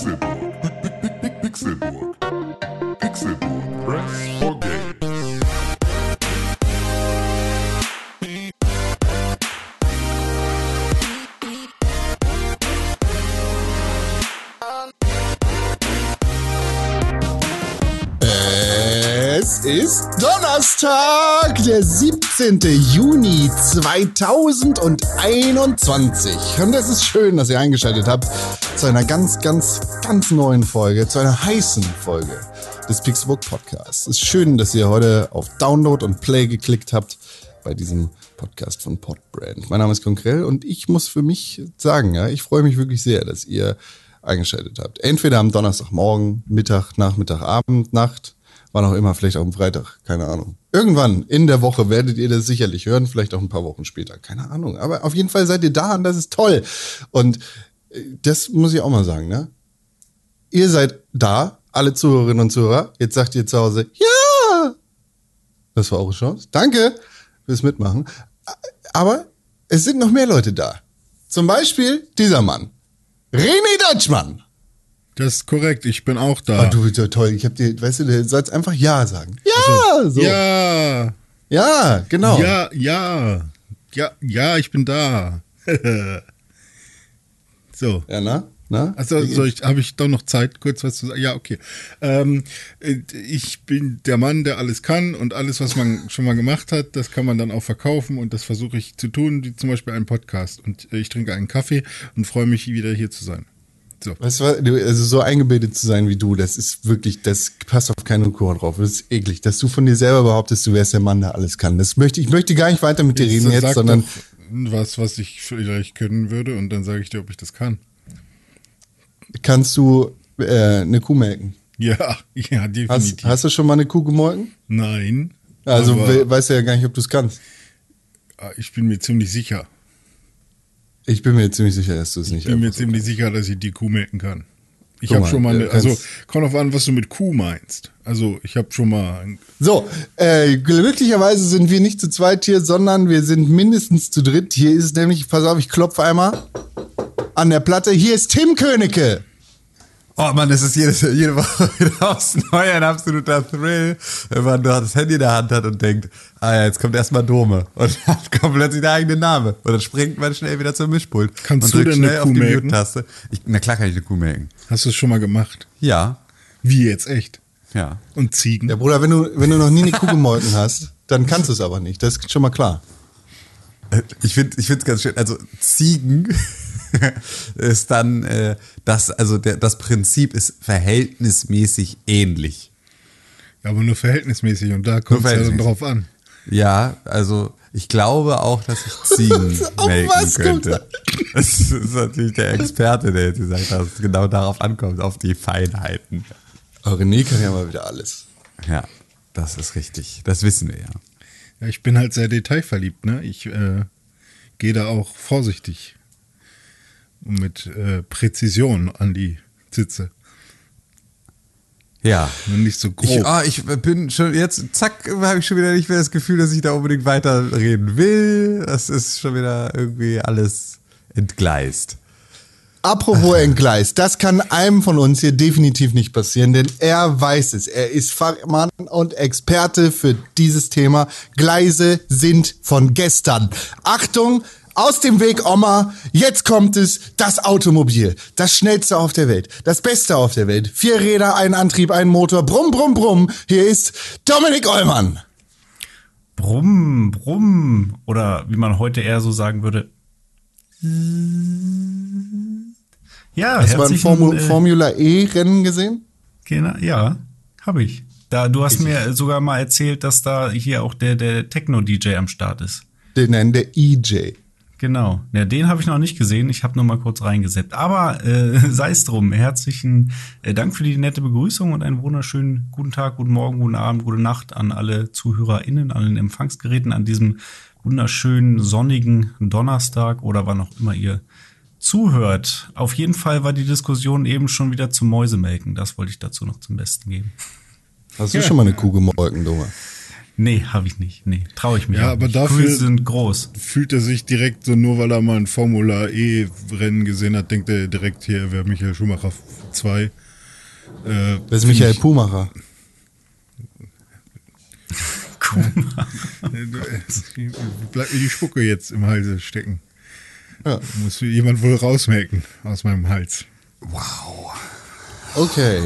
Pixelburg. Donnerstag, der 17. Juni 2021. Und es ist schön, dass ihr eingeschaltet habt zu einer ganz, ganz, ganz neuen Folge, zu einer heißen Folge des Pixelbook Podcasts. Es ist schön, dass ihr heute auf Download und Play geklickt habt bei diesem Podcast von Podbrand. Mein Name ist Konkrell und ich muss für mich sagen, ja, ich freue mich wirklich sehr, dass ihr eingeschaltet habt. Entweder am Donnerstagmorgen, Mittag, Nachmittag, Abend, Nacht, wann auch immer, vielleicht auch am Freitag, keine Ahnung. Irgendwann in der Woche werdet ihr das sicherlich hören, vielleicht auch ein paar Wochen später, keine Ahnung. Aber auf jeden Fall seid ihr da und das ist toll. Und äh, das muss ich auch mal sagen, ne? Ihr seid da, alle Zuhörerinnen und Zuhörer. Jetzt sagt ihr zu Hause, ja! Das war eure Chance. Danke fürs Mitmachen. Aber es sind noch mehr Leute da. Zum Beispiel dieser Mann. René Deutschmann. Das ist korrekt, ich bin auch Oh, da. du bist so toll. Ich hab dir, weißt du, du sollst einfach Ja sagen. Ja, so. Ja, Ja, genau. ja, ja, ja, ja, ich bin da. so. Ja, na? Na? Also soll habe ich doch noch Zeit, kurz was zu sagen? Ja, okay. Ähm, äh, ich bin der Mann, der alles kann und alles, was man schon mal gemacht hat, das kann man dann auch verkaufen und das versuche ich zu tun, wie zum Beispiel einen Podcast. Und äh, ich trinke einen Kaffee und freue mich, wieder hier zu sein. So. Weißt du, also so eingebildet zu sein wie du, das ist wirklich, das passt auf keinen Kuchen drauf. Das ist eklig, dass du von dir selber behauptest, du wärst der Mann, der alles kann. Das möchte ich möchte gar nicht weiter mit dir reden jetzt, sondern was, was ich vielleicht können würde und dann sage ich dir, ob ich das kann. kannst du äh, eine Kuh melken? Ja, ja, definitiv. Hast, hast du schon mal eine Kuh gemolken? Nein. Also we weißt du ja gar nicht, ob du es kannst. ah, ich bin mir ziemlich sicher. Ich bin mir ziemlich sicher, dass du es nicht Ich bin mir ziemlich sicher, dass ich die Kuh melken kann. Ich habe schon mal, äh, eine, also kannst- kommt auf an, was du mit Kuh meinst. Also ich habe schon mal, So, äh, glücklicherweise sind wir nicht zu zweit hier, sondern wir sind mindestens zu dritt. Hier ist nämlich, pass auf, ich klopfe einmal an der Platte. Hier ist Tim Königke. Oh Mann, das ist jede, jede Woche wieder aufs Neue ein absoluter Thrill, wenn man da das Handy in der Hand hat und denkt, ah ja, jetzt kommt erstmal Dome. Und dann kommt plötzlich der eigene Name. Und dann springt man schnell wieder zum Mischpult. Kannst und du drückt denn eine schnell Kuh auf die melken? Mute-Taste. Ich- Na klar kann ich eine Kuh melken. hast du es schon mal gemacht? Ja, Wie jetzt echt? ja. Und Ziegen? Ja, Bruder, wenn du, wenn du noch nie eine Kuh gemolken hast, dann kannst du es aber nicht. Das ist schon mal klar. Ich finde ich finde es ganz schön. Also Ziegen ist dann äh, das, also der, das Prinzip ist verhältnismäßig ähnlich. Ja, aber nur verhältnismäßig und da kommt es ja dann drauf an. Ja, also ich glaube auch, dass ich Ziegen melken könnte. Das ist natürlich der Experte, der jetzt gesagt hat, dass es genau darauf ankommt, auf die Feinheiten. Aber René kann ja mal wieder alles. Ja, das ist richtig. Das wissen wir ja. Ja, ich bin halt sehr detailverliebt, ne? Ich äh, gehe da auch vorsichtig mit äh, Präzision an die Sitze. Ja. Und nicht so grob. Ich, ah, ich bin schon jetzt, zack, habe ich schon wieder nicht mehr das Gefühl, dass ich da unbedingt weiterreden will. Das ist schon wieder irgendwie alles entgleist. Apropos entgleist, das kann einem von uns hier definitiv nicht passieren, denn er weiß es. Er ist Fachmann und Experte für dieses Thema. Gleise sind von gestern. Achtung, aus dem Weg, Oma. Jetzt kommt es, das Automobil. Das schnellste auf der Welt. Das Beste auf der Welt. Vier Räder, ein Antrieb, ein Motor. Brumm, brumm, brumm. Hier ist Dominik Eulmann. Brumm, brumm. Oder wie man heute eher so sagen würde. Ja, Hast du ein Formu äh, Formula E-Rennen gesehen? genau, ja, habe ich. Da, du hast mir sogar mal erzählt, dass da hier auch der, der Techno-DJ am Start ist. Den nennen der EJ. Genau. Ja, den habe ich noch nicht gesehen. Ich habe nur mal kurz reingesetzt. Aber äh, sei es drum. Herzlichen äh, Dank für die nette Begrüßung und einen wunderschönen guten Tag, guten Morgen, guten Abend, gute Nacht an alle ZuhörerInnen, an den Empfangsgeräten an diesem wunderschönen sonnigen Donnerstag oder wann auch immer ihr zuhört. Auf jeden Fall war die Diskussion eben schon wieder zum Mäusemelken. Das wollte ich dazu noch zum Besten geben. Hast du schon mal eine Kuh gemolken, Doma? Nee, habe ich nicht. Nee, traue ich mich Ja, auch aber nicht. dafür- sind groß. Fühlt er sich direkt so, nur weil er mal ein Formula E-Rennen gesehen hat, denkt er direkt hier, wer Michael Schumacher 2. Äh, Das ist Michael Pumacher. Bleibt mir die Spucke jetzt im Halse stecken. Ja. Muss jemand wohl rausmelken aus meinem Hals. Okay.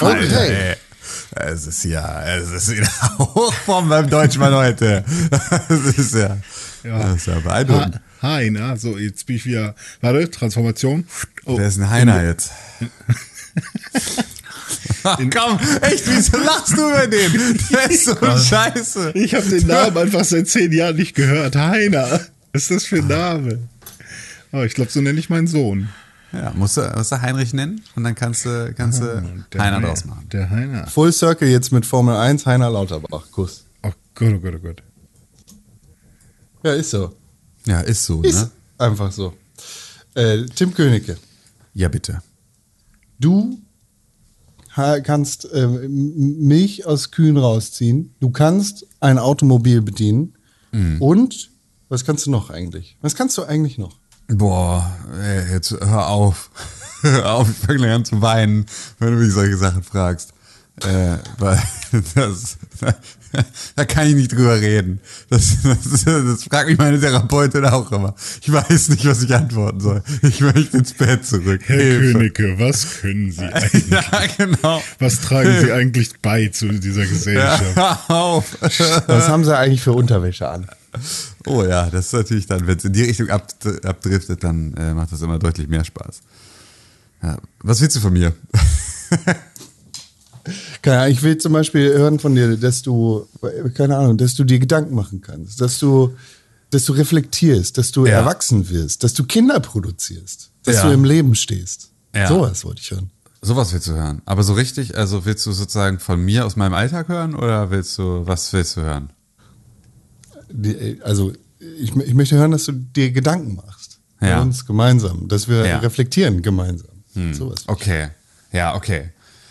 Alter, Okay. Es ist ja, es ist wieder Hochform beim Deutschmann heute. Das ist ja, das ist ja beeindruckend. Ha Heiner, so, jetzt bin ich wieder. Warte, Transformation. Oh, Wer ist ein Heiner jetzt? Komm, echt, wieso lachst du über den? Der ist so scheiße. ich habe den Namen einfach seit zehn Jahren nicht gehört. Heiner. Was ist das für ein Name? Oh, ich glaube, so nenne ich meinen Sohn. Ja, musst du, musst du Heinrich nennen und dann kannst du, kannst du Heiner Heiner- draus machen. Der Heiner. Full Circle jetzt mit Formel 1, Heiner Lauterbach. Kuss. Oh Gott, oh Gott, oh Gott. Ja, ist so. Ja, ist so, Ist ne? einfach so. Äh, Tim Königke, Ja, bitte. du kannst M- Milch aus Kühen rausziehen. Du kannst ein Automobil bedienen. Und was kannst du noch eigentlich? Was kannst du eigentlich noch? Boah, ey, jetzt hör auf. hör auf, ich fange gleich an zu weinen, wenn du mich solche Sachen fragst. Äh, weil das, da kann ich nicht drüber reden. Das, das, das fragt mich meine Therapeutin auch immer. Ich weiß nicht, was ich antworten soll. Ich möchte ins Bett zurück. Herr Hilfe. Königke, was können Sie eigentlich? Ja, genau. Was tragen Sie eigentlich bei zu dieser Gesellschaft? Ja, hör auf. Was haben sie eigentlich für Unterwäsche an? Oh ja, das ist natürlich dann, wenn es in die Richtung ab, abdriftet, dann äh, macht das immer deutlich mehr Spaß. Ja. Was willst du von mir? Keine Ahnung, ich will zum Beispiel hören von dir, dass du, keine Ahnung, dass du dir Gedanken machen kannst, dass du, dass du reflektierst, dass du Ja. erwachsen wirst, dass du Kinder produzierst, dass Ja. du im Leben stehst. Ja. Sowas wollte ich hören. Sowas willst du hören. Aber so richtig, also willst du sozusagen von mir aus meinem Alltag hören oder willst du, was willst du hören? Also ich, ich möchte hören, dass du dir Gedanken machst. Ja. Mit uns gemeinsam, dass wir Ja. reflektieren gemeinsam. Sowas. Okay. Ja, okay.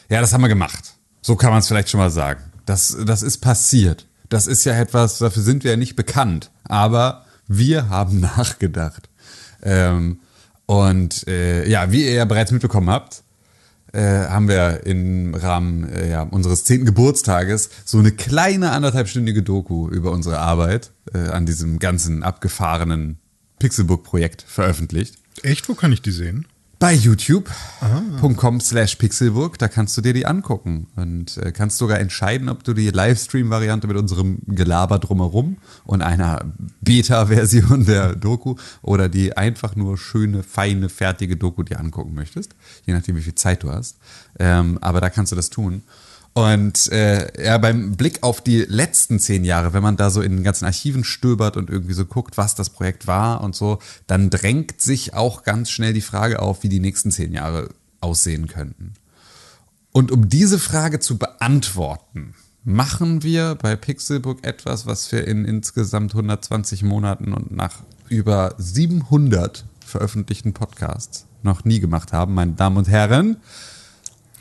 Ja, das haben wir gemacht. So kann man es vielleicht schon mal sagen. Das, das ist passiert. Das ist ja etwas, dafür sind wir ja nicht bekannt. Aber wir haben nachgedacht. Ähm, und äh, ja, wie ihr ja bereits mitbekommen habt, äh, haben wir im Rahmen äh, ja, unseres zehnten Geburtstages so eine kleine anderthalbstündige Doku über unsere Arbeit äh, an diesem ganzen abgefahrenen Pixelbook-Projekt veröffentlicht Echt? Wo kann ich die sehen? Bei youtube.com slash pixelburg, da kannst du dir die angucken und äh, kannst sogar entscheiden, ob du die Livestream-Variante mit unserem Gelaber drumherum und einer Beta-Version der Doku oder die einfach nur schöne, feine, fertige Doku dir angucken möchtest, je nachdem, wie viel Zeit du hast. Ähm, aber da kannst du das tun. Und äh, ja, beim Blick auf die letzten zehn Jahre, wenn man da so in den ganzen Archiven stöbert und irgendwie so guckt, was das Projekt war und so, dann drängt sich auch ganz schnell die Frage auf, wie die nächsten zehn Jahre aussehen könnten. Und um diese Frage zu beantworten, machen wir bei Pixelbook etwas, was wir in insgesamt 120 Monaten und nach über 700 veröffentlichten Podcasts noch nie gemacht haben, meine Damen und Herren.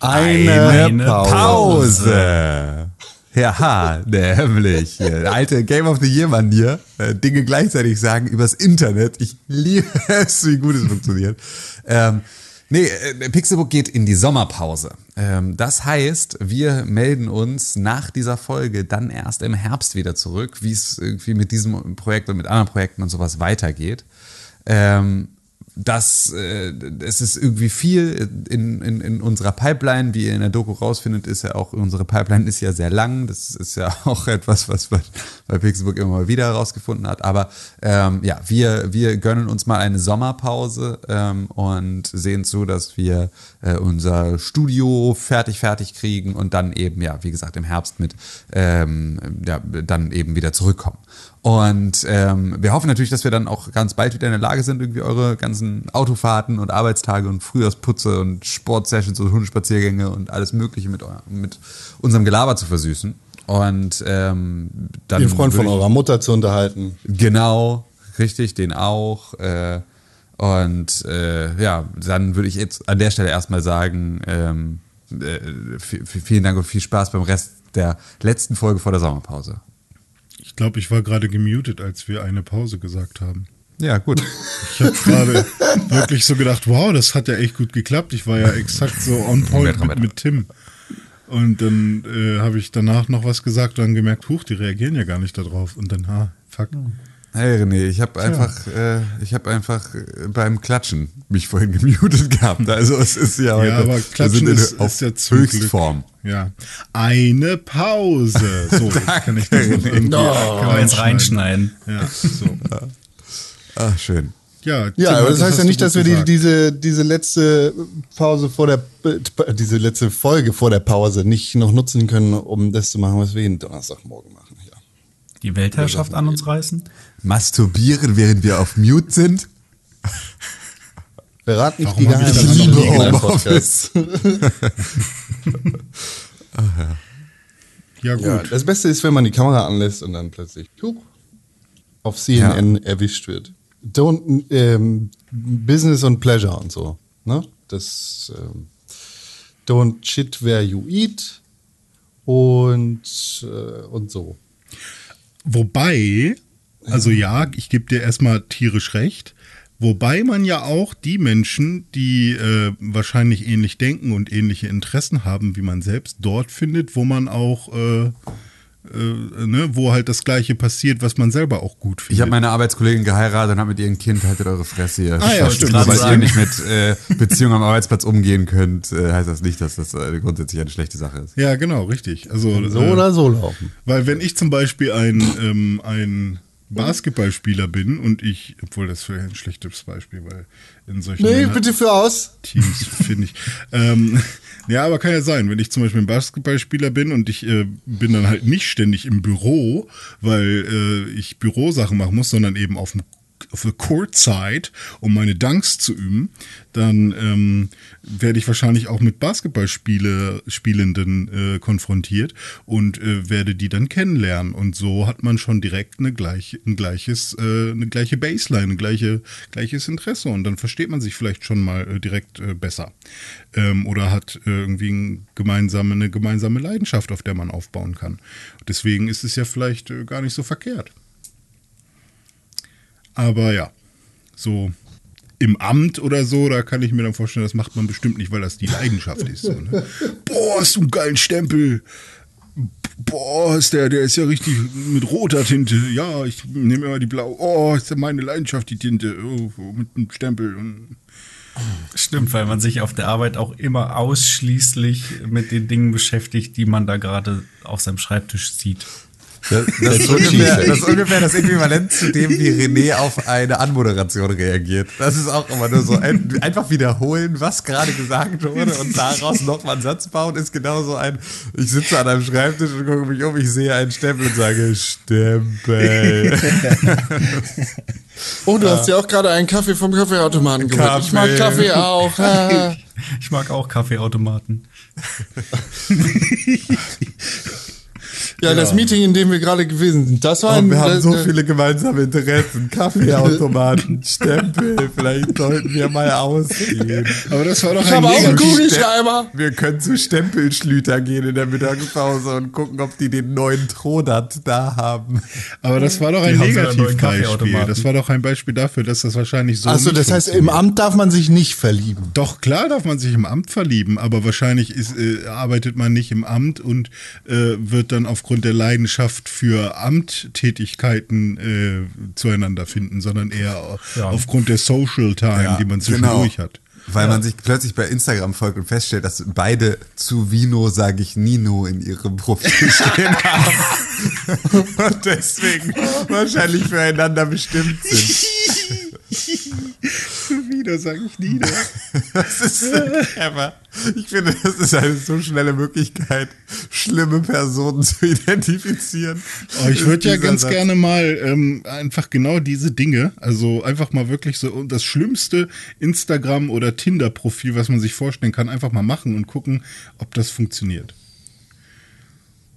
Eine, Eine Pause. Ja, nämlich. Alte Game of the Year Manier. Äh, Dinge gleichzeitig sagen übers Internet. Ich liebe es, wie gut es funktioniert. Ähm, nee, äh, Pixelbook geht in die Sommerpause. Ähm, das heißt, wir melden uns nach dieser Folge dann erst im Herbst wieder zurück, wie es irgendwie mit diesem Projekt und mit anderen Projekten und sowas weitergeht. Ähm, das, äh, es ist irgendwie viel in, in, in unserer Pipeline, wie ihr in der Doku rausfindet, ist ja auch, unsere Pipeline ist ja sehr lang. Das ist ja auch etwas, was man bei Pixelbook immer mal wieder herausgefunden hat. Aber ähm, ja, wir, wir gönnen uns mal eine Sommerpause ähm, und sehen zu, dass wir äh, unser Studio fertig, fertig kriegen und dann eben, ja, wie gesagt, im Herbst mit, ähm, ja, dann eben wieder zurückkommen. Und ähm, wir hoffen natürlich, dass wir dann auch ganz bald wieder in der Lage sind, irgendwie eure ganzen Autofahrten und Arbeitstage und Frühjahrsputze und Sportsessions und Hundespaziergänge und alles Mögliche mit, eu- mit unserem Gelaber zu versüßen. Und ähm, dann den Freund von eurer Mutter zu unterhalten. Genau, richtig, den auch. Äh, und äh, ja, dann würde ich jetzt an der Stelle erstmal sagen, ähm, äh, vielen Dank und viel Spaß beim Rest der letzten Folge vor der Sommerpause. Ich glaube, ich war gerade gemutet, als wir eine Pause gesagt haben. Ja, gut. Ich habe gerade wirklich so gedacht, wow, das hat ja echt gut geklappt. Ich war ja exakt so on point mit, mit Tim. Und dann äh, habe ich danach noch was gesagt und dann gemerkt, huch, die reagieren ja gar nicht darauf. Und dann, ha, fuck. Hey René, ich habe einfach, äh, ich habe einfach äh, beim Klatschen mich vorhin gemutet gehabt. Also es ist ja heute, Ja, aber wir Klatschen sind in- ist, auf ist ja zum Höchstform. Glück. Ja. Eine Pause. So, jetzt kann ich das noch irgendwie Können wir jetzt reinschneiden. Ja, so. Ah, schön. Ja, Ja, aber das heißt hast ja nicht, dass wir die, diese, diese letzte Pause vor der, diese letzte Folge vor der Pause nicht noch nutzen können, um das zu machen, was wir jeden Donnerstagmorgen machen. Ja. Die Weltherrschaft an uns reißen? Masturbieren, während wir auf Mute sind. Verrat nicht Warum die ich Geheimnisse in einem Homeoffice? Podcast. Ja, gut. Ja, das Beste ist, wenn man die Kamera anlässt und dann plötzlich huch, auf CNN erwischt wird. Don't, ähm, Business und Pleasure und so. Ne? Das ähm, Don't shit where you eat und, äh, und so. Wobei, also ja, ich gebe dir erstmal tierisch recht. Wobei man ja auch die Menschen, die äh, wahrscheinlich ähnlich denken und ähnliche Interessen haben wie man selbst, dort findet, wo man auch, äh, äh, ne, wo halt das Gleiche passiert, was man selber auch gut findet. Ich habe meine Arbeitskollegin geheiratet und habe mit ihrem Kind, haltet eure Fresse hier. Ah ja, stimmt. Nur weil ihr nicht mit äh, Beziehungen am Arbeitsplatz umgehen könnt, äh, heißt das nicht, dass das äh, grundsätzlich eine schlechte Sache ist. ja, genau, richtig. Also So äh, oder so laufen. Weil wenn ich zum Beispiel ein, ähm, ein Basketballspieler bin und ich, obwohl das für ein schlechtes Beispiel, weil in solchen Nee, Männer- bitte für aus. Teams, finde ich. Ähm, ja, aber kann ja sein, wenn ich zum Beispiel ein Basketballspieler bin und ich äh, bin dann halt nicht ständig im Büro, weil äh, ich Bürosachen machen muss, sondern eben auf dem auf der Courtside, um meine Dunks zu üben, dann ähm, werde ich wahrscheinlich auch mit Basketballspielenden äh, konfrontiert und äh, werde die dann kennenlernen. Und so hat man schon direkt eine gleiche, ein gleiches, äh, eine gleiche Baseline, ein gleiche, gleiches Interesse und dann versteht man sich vielleicht schon mal äh, direkt äh, besser. Ähm, oder hat äh, irgendwie ein gemeinsame, eine gemeinsame Leidenschaft, auf der man aufbauen kann. Deswegen ist es ja vielleicht gar nicht so verkehrt. Aber ja, so im Amt oder so, da kann ich mir dann vorstellen, das macht man bestimmt nicht, weil das die Leidenschaft ist. So, ne? Boah, hast du einen geilen Stempel. Boah, ist der, der ist ja richtig mit roter Tinte. Ja, ich nehme immer die blau. Oh, ist ja meine Leidenschaft, die Tinte. Oh, mit einem Stempel. Stimmt, weil man sich auf der Arbeit auch immer ausschließlich mit den Dingen beschäftigt, die man da gerade auf seinem Schreibtisch sieht. Das, das, ist ungefähr, das ist ungefähr das Äquivalent zu dem, wie René auf eine Anmoderation reagiert. Das ist auch immer nur so ein, einfach wiederholen, was gerade gesagt wurde und daraus nochmal einen Satz bauen, ist genauso ein, ich sitze an einem Schreibtisch und gucke mich um, ich sehe einen Stempel und sage, Stempel. Oh, du hast ja auch gerade einen Kaffee vom Kaffeeautomaten geholt. Ich mag Kaffee. Kaffee auch. Ah. Ich mag auch Kaffeeautomaten. Ja, das Meeting, in dem wir gerade gewesen sind, das war Und ein... wir haben so äh, viele gemeinsame Interessen. Kaffeeautomaten, Stempel, vielleicht sollten wir mal ausgehen. Aber das war doch Ich habe auch einen Kugelschreiber. Wir können zu Stempelschlüter gehen in der Mittagspause und gucken, ob die den neuen Trodat da haben. Aber das war doch ein Negativbeispiel. Das war doch ein Beispiel dafür, dass das wahrscheinlich so. Achso, das heißt, im. Amt darf man sich nicht verlieben. Doch, klar darf man sich im Amt verlieben, aber wahrscheinlich ist, äh, arbeitet man nicht im Amt und äh, wird dann aufgrund der Leidenschaft für Amttätigkeiten äh, zueinander finden, sondern eher Ja. aufgrund der Social Time, die man zwischendurch hat. Weil man sich plötzlich bei Instagram folgt und feststellt, dass beide zu Vino, sage ich Nino, in ihrem Profil stehen haben. und deswegen wahrscheinlich füreinander bestimmt sind. Wieder sage ich nie. ne? Das ist aber ich finde, das ist eine so schnelle Möglichkeit, schlimme Personen zu identifizieren. Oh, ich würde ja ganz Satz. gerne mal ähm, einfach genau diese Dinge, also einfach mal wirklich so das schlimmste Instagram- oder Tinder-Profil, was man sich vorstellen kann, einfach mal machen und gucken, ob das funktioniert.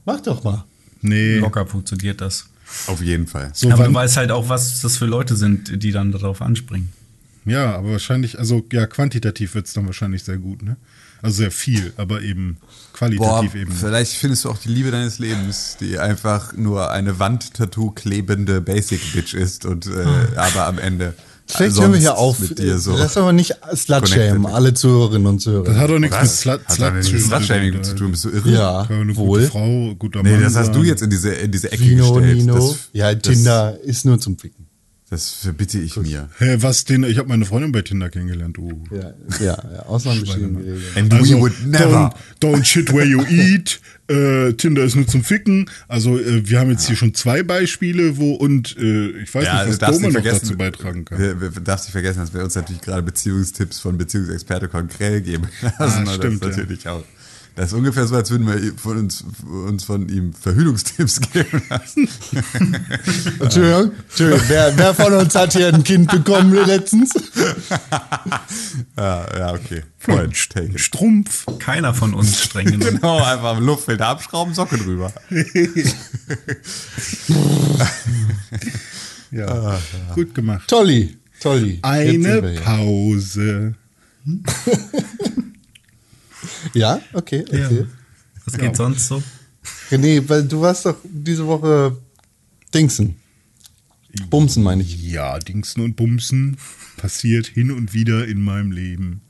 Mach doch mal. Nee. Locker funktioniert das. Auf jeden Fall. So, Aber du weißt halt auch, was das für Leute sind, die dann darauf anspringen. Ja, aber wahrscheinlich, also ja, quantitativ wird es dann wahrscheinlich sehr gut, ne? Also sehr viel, aber eben Boah, qualitativ eben. vielleicht findest du auch die Liebe deines Lebens, die einfach nur eine Wandtattoo klebende Basic Bitch ist und äh, aber am Ende Vielleicht hören wir hier auf. mit dir so. Lass aber nicht Slut-Shame, connected. alle Zuhörerinnen und Das Zuhörer. hat doch nichts mit Was? Slut, Hat doch nichts mit Slutshaming zu tun, bist du irre? Ja, eine wohl. gute Frau, guter Nee, Mann das hast du jetzt in diese, in diese Ecke Vino, gestellt. Nino. Das, ja, das, Tinder ist nur zum Ficken. Das verbitte ich mir. Hä, was Tinder? Ich habe meine Freundin bei Tinder kennengelernt. Oh. Ja, ja, ja Regeln. And Also, we would never. Don't, don't shit where you eat. Äh, Tinder ist nur zum Ficken. Also äh, wir haben jetzt hier schon zwei Beispiele, wo und äh, ich weiß Ja, nicht, also was darfst Doma noch dazu beitragen kann. Wir, wir darfst nicht vergessen, dass wir uns natürlich gerade Beziehungstipps von Beziehungsexperte Konkrell geben lassen. Ah, und stimmt, ja. das natürlich auch. Das ist ungefähr so, als würden wir von uns, uns von ihm Verhütungstipps geben lassen. Entschuldigung, Entschuldigung wer, wer von uns hat hier ein Kind bekommen letztens? ja, ja, okay. Point, take. Strumpf. Keiner von uns streng genug. Genau, einfach am Luftfilter abschrauben, Socke drüber. Ja, gut gemacht. Tolli, Tolli. Eine. Pause. Ja, okay, okay. Was geht sonst so? René, weil du warst doch diese Woche Dingsen. Bumsen meine ich. Ja, Dingsen und Bumsen passiert hin und wieder in meinem Leben.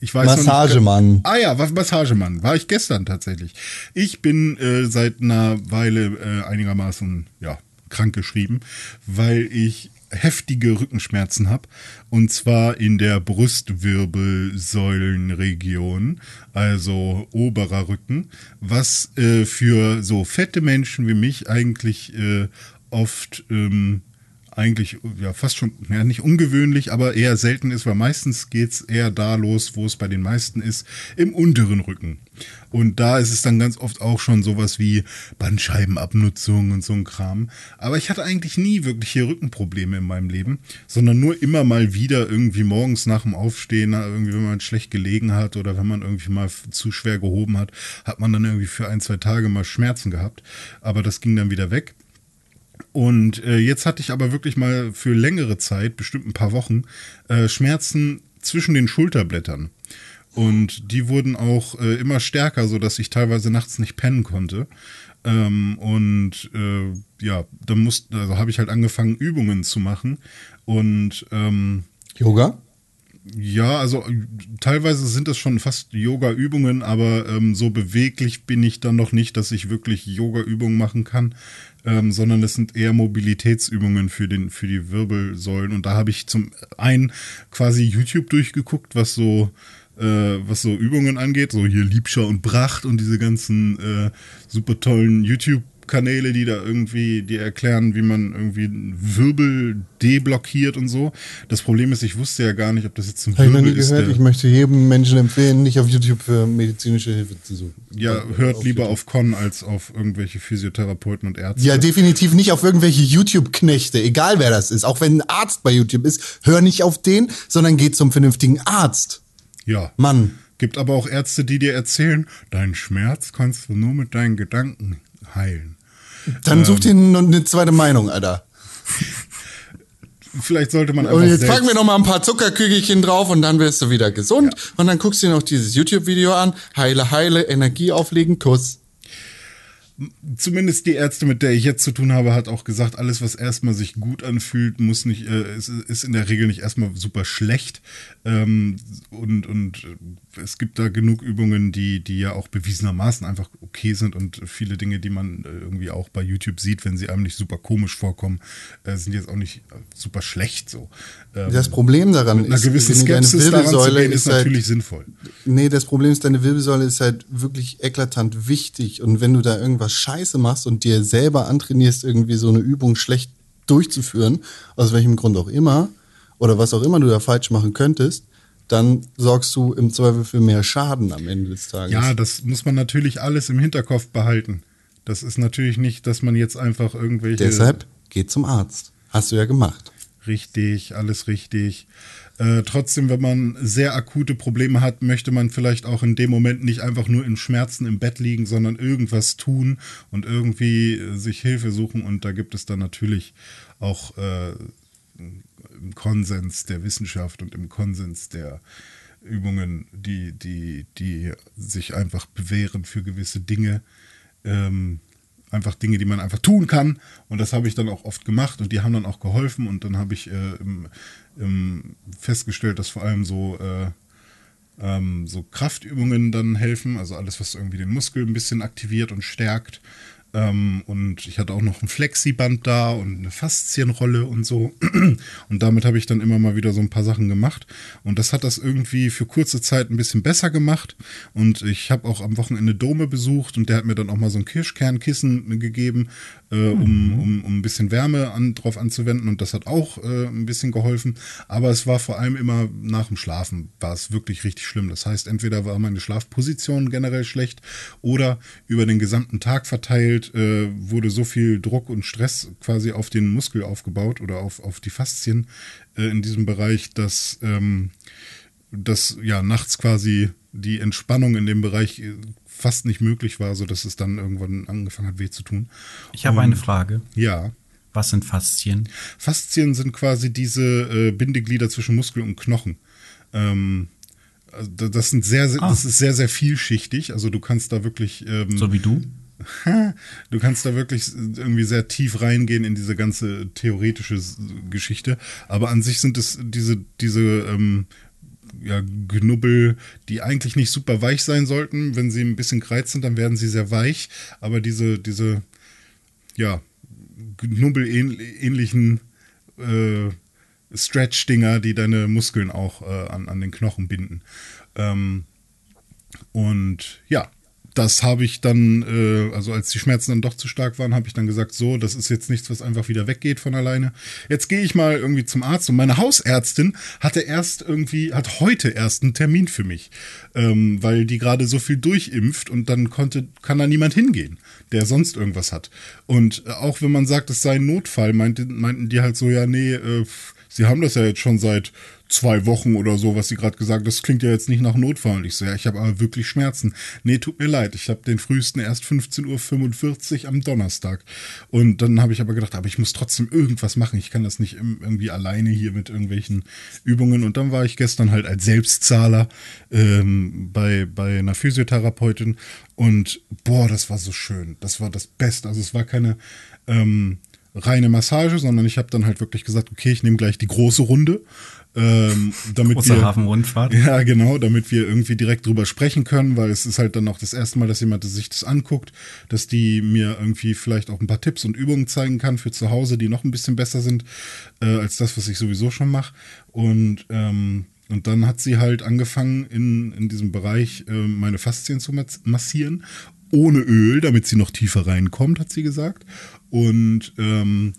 Ich weiß noch nicht- Massagemann. Ah ja, was Massagemann. War ich gestern tatsächlich. Ich bin äh, seit einer Weile äh, einigermaßen ja, krank geschrieben, weil ich heftige Rückenschmerzen habe. Und zwar in der Brustwirbelsäulenregion, also oberer Rücken, was äh, für so fette Menschen wie mich eigentlich äh, oft ähm, eigentlich ja fast schon ja, nicht ungewöhnlich, aber eher selten ist, weil meistens geht's eher da los, wo es bei den meisten ist, im unteren Rücken. Und da ist es dann ganz oft auch schon sowas wie Bandscheibenabnutzung und so ein Kram. Aber ich hatte eigentlich nie wirkliche Rückenprobleme in meinem Leben, sondern nur immer mal wieder irgendwie morgens nach dem Aufstehen, irgendwie wenn man schlecht gelegen hat oder wenn man irgendwie mal zu schwer gehoben hat, hat man dann irgendwie für ein, zwei Tage mal Schmerzen gehabt. Aber das ging dann wieder weg. Und äh, jetzt hatte ich aber wirklich mal für längere Zeit, bestimmt ein paar Wochen, äh, Schmerzen zwischen den Schulterblättern. Und die wurden auch äh, immer stärker, sodass ich teilweise nachts nicht pennen konnte. Ähm, und äh, ja, dann musste, also habe ich halt angefangen, Übungen zu machen. Und ähm, Yoga? Ja, also äh, teilweise sind das schon fast Yoga-Übungen, aber ähm, so beweglich bin ich dann noch nicht, dass ich wirklich Yoga-Übungen machen kann, ähm, sondern das sind eher Mobilitätsübungen für, den, für die Wirbelsäulen. Und da habe ich zum einen quasi YouTube durchgeguckt, was so äh, was so Übungen angeht, so hier Liebscher und Bracht und diese ganzen äh, super tollen YouTube Kanäle, die da irgendwie, die erklären, wie man irgendwie einen Wirbel deblockiert und so. Das Problem ist, ich wusste ja gar nicht, ob das jetzt ein ich noch Wirbel nie ist. gehört. Ich möchte jedem Menschen empfehlen, nicht auf YouTube für medizinische Hilfe zu suchen. ja, Auf hört lieber YouTube. auf Con als auf irgendwelche Physiotherapeuten und Ärzte. Ja, definitiv nicht auf irgendwelche YouTube-Knechte, egal wer das ist. Auch wenn ein Arzt bei YouTube ist, hör nicht auf den, sondern geh zum vernünftigen Arzt. ja. Mann. Gibt aber auch Ärzte, die dir erzählen, deinen Schmerz kannst du nur mit deinen Gedanken heilen. Dann such dir noch eine zweite Meinung, Alter. Vielleicht sollte man einfach Und jetzt packen wir noch mal ein paar Zuckerkügelchen drauf und dann wirst du wieder gesund. Und dann guckst du dir noch dieses YouTube-Video an. Heile, heile, Energie auflegen, Kuss. zumindest die Ärzte, mit der ich jetzt zu tun habe, hat auch gesagt, alles, was erstmal sich gut anfühlt, muss nicht, äh, ist, ist in der Regel nicht erstmal super schlecht. Ähm, und, und es gibt da genug Übungen, die, die ja auch bewiesenermaßen einfach okay sind und viele Dinge, die man äh, irgendwie auch bei YouTube sieht, wenn sie einem nicht super komisch vorkommen, äh, sind jetzt auch nicht äh, super schlecht so. Ähm, Das Problem daran ist, gewissen deine Skepsis zu Wirbelsäule gehen, ist ist halt, natürlich sinnvoll. Nee, das Problem ist, deine Wirbelsäule ist halt wirklich eklatant wichtig. Und wenn du da irgendwas scheiße machst und dir selber antrainierst, irgendwie so eine Übung schlecht durchzuführen, aus welchem Grund auch immer, oder was auch immer du da falsch machen könntest, dann sorgst du im Zweifel für mehr Schaden am Ende des Tages. Ja, das muss man natürlich alles im Hinterkopf behalten. Das ist natürlich nicht, dass man jetzt einfach irgendwelche. Deshalb geh zum Arzt. Hast du ja gemacht. Richtig, alles richtig. Äh, trotzdem, wenn man sehr akute Probleme hat, möchte man vielleicht auch in dem Moment nicht einfach nur in Schmerzen im Bett liegen, sondern irgendwas tun und irgendwie äh, sich Hilfe suchen. Und da gibt es dann natürlich auch äh, im Konsens der Wissenschaft und im Konsens der Übungen, die, die, die sich einfach bewähren für gewisse Dinge. Ähm, einfach Dinge, die man einfach tun kann. Und das habe ich dann auch oft gemacht und die haben dann auch geholfen. Und dann habe ich äh, im, im festgestellt, dass vor allem so, äh, ähm, so Kraftübungen dann helfen. Also alles, was irgendwie den Muskel ein bisschen aktiviert und stärkt. Ähm, und ich hatte auch noch ein Flexiband da und eine Faszienrolle und so. Und damit habe ich dann immer mal wieder so ein paar Sachen gemacht. Und das hat das irgendwie für kurze Zeit ein bisschen besser gemacht. Und ich habe auch am Wochenende Dome besucht und der hat mir dann auch mal so ein Kirschkernkissen gegeben, äh, um, um, um ein bisschen Wärme an, drauf anzuwenden. Und das hat auch äh, ein bisschen geholfen. Aber es war vor allem immer nach dem Schlafen war es wirklich richtig schlimm. Das heißt, entweder war meine Schlafposition generell schlecht oder über den gesamten Tag verteilt äh, wurde so viel Druck und Stress quasi auf den Muskel aufgebaut oder auf, auf die Faszien äh, in diesem Bereich, dass, ähm, dass ja nachts quasi die Entspannung in dem Bereich äh, fast nicht möglich war, sodass es dann irgendwann angefangen hat, weh zu tun. Ich habe Und- eine Frage. Ja. Was sind Faszien? Faszien sind quasi diese äh, Bindeglieder zwischen Muskel und Knochen. Ähm, also da- das sind sehr, sehr Ah. das ist sehr, sehr vielschichtig. Also du kannst da wirklich ähm, So wie du? Du kannst da wirklich irgendwie sehr tief reingehen in diese ganze theoretische Geschichte. Aber an sich sind es diese, diese ähm, ja, Knubbel, die eigentlich nicht super weich sein sollten. Wenn sie ein bisschen gereizt sind, dann werden sie sehr weich. Aber diese, diese, ja, Knubbel-ähnlichen äh, Stretch-Dinger, die deine Muskeln auch äh, an, an den Knochen binden. Ähm, und ja, das habe ich dann, äh, also als die Schmerzen dann doch zu stark waren, habe ich dann gesagt, so, das ist jetzt nichts, was einfach wieder weggeht von alleine. Jetzt gehe ich mal irgendwie zum Arzt und meine Hausärztin hatte erst irgendwie, hat heute erst einen Termin für mich, ähm, weil die gerade so viel durchimpft und dann konnte, kann da niemand hingehen, der sonst irgendwas hat. Und äh, auch wenn man sagt, es sei ein Notfall, meinte, meinten die halt so, ja, nee, äh, sie haben das ja jetzt schon seit zwei Wochen oder so, was sie gerade gesagt Das klingt ja jetzt nicht nach Notfall. Und ich so, ja, ich habe aber wirklich Schmerzen. Nee, tut mir leid. Ich habe den frühesten erst 15.45 Uhr am Donnerstag. Und dann habe ich aber gedacht, aber ich muss trotzdem irgendwas machen. Ich kann das nicht irgendwie alleine hier mit irgendwelchen Übungen. Und dann war ich gestern halt als Selbstzahler ähm, bei, bei einer Physiotherapeutin. Und boah, das war so schön. Das war das Beste. Also es war keine ähm, reine Massage, sondern ich habe dann halt wirklich gesagt, okay, ich nehme gleich die große Runde. Ähm, damit Große wir, Hafenrundfahrt. ja, genau, damit wir irgendwie direkt drüber sprechen können, weil es ist halt dann auch das erste Mal, dass jemand sich das anguckt, dass die mir irgendwie vielleicht auch ein paar Tipps und Übungen zeigen kann für zu Hause, die noch ein bisschen besser sind äh, als das, was ich sowieso schon mache. Und ähm, und dann hat sie halt angefangen, in, in diesem Bereich äh, meine Faszien zu mas- massieren, ohne Öl, damit sie noch tiefer reinkommt, hat sie gesagt. Und ähm,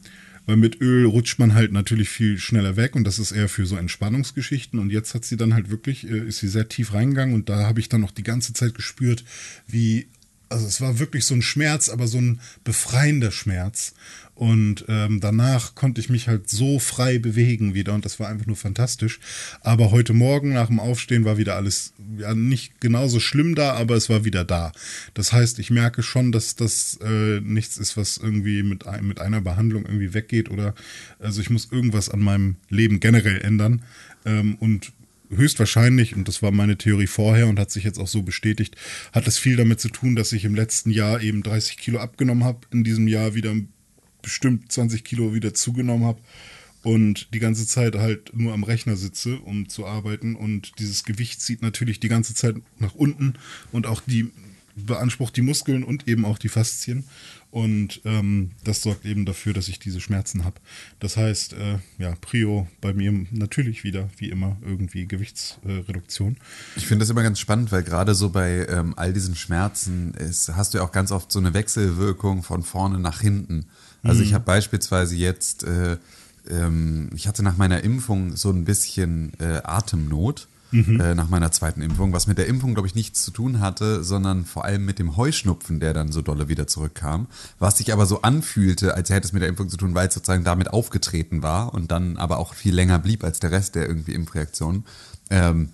weil mit Öl rutscht man halt natürlich viel schneller weg und das ist eher für so Entspannungsgeschichten. Und jetzt hat sie dann halt wirklich, äh, ist sie sehr tief reingegangen und da habe ich dann noch die ganze Zeit gespürt, wie, also es war wirklich so ein Schmerz, aber so ein befreiender Schmerz. Und ähm, danach konnte ich mich halt so frei bewegen wieder und das war einfach nur fantastisch. Aber heute Morgen nach dem Aufstehen war wieder alles ja nicht genauso schlimm da, aber es war wieder da. Das heißt, ich merke schon, dass das äh, nichts ist, was irgendwie mit, ein, mit einer Behandlung irgendwie weggeht oder also ich muss irgendwas an meinem Leben generell ändern. Ähm, und höchstwahrscheinlich, und das war meine Theorie vorher und hat sich jetzt auch so bestätigt, hat es viel damit zu tun, dass ich im letzten Jahr eben 30 Kilo abgenommen habe, in diesem Jahr wieder bestimmt 20 Kilo wieder zugenommen habe und die ganze Zeit halt nur am Rechner sitze, um zu arbeiten. Und dieses Gewicht zieht natürlich die ganze Zeit nach unten und auch die beansprucht die Muskeln und eben auch die Faszien. Und ähm, das sorgt eben dafür, dass ich diese Schmerzen habe. Das heißt, äh, ja, Prio bei mir natürlich wieder, wie immer, irgendwie Gewichtsreduktion. Ich finde das immer ganz spannend, weil gerade so bei ähm, all diesen Schmerzen ist, hast du ja auch ganz oft so eine Wechselwirkung von vorne nach hinten. Also ich habe beispielsweise jetzt, äh, ähm, ich hatte nach meiner Impfung so ein bisschen äh, Atemnot. Äh, nach meiner zweiten Impfung, was mit der Impfung, glaube ich, nichts zu tun hatte, sondern vor allem mit dem Heuschnupfen, der dann so dolle wieder zurückkam. Was sich aber so anfühlte, als hätte es mit der Impfung zu tun, weil es sozusagen damit aufgetreten war und dann aber auch viel länger blieb als der Rest der irgendwie Impfreaktionen. Ähm,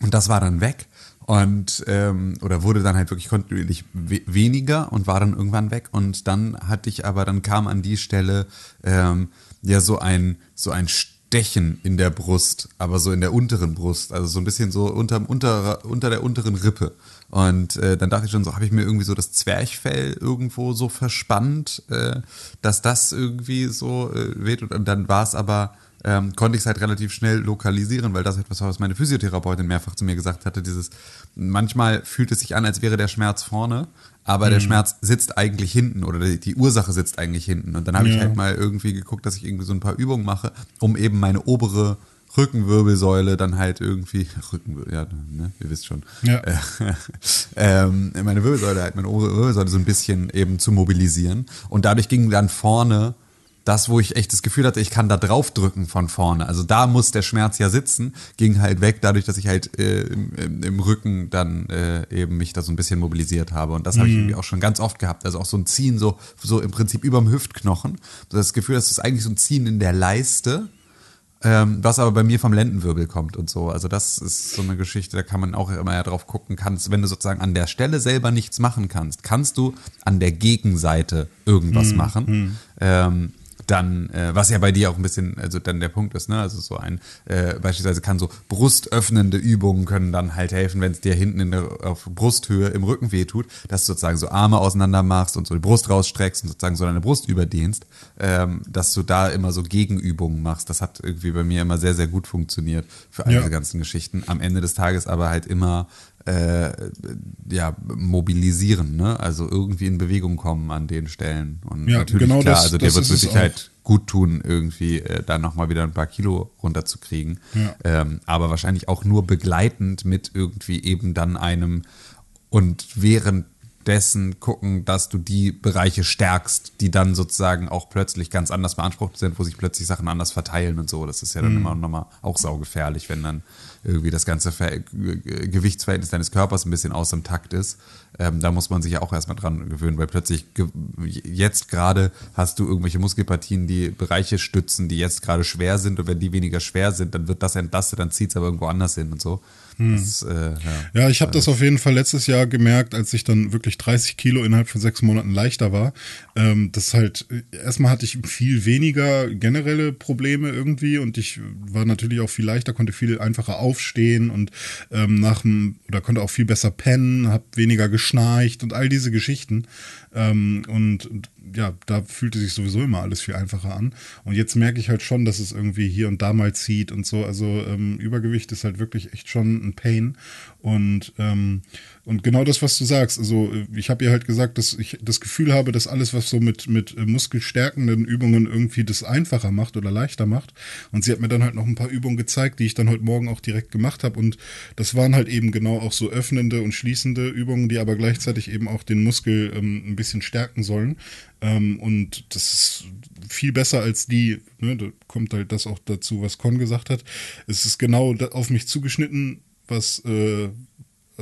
und das war dann weg. Und ähm, oder wurde dann halt wirklich kontinuierlich we weniger und war dann irgendwann weg. Und dann hatte ich aber, dann kam an die Stelle ähm, ja so ein, so ein Stechen in der Brust, aber so in der unteren Brust, also so ein bisschen so unterm, unter, unter der unteren Rippe. Und äh, dann dachte ich schon so, habe ich mir irgendwie so das Zwerchfell irgendwo so verspannt, äh, dass das irgendwie so äh, wehtut. Und dann war es aber ähm, konnte ich es halt relativ schnell lokalisieren, weil das etwas war, was meine Physiotherapeutin mehrfach zu mir gesagt hatte, dieses, manchmal fühlt es sich an, als wäre der Schmerz vorne, aber der Schmerz sitzt eigentlich hinten oder die, die Ursache sitzt eigentlich hinten. Und dann habe ich Ja. halt mal irgendwie geguckt, dass ich irgendwie so ein paar Übungen mache, um eben meine obere Rückenwirbelsäule dann halt irgendwie, Rückenwirbel, ja, ne, ihr wisst schon, Ja. äh, ähm, meine Wirbelsäule halt, meine obere Wirbelsäule so ein bisschen eben zu mobilisieren. Und dadurch ging dann vorne das, wo ich echt das Gefühl hatte, ich kann da drauf drücken von vorne. Also da muss der Schmerz ja sitzen, ging halt weg, dadurch, dass ich halt äh, im, im, Rücken dann äh, eben mich da so ein bisschen mobilisiert habe. Und das habe ich irgendwie auch schon ganz oft gehabt. Also auch so ein Ziehen, so, so im Prinzip überm Hüftknochen. Das Gefühl, das ist eigentlich so ein Ziehen in der Leiste. Ähm, was aber bei mir vom Lendenwirbel kommt und so. Also das ist so eine Geschichte, da kann man auch immer ja drauf gucken, kannst, wenn du sozusagen an der Stelle selber nichts machen kannst, kannst du an der Gegenseite irgendwas machen. Ähm, dann, äh, was ja bei dir auch ein bisschen, also dann der Punkt ist, ne, also so ein, äh, beispielsweise kann so brustöffnende Übungen können dann halt helfen, wenn es dir hinten in der, auf Brusthöhe im Rücken wehtut, dass du sozusagen so Arme auseinander machst und so die Brust rausstreckst und sozusagen so deine Brust überdehnst, ähm, dass du da immer so Gegenübungen machst. Das hat irgendwie bei mir immer sehr, sehr gut funktioniert für all Ja. diese ganzen Geschichten. Am Ende des Tages aber halt immer äh, ja, mobilisieren, ne? Also irgendwie in Bewegung kommen an den Stellen. Und Ja, natürlich genau klar, das- also das wird Sicherheit gut tun, irgendwie äh, da nochmal wieder ein paar Kilo runterzukriegen. Ja. Ähm, aber wahrscheinlich auch nur begleitend mit irgendwie eben dann einem und währenddessen gucken, dass du die Bereiche stärkst, die dann sozusagen auch plötzlich ganz anders beansprucht sind, wo sich plötzlich Sachen anders verteilen und so. Das ist ja dann immer nochmal auch saugefährlich, wenn dann irgendwie das ganze Ver Ge- Gewichtsverhältnis deines Körpers ein bisschen aus dem Takt ist. Ähm, da muss man sich ja auch erstmal dran gewöhnen, weil plötzlich ge- jetzt gerade hast du irgendwelche Muskelpartien, die Bereiche stützen, die jetzt gerade schwer sind und wenn die weniger schwer sind, dann wird das entlastet, dann zieht es aber irgendwo anders hin und so. Das, äh, ja. Ja, ich habe das auf jeden Fall letztes Jahr gemerkt, als ich dann wirklich 30 Kilo innerhalb von sechs Monaten leichter war. Ähm, das halt, erstmal hatte ich viel weniger generelle Probleme irgendwie und ich war natürlich auch viel leichter, konnte viel einfacher aufstehen und ähm, nach dem, oder konnte auch viel besser pennen, habe weniger geschnarcht und all diese Geschichten. Ähm, und, ja, da fühlte sich sowieso immer alles viel einfacher an. Und jetzt merke ich halt schon, dass es irgendwie hier und da mal zieht und so. Also ähm, Übergewicht ist halt wirklich echt schon ein Pain. Und, ähm, und genau das, was du sagst. Also äh, ich habe ihr halt gesagt, dass ich das Gefühl habe, dass alles, was so mit, mit äh, muskelstärkenden Übungen irgendwie das einfacher macht oder leichter macht. Und sie hat mir dann halt noch ein paar Übungen gezeigt, die ich dann heute Morgen auch direkt gemacht habe. Und das waren halt eben genau auch so öffnende und schließende Übungen, die aber gleichzeitig eben auch den Muskel ähm, ein bisschen stärken sollen. Ähm, und das ist viel besser als die, ne, da kommt halt das auch dazu, was Con gesagt hat. Es ist genau auf mich zugeschnitten, was, äh,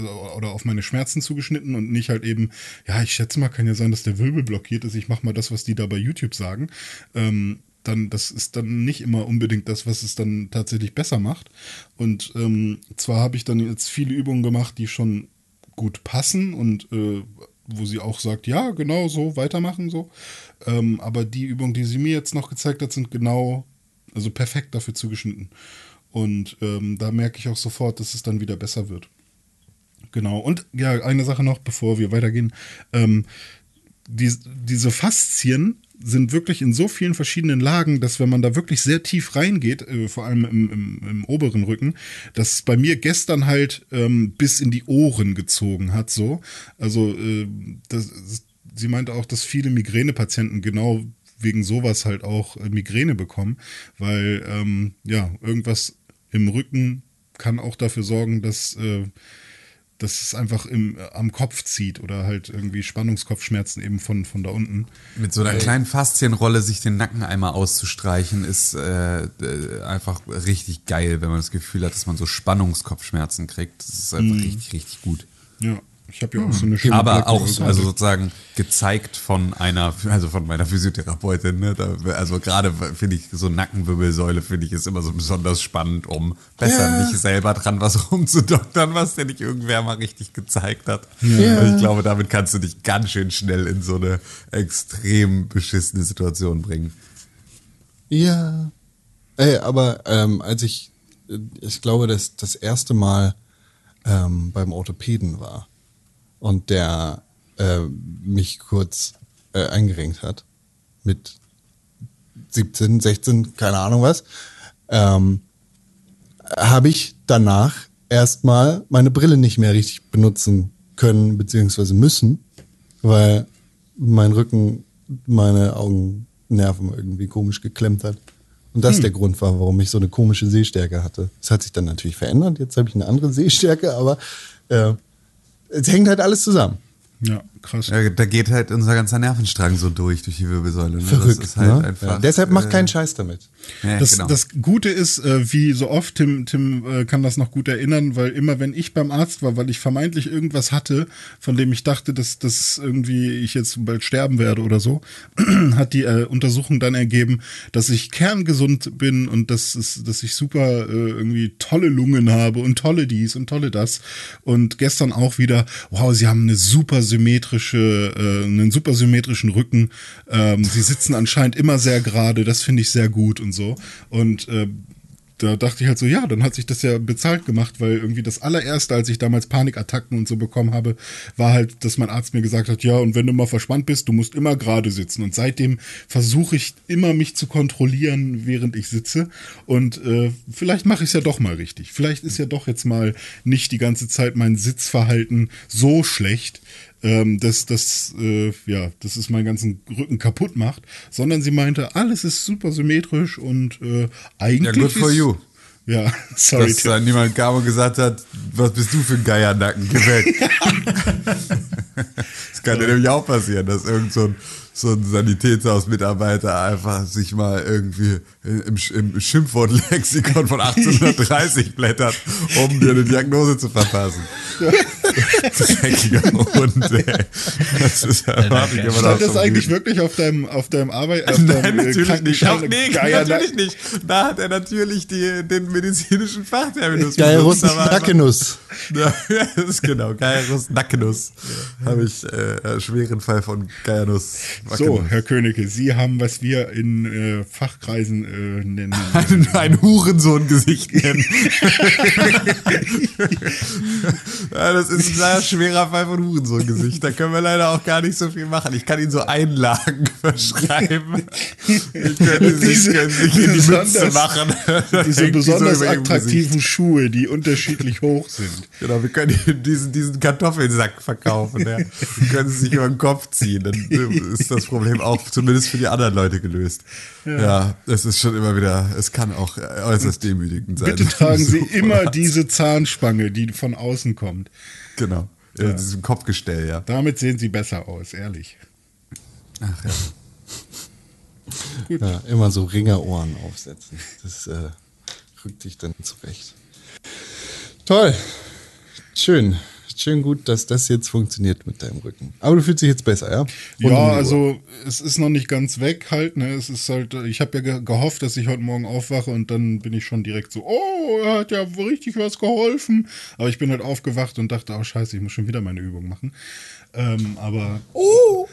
oder auf meine Schmerzen zugeschnitten und nicht halt eben, ja, ich schätze mal, kann ja sein, dass der Wirbel blockiert ist, ich mache mal das, was die da bei YouTube sagen. Ähm, dann, das ist dann nicht immer unbedingt das, was es dann tatsächlich besser macht. Und ähm, zwar habe ich dann jetzt viele Übungen gemacht, die schon gut passen und äh, wo sie auch sagt, ja, genau so, weitermachen so. Ähm, aber die Übungen, die sie mir jetzt noch gezeigt hat, sind genau, also perfekt dafür zugeschnitten. Und ähm, da merke ich auch sofort, dass es dann wieder besser wird. Genau. Und ja, eine Sache noch, bevor wir weitergehen. Ähm, die, diese Faszien sind wirklich in so vielen verschiedenen Lagen, dass wenn man da wirklich sehr tief reingeht, äh, vor allem im, im, im oberen Rücken, dass bei mir gestern halt ähm, bis in die Ohren gezogen hat, so. Also äh, das, sie meinte auch, dass viele Migränepatienten genau wegen sowas halt auch äh, Migräne bekommen, weil ähm, ja, irgendwas im Rücken kann auch dafür sorgen, dass äh, dass es einfach im, äh, am Kopf zieht oder halt irgendwie Spannungskopfschmerzen eben von, von da unten. Mit so einer kleinen Faszienrolle sich den Nacken einmal auszustreichen, ist äh, äh, einfach richtig geil, wenn man das Gefühl hat, dass man so Spannungskopfschmerzen kriegt. Das ist einfach richtig, richtig gut. Ja, ich habe ja auch so eine schöne Aber auch so- also sozusagen gezeigt von einer, also von meiner Physiotherapeutin. Ne? Da, also gerade finde ich so Nackenwirbelsäule finde ich ist immer so besonders spannend, um besser nicht selber dran was rumzudoktern, was dir nicht irgendwer mal richtig gezeigt hat. Also ich glaube, damit kannst du dich ganz schön schnell in so eine extrem beschissene Situation bringen. Ja. Ey, aber ähm, als ich, äh, ich glaube, das das erste Mal ähm, beim Orthopäden war und der äh, mich kurz äh, eingerenkt hat mit 17, 16, keine Ahnung was, ähm, habe ich danach erstmal meine Brille nicht mehr richtig benutzen können beziehungsweise müssen, weil mein Rücken meine Augennerven irgendwie komisch geklemmt hat. Und das der Grund war, warum ich so eine komische Sehstärke hatte. Das hat sich dann natürlich verändert. Jetzt habe ich eine andere Sehstärke, aber äh, es hängt halt alles zusammen. Ja, krass. Ja, da geht halt unser ganzer Nervenstrang so durch, durch die Wirbelsäule. Ne? Verrückt. Halt ne? einfach. ja, deshalb macht äh, keinen Scheiß damit. Ja, Das, genau. das Gute ist, äh, wie so oft, Tim, Tim äh, kann das noch gut erinnern, weil immer wenn ich beim Arzt war, weil ich vermeintlich irgendwas hatte, von dem ich dachte, dass, dass irgendwie ich jetzt bald sterben werde oder so, hat die äh, Untersuchung dann ergeben, dass ich kerngesund bin und dass, es, dass ich super äh, irgendwie tolle Lungen habe und tolle dies und tolle das. Und gestern auch wieder, wow, sie haben eine super symmetrische, äh, einen super symmetrischen Rücken. Ähm, sie sitzen anscheinend immer sehr gerade, das finde ich sehr gut und so. Und äh, da dachte ich halt so, ja, dann hat sich das ja bezahlt gemacht, weil irgendwie das allererste, als ich damals Panikattacken und so bekommen habe, war halt, dass mein Arzt mir gesagt hat, ja, und wenn du mal verspannt bist, du musst immer gerade sitzen. Und seitdem versuche ich immer mich zu kontrollieren, während ich sitze. Und äh, vielleicht mache ich es ja doch mal richtig. Vielleicht ist ja doch jetzt mal nicht die ganze Zeit mein Sitzverhalten so schlecht, ähm, dass das, äh, ja, dass es meinen ganzen Rücken kaputt macht, sondern sie meinte, alles ist super symmetrisch und äh, eigentlich. Ja, good for ist, you. Ja, sorry. Dass da niemand kam und gesagt hat, was bist du für ein Geiernacken, geh weg. das kann ja nämlich auch passieren, dass irgend so ein, so ein Sanitätshausmitarbeiter einfach sich mal irgendwie im, im Schimpfwortlexikon von 1830 blättert, um dir eine Diagnose zu verpassen. Dreckiger Hund, ey. Das ist erwarte ich immer noch Stand das eigentlich Leben. wirklich auf deinem, auf deinem Arbeit? Auf Nein, deinem, äh, natürlich nicht. Auf, nee, Geier- natürlich nicht. Da hat er natürlich die, den medizinischen Fachterminus Geirus Nackenus. Ja, das ist genau. Geirus Nackenus. Habe ich äh, einen schweren Fall von Geirus So, Herr Königke, Sie haben, was wir in äh, Fachkreisen äh, nennen. ein, ein Hurensohn-Gesicht nennen. ja, das ist ein sehr schwerer Fall von Hurensohn-Gesicht. Da können wir leider auch gar nicht so viel machen. Ich kann Ihnen so Einlagen verschreiben. Ich könnte sich, Diese können sich in die Mütze machen. Diese so besonders Gesicht. attraktiven Schuhe, die unterschiedlich hoch sind. Genau, wir können Ihnen diesen, diesen Kartoffelsack verkaufen. Ja. Den können Sie sich über den Kopf ziehen. Dann ist das Problem auch zumindest für die anderen Leute gelöst. Ja, es ist schon immer wieder, es kann auch äußerst demütigend sein. Bitte tragen Sie So, immer diese Zahnspange, die von außen kommt. Genau, ja. diesem Kopfgestell, ja. Damit sehen Sie besser aus, ehrlich. Ach ja. Ja, immer so Ringerohren aufsetzen. Das äh, rückt dich dann zurecht. Toll. Schön. Schön gut, dass das jetzt funktioniert mit deinem Rücken. Aber du fühlst dich jetzt besser, ja? Rund Ja, Uhr. also es ist noch nicht ganz weg halt. Ne? Es ist halt, äh, ich habe ja ge gehofft, dass ich heute Morgen aufwache und dann bin ich schon direkt so, oh, er hat ja richtig was geholfen. Aber ich bin halt aufgewacht und dachte, oh scheiße, ich muss schon wieder meine Übung machen. Ähm, aber oh.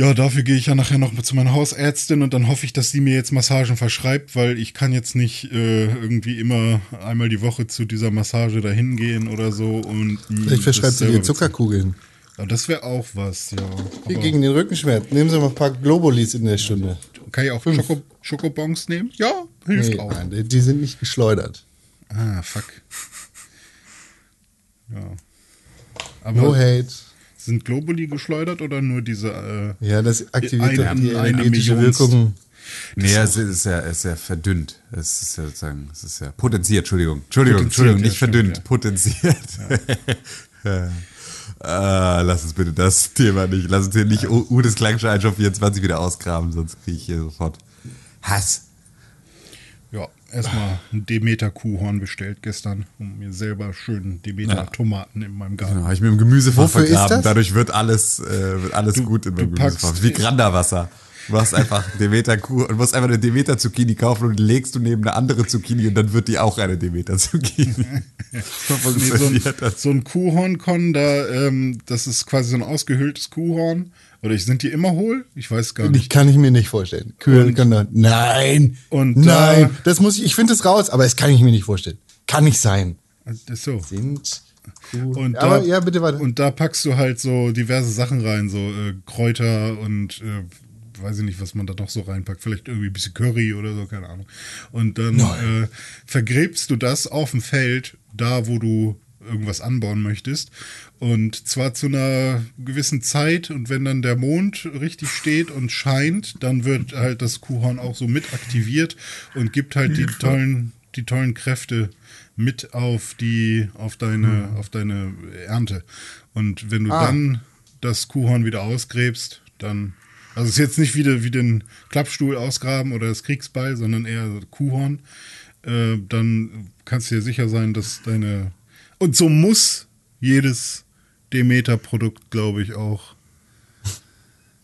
Ja, dafür gehe ich ja nachher noch zu meiner Hausärztin und dann hoffe ich, dass sie mir jetzt Massagen verschreibt, weil ich kann jetzt nicht äh, irgendwie immer einmal die Woche zu dieser Massage dahin gehen oder so und mh, Vielleicht das verschreibt sie dir Zuckerkugeln. ja, das wäre auch was, ja. Hier gegen den Rückenschmerz. Nehmen Sie mal ein paar Globulis in der Stunde. kann ich auch Schoko Schokobons nehmen? Ja, hilft Nee, auch. nein, die, die sind nicht geschleudert. Ah, fuck. Ja. Aber No hate. Sind Globuli geschleudert oder nur diese äh, Ja, das aktiviert Eine- die energetische. Wirkung. Nee, es ist ja, es ist ja verdünnt. Es ist ja sozusagen, es ist ja potenziert, Entschuldigung. Entschuldigung, Potenziert, Entschuldigung, ja, nicht stimmt, verdünnt, ja. potenziert. Ja. Ah, lass uns bitte das Thema nicht, lass uns hier nicht U- Udes Klangschein schon 24 wieder ausgraben, sonst kriege ich hier sofort Hass. Ja, erstmal ein Demeter-Kuhhorn bestellt gestern, um mir selber schön Demeter-Tomaten in meinem Garten. Genau, habe ich mir im Gemüsefach Wofür ist vergraben. das? Dadurch wird alles, äh, wird alles Du- gut in meinem Gemüsefach. Wie Granderwasser. Du machst einfach Demeter Kuh und musst einfach eine Demeter Zucchini kaufen und legst du neben eine andere Zucchini und dann wird die auch eine Demeter Zucchini. so Nee, so, ein, so ein Kuhhorn-Con, da, ähm, das ist quasi so ein ausgehöhltes Kuhhorn. Oder sind die immer hohl? Ich weiß gar nicht. kann ich mir nicht vorstellen. Kühe können da, nein, Und nein, da- das muss ich, ich finde es raus, aber das kann ich mir nicht vorstellen. Kann nicht sein. Das ist so. Sind Kuh. Und aber da, ja, bitte weiter. Und da packst du halt so diverse Sachen rein, so äh, Kräuter und äh, weiß ich nicht, was man da noch so reinpackt. Vielleicht irgendwie ein bisschen Curry oder so, keine Ahnung. Und dann äh, vergräbst du das auf dem Feld, da wo du irgendwas anbauen möchtest. Und zwar zu einer gewissen Zeit. Und wenn dann der Mond richtig steht und scheint, dann wird halt das Kuhhorn auch so mit aktiviert und gibt halt die tollen, die tollen Kräfte mit auf die, auf deine, auf deine Ernte. Und wenn du Ah. dann das Kuhhorn wieder ausgräbst, dann, also es ist jetzt nicht wie, wie den Klappstuhl ausgraben oder das Kriegsbeil, sondern eher Kuhhorn, äh, dann kannst du dir sicher sein, dass deine, und so muss jedes Demeter-Produkt, glaube ich, auch.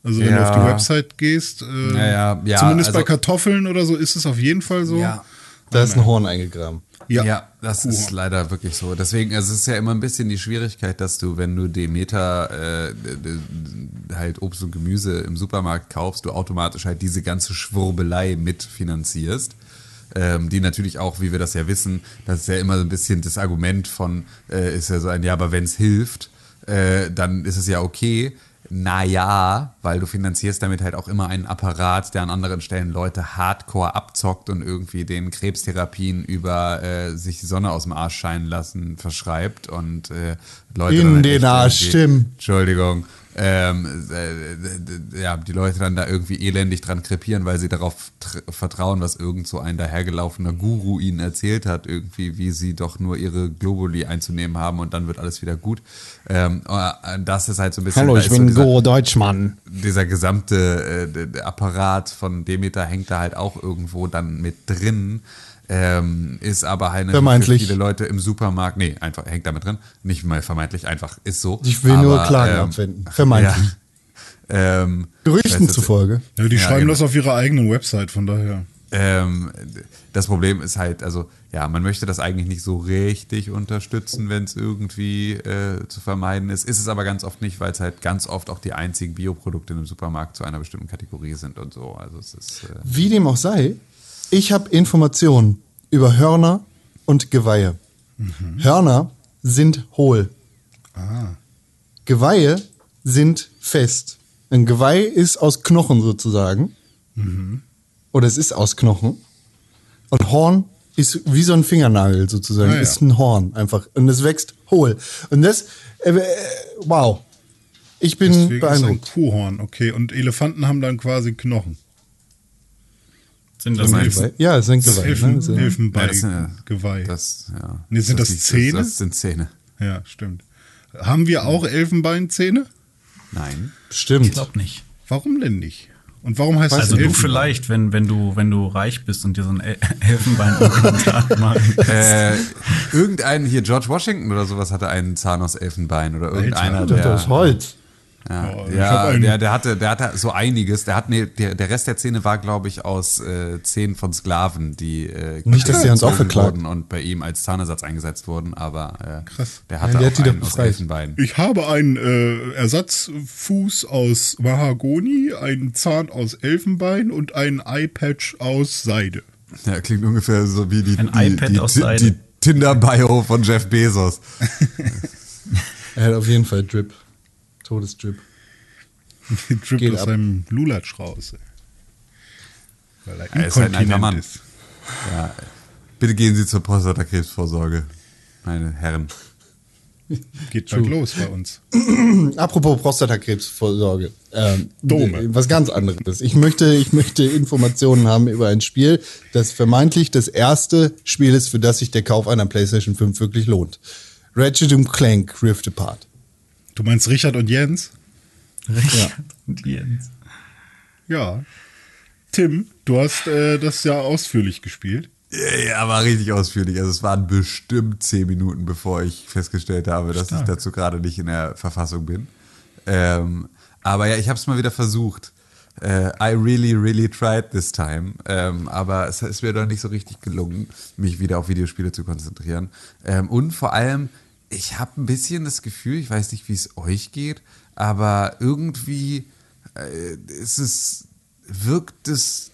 Also wenn du Ja. auf die Website gehst, äh, Naja, ja, zumindest also- bei Kartoffeln oder so ist es auf jeden Fall so. Ja. da ist ein Horn eingegraben. Ja, das Kuhhorn. ist leider wirklich so. Deswegen, also es ist ja immer ein bisschen die Schwierigkeit, dass du, wenn du Demeter äh, halt Obst und Gemüse im Supermarkt kaufst, du automatisch halt diese ganze Schwurbelei mitfinanzierst. Ähm, die natürlich auch, wie wir das ja wissen, das ist ja immer so ein bisschen das Argument von, äh, ist ja so ein, ja, aber wenn es hilft, äh, dann ist es ja okay. Naja, weil du finanzierst damit halt auch immer einen Apparat, der an anderen Stellen Leute hardcore abzockt und irgendwie den Krebstherapien über äh, sich die Sonne aus dem Arsch scheinen lassen verschreibt und äh, Leute In halt den Arsch, stimmt. Entschuldigung. Ähm, äh, d- ja, die Leute dann da irgendwie elendig dran krepieren, weil sie darauf tr- vertrauen, was irgend so ein dahergelaufener Guru ihnen erzählt hat, irgendwie, wie sie doch nur ihre Globuli einzunehmen haben und dann wird alles wieder gut. Ähm, äh, das ist halt so ein bisschen. Hallo, ich so bin dieser- Go Deutschmann. dieser gesamte äh, Apparat von Demeter hängt da halt auch irgendwo dann mit drin. Ähm, ist aber halt für viele Leute im Supermarkt, nee, einfach hängt da mit drin. Nicht mal vermeintlich, einfach ist so. Ich will nur Aber, Klagen ähm, abwenden. Vermeintlich. Ja, ähm, Gerüchten zufolge. Ja, die Ja, schreiben genau. das auf ihrer eigenen Website, von daher. Ähm, das Problem ist halt, also ja, man möchte das eigentlich nicht so richtig unterstützen, wenn es irgendwie äh, zu vermeiden ist. Ist es aber ganz oft nicht, weil es halt ganz oft auch die einzigen Bioprodukte im Supermarkt zu einer bestimmten Kategorie sind und so. Also es ist äh, Wie dem auch sei, ich habe Informationen über Hörner und Geweihe. Hörner sind hohl. Geweihe sind fest. Ein Geweih ist aus Knochen sozusagen. Oder es ist aus Knochen. Und Horn ist wie so ein Fingernagel sozusagen. Ah, ja. Ist ein Horn einfach. Und es wächst hohl. Und das, äh, äh, wow. Ich bin Deswegen ist ein beeindruckt. Kuhhorn, okay. Und Elefanten haben dann quasi Knochen. Sind das Das ist- Ja, es sind Das Geweih. Elfen, ne? Das ist- Elfenbein, Ja, das sind Geweih. Das, ja. Nee, sind das liegt- Zähne? Das, sind Zähne. ja, stimmt. Haben wir auch Elfenbeinzähne? Nein. Stimmt. Ich glaube nicht. Warum denn nicht? Und warum heißt Also es du Elfenbein? vielleicht, wenn, wenn du, wenn du reich bist und dir so ein El Elfenbein machen kannst. Äh, irgendein hier, George Washington oder sowas, hatte einen Zahn aus Elfenbein oder irgendeiner, Das der. ist Holz. Ja, Oh, ja der, der, hatte, der hatte so einiges. Der, hat, nee, der, der Rest der Zähne war, glaube ich, aus äh, Zähnen von Sklaven, die äh, Nicht, dass die uns auch verklagen. wurden und bei ihm als Zahnersatz eingesetzt wurden, aber äh, Krass. der hatte Ja, der auch hat einen aus. Elfenbein. Ich habe einen äh, Ersatzfuß aus Mahagoni, einen Zahn aus Elfenbein und einen Eyepatch aus Seide. Ja, klingt ungefähr so wie die, Ein die, iPad die, aus die, Seide. die Tinder-Bio von Jeff Bezos. Er hat auf jeden Fall Drip. Todesdrip. Drippt Geht aus ab. seinem Lulatsch raus. Weil er Er ist halt ein alter Mann. ist. Ja, bitte gehen Sie zur Prostatakrebsvorsorge, meine Herren. Geht bald los bei uns. Apropos Prostatakrebsvorsorge. Ähm, Dome. Was ganz anderes. Ich möchte, ich möchte Informationen haben über ein Spiel, das vermeintlich das erste Spiel ist, für das sich der Kauf einer PlayStation 5 wirklich lohnt. Ratchet Clank Rift Apart. Du meinst Richard und Jens? Richard und Jens. Ja. Tim, du hast äh, das ja ausführlich gespielt. Ja, ja, war richtig ausführlich. Also es waren bestimmt zehn Minuten, bevor ich festgestellt habe, dass ich dazu gerade nicht in der Verfassung bin. Ähm, aber ja, ich habe es mal wieder versucht. äh, I really, really tried this time. Ähm, aber es ist mir doch nicht so richtig gelungen, mich wieder auf Videospiele zu konzentrieren. Ähm, und vor allem, ich habe ein bisschen das Gefühl, ich weiß nicht, wie es euch geht, aber irgendwie äh, ist es, wirkt es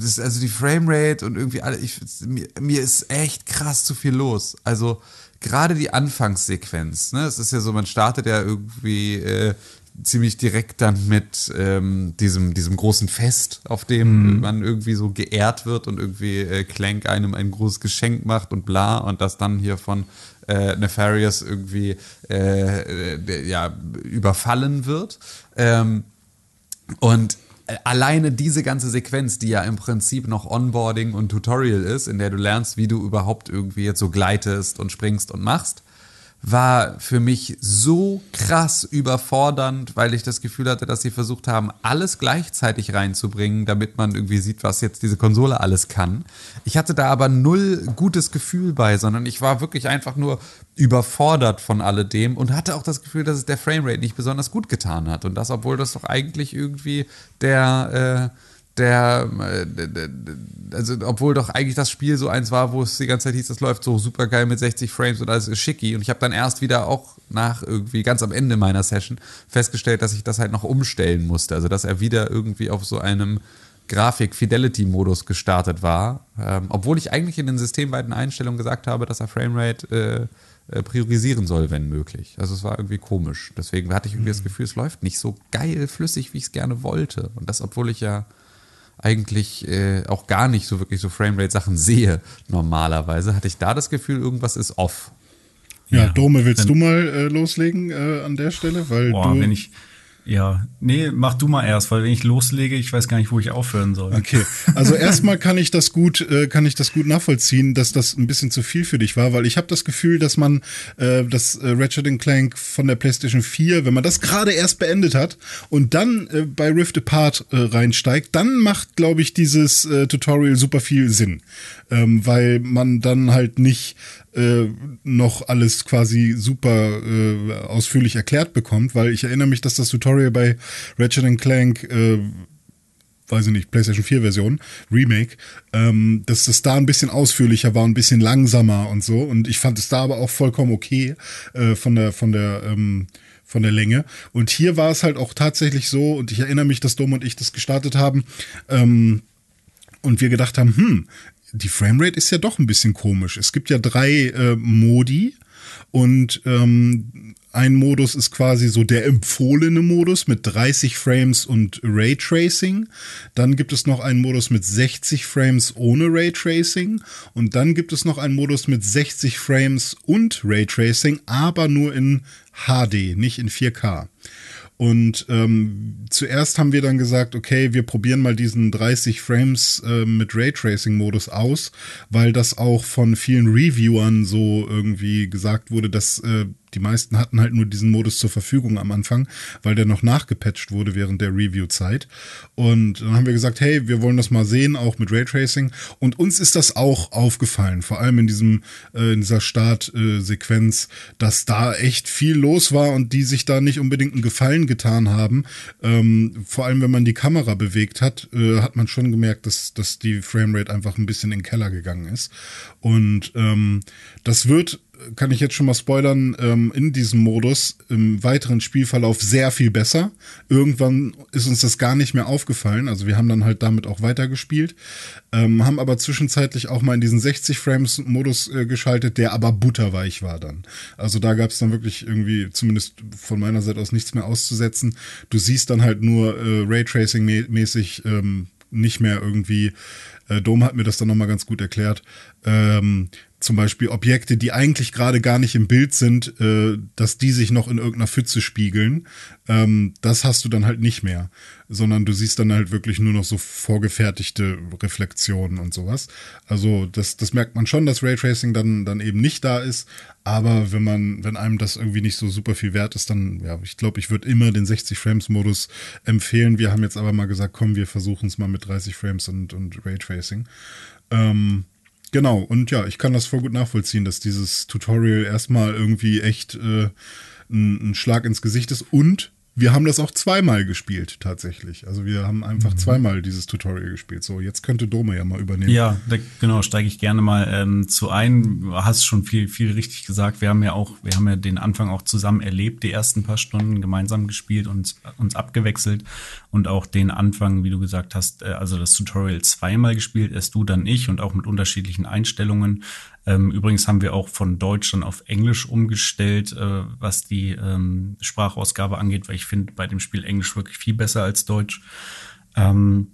das, also die Framerate und irgendwie alle, ich, mir, mir ist echt krass zu viel los. Also gerade die Anfangssequenz, ne? Es ist ja so, man startet ja irgendwie äh, ziemlich direkt dann mit ähm, diesem, diesem großen Fest, auf dem mhm. man irgendwie so geehrt wird und irgendwie äh, Clank einem ein großes Geschenk macht und bla und das dann hier von äh, Nefarious irgendwie äh, äh ja, überfallen wird. Ähm, und alleine diese ganze Sequenz, die ja im Prinzip noch Onboarding und Tutorial ist, in der du lernst, wie du überhaupt irgendwie jetzt so gleitest und springst und machst, war für mich so krass überfordernd, weil ich das Gefühl hatte, dass sie versucht haben, alles gleichzeitig reinzubringen, damit man irgendwie sieht, was jetzt diese Konsole alles kann. Ich hatte da aber null gutes Gefühl bei, sondern ich war wirklich einfach nur überfordert von alledem und hatte auch das Gefühl, dass es der Framerate nicht besonders gut getan hat. Und das, obwohl das doch eigentlich irgendwie der, äh, der, äh, also obwohl doch eigentlich das Spiel so eins war, wo es die ganze Zeit hieß, das läuft so super geil mit 60 Frames und alles ist schicki. Und ich habe dann erst wieder auch nach irgendwie ganz am Ende meiner Session festgestellt, dass ich das halt noch umstellen musste. Also dass er wieder irgendwie auf so einem Grafik-Fidelity-Modus gestartet war. Ähm, obwohl ich eigentlich in den systemweiten Einstellungen gesagt habe, dass er Framerate äh, äh, priorisieren soll, wenn möglich. Also es war irgendwie komisch. Deswegen hatte ich irgendwie mhm. das Gefühl, es läuft nicht so geil flüssig, wie ich es gerne wollte. Und das, obwohl ich ja eigentlich äh, auch gar nicht so wirklich so Framerate-Sachen sehe normalerweise, hatte ich da das Gefühl, irgendwas ist off. Ja, ja Dome, willst du mal äh, loslegen äh, an der Stelle? Weil Boah, du wenn ich ja, nee, mach du mal erst, weil wenn ich loslege, ich weiß gar nicht, wo ich aufhören soll. Okay, also erstmal kann ich das gut, äh, kann ich das gut nachvollziehen, dass das ein bisschen zu viel für dich war, weil ich habe das Gefühl, dass man äh, das äh, Ratchet Clank von der PlayStation 4, wenn man das gerade erst beendet hat und dann äh, bei Rift Apart äh, reinsteigt, dann macht, glaube ich, dieses äh, Tutorial super viel Sinn, ähm, weil man dann halt nicht äh, noch alles quasi super äh, ausführlich erklärt bekommt, weil ich erinnere mich, dass das Tutorial bei Ratchet Clank äh, weiß ich nicht, PlayStation 4 Version, Remake, ähm, dass das da ein bisschen ausführlicher war, ein bisschen langsamer und so. Und ich fand es da aber auch vollkommen okay äh, von der, von der, ähm, von der Länge. Und hier war es halt auch tatsächlich so, und ich erinnere mich, dass Dom und ich das gestartet haben, ähm, und wir gedacht haben, hm, die Framerate ist ja doch ein bisschen komisch. Es gibt ja drei äh, Modi und ähm, ein Modus ist quasi so der empfohlene Modus mit 30 Frames und Raytracing. Dann gibt es noch einen Modus mit 60 Frames ohne Raytracing. Und dann gibt es noch einen Modus mit 60 Frames und Raytracing, aber nur in HD, nicht in 4K. Und ähm, zuerst haben wir dann gesagt, okay, wir probieren mal diesen 30 Frames äh, mit Raytracing-Modus aus, weil das auch von vielen Reviewern so irgendwie gesagt wurde, dass äh, die meisten hatten halt nur diesen Modus zur Verfügung am Anfang, weil der noch nachgepatcht wurde während der Review-Zeit. Und dann haben wir gesagt, hey, wir wollen das mal sehen, auch mit Raytracing. Und uns ist das auch aufgefallen, vor allem in diesem, äh, in dieser Startsequenz, äh, dass da echt viel los war und die sich da nicht unbedingt einen Gefallen getan haben. Ähm, vor allem, wenn man die Kamera bewegt hat, äh, hat man schon gemerkt, dass, dass die Framerate einfach ein bisschen in den Keller gegangen ist. Und ähm, das wird kann ich jetzt schon mal spoilern, ähm, in diesem Modus im weiteren Spielverlauf sehr viel besser. Irgendwann ist uns das gar nicht mehr aufgefallen. Also wir haben dann halt damit auch weitergespielt, ähm, haben aber zwischenzeitlich auch mal in diesen 60 Frames Modus äh, geschaltet, der aber butterweich war dann. Also da gab es dann wirklich irgendwie, zumindest von meiner Seite aus, nichts mehr auszusetzen. Du siehst dann halt nur äh, Raytracing-mäßig ähm, nicht mehr irgendwie. Äh, Dom hat mir das dann nochmal ganz gut erklärt. Ähm, zum Beispiel Objekte, die eigentlich gerade gar nicht im Bild sind, äh, dass die sich noch in irgendeiner Pfütze spiegeln, ähm, das hast du dann halt nicht mehr, sondern du siehst dann halt wirklich nur noch so vorgefertigte Reflexionen und sowas. Also das, das merkt man schon, dass Raytracing dann, dann eben nicht da ist, aber wenn man, wenn einem das irgendwie nicht so super viel wert ist, dann, ja, ich glaube, ich würde immer den 60 Frames Modus empfehlen. Wir haben jetzt aber mal gesagt, komm, wir versuchen es mal mit 30 Frames und, und Raytracing. Ähm, Genau, und ja, ich kann das voll gut nachvollziehen, dass dieses Tutorial erstmal irgendwie echt äh, ein, ein Schlag ins Gesicht ist. Und wir haben das auch zweimal gespielt, tatsächlich. Also wir haben Mhm. einfach zweimal dieses Tutorial gespielt. So, jetzt könnte Dome ja mal übernehmen. Ja, da, genau, steige ich gerne mal ähm, zu ein. Du hast schon viel, viel richtig gesagt. Wir haben ja auch, wir haben ja den Anfang auch zusammen erlebt, die ersten paar Stunden gemeinsam gespielt und uns abgewechselt und auch den Anfang, wie du gesagt hast, äh, also das Tutorial zweimal gespielt, erst du, dann ich und auch mit unterschiedlichen Einstellungen. Ähm, übrigens haben wir auch von Deutsch dann auf Englisch umgestellt, äh, was die ähm, Sprachausgabe angeht, weil ich finde bei dem Spiel Englisch wirklich viel besser als Deutsch. Ähm,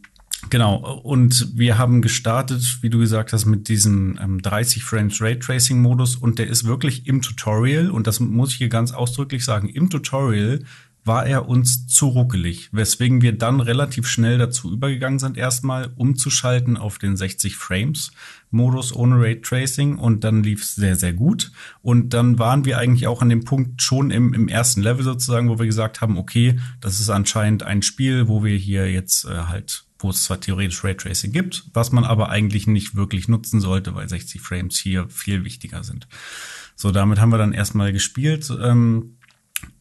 Genau, und wir haben gestartet, wie du gesagt hast, mit diesem ähm, 30 Frames Raytracing Modus und der ist wirklich im Tutorial, und das muss ich hier ganz ausdrücklich sagen, im Tutorial war er uns zu ruckelig, weswegen wir dann relativ schnell dazu übergegangen sind, erstmal umzuschalten auf den 60 Frames Modus ohne Raytracing und dann lief es sehr, sehr gut. Und dann waren wir eigentlich auch an dem Punkt schon im, im ersten Level sozusagen, wo wir gesagt haben, okay, das ist anscheinend ein Spiel, wo wir hier jetzt äh, halt wo es zwar theoretisch Raytracing gibt, was man aber eigentlich nicht wirklich nutzen sollte, weil 60 Frames hier viel wichtiger sind. So, damit haben wir dann erstmal gespielt. Ähm,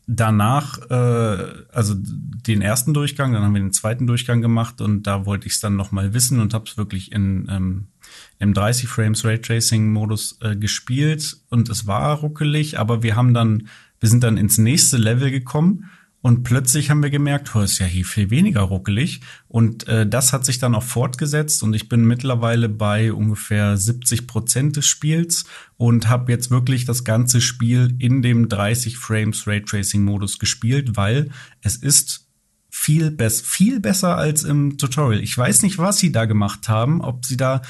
danach, äh, also den ersten Durchgang, dann haben wir den zweiten Durchgang gemacht und da wollte ich es dann noch mal wissen und habe es wirklich in ähm, im 30 Frames Raytracing Modus äh, gespielt und es war ruckelig, aber wir haben dann, wir sind dann ins nächste Level gekommen und plötzlich haben wir gemerkt, oh, ist ja hier viel weniger ruckelig. Und äh, das hat sich dann auch fortgesetzt. Und ich bin mittlerweile bei ungefähr 70 Prozent des Spiels und habe jetzt wirklich das ganze Spiel in dem 30 Frames Raytracing-Modus gespielt, weil es ist viel, bess viel besser als im Tutorial. Ich weiß nicht, was sie da gemacht haben, ob sie da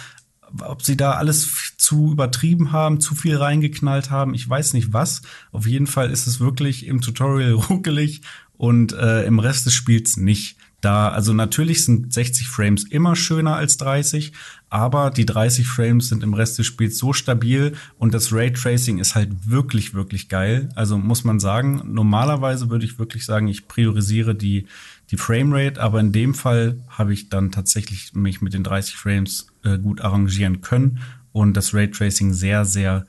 ob sie da alles zu übertrieben haben, zu viel reingeknallt haben, ich weiß nicht was. Auf jeden Fall ist es wirklich im Tutorial ruckelig und äh, im Rest des Spiels nicht. Da, also natürlich sind 60 Frames immer schöner als 30, aber die 30 Frames sind im Rest des Spiels so stabil und das Raytracing ist halt wirklich, wirklich geil. Also muss man sagen, normalerweise würde ich wirklich sagen, ich priorisiere die, die Framerate, aber in dem Fall habe ich dann tatsächlich mich mit den 30 Frames äh, gut arrangieren können und das Raytracing sehr, sehr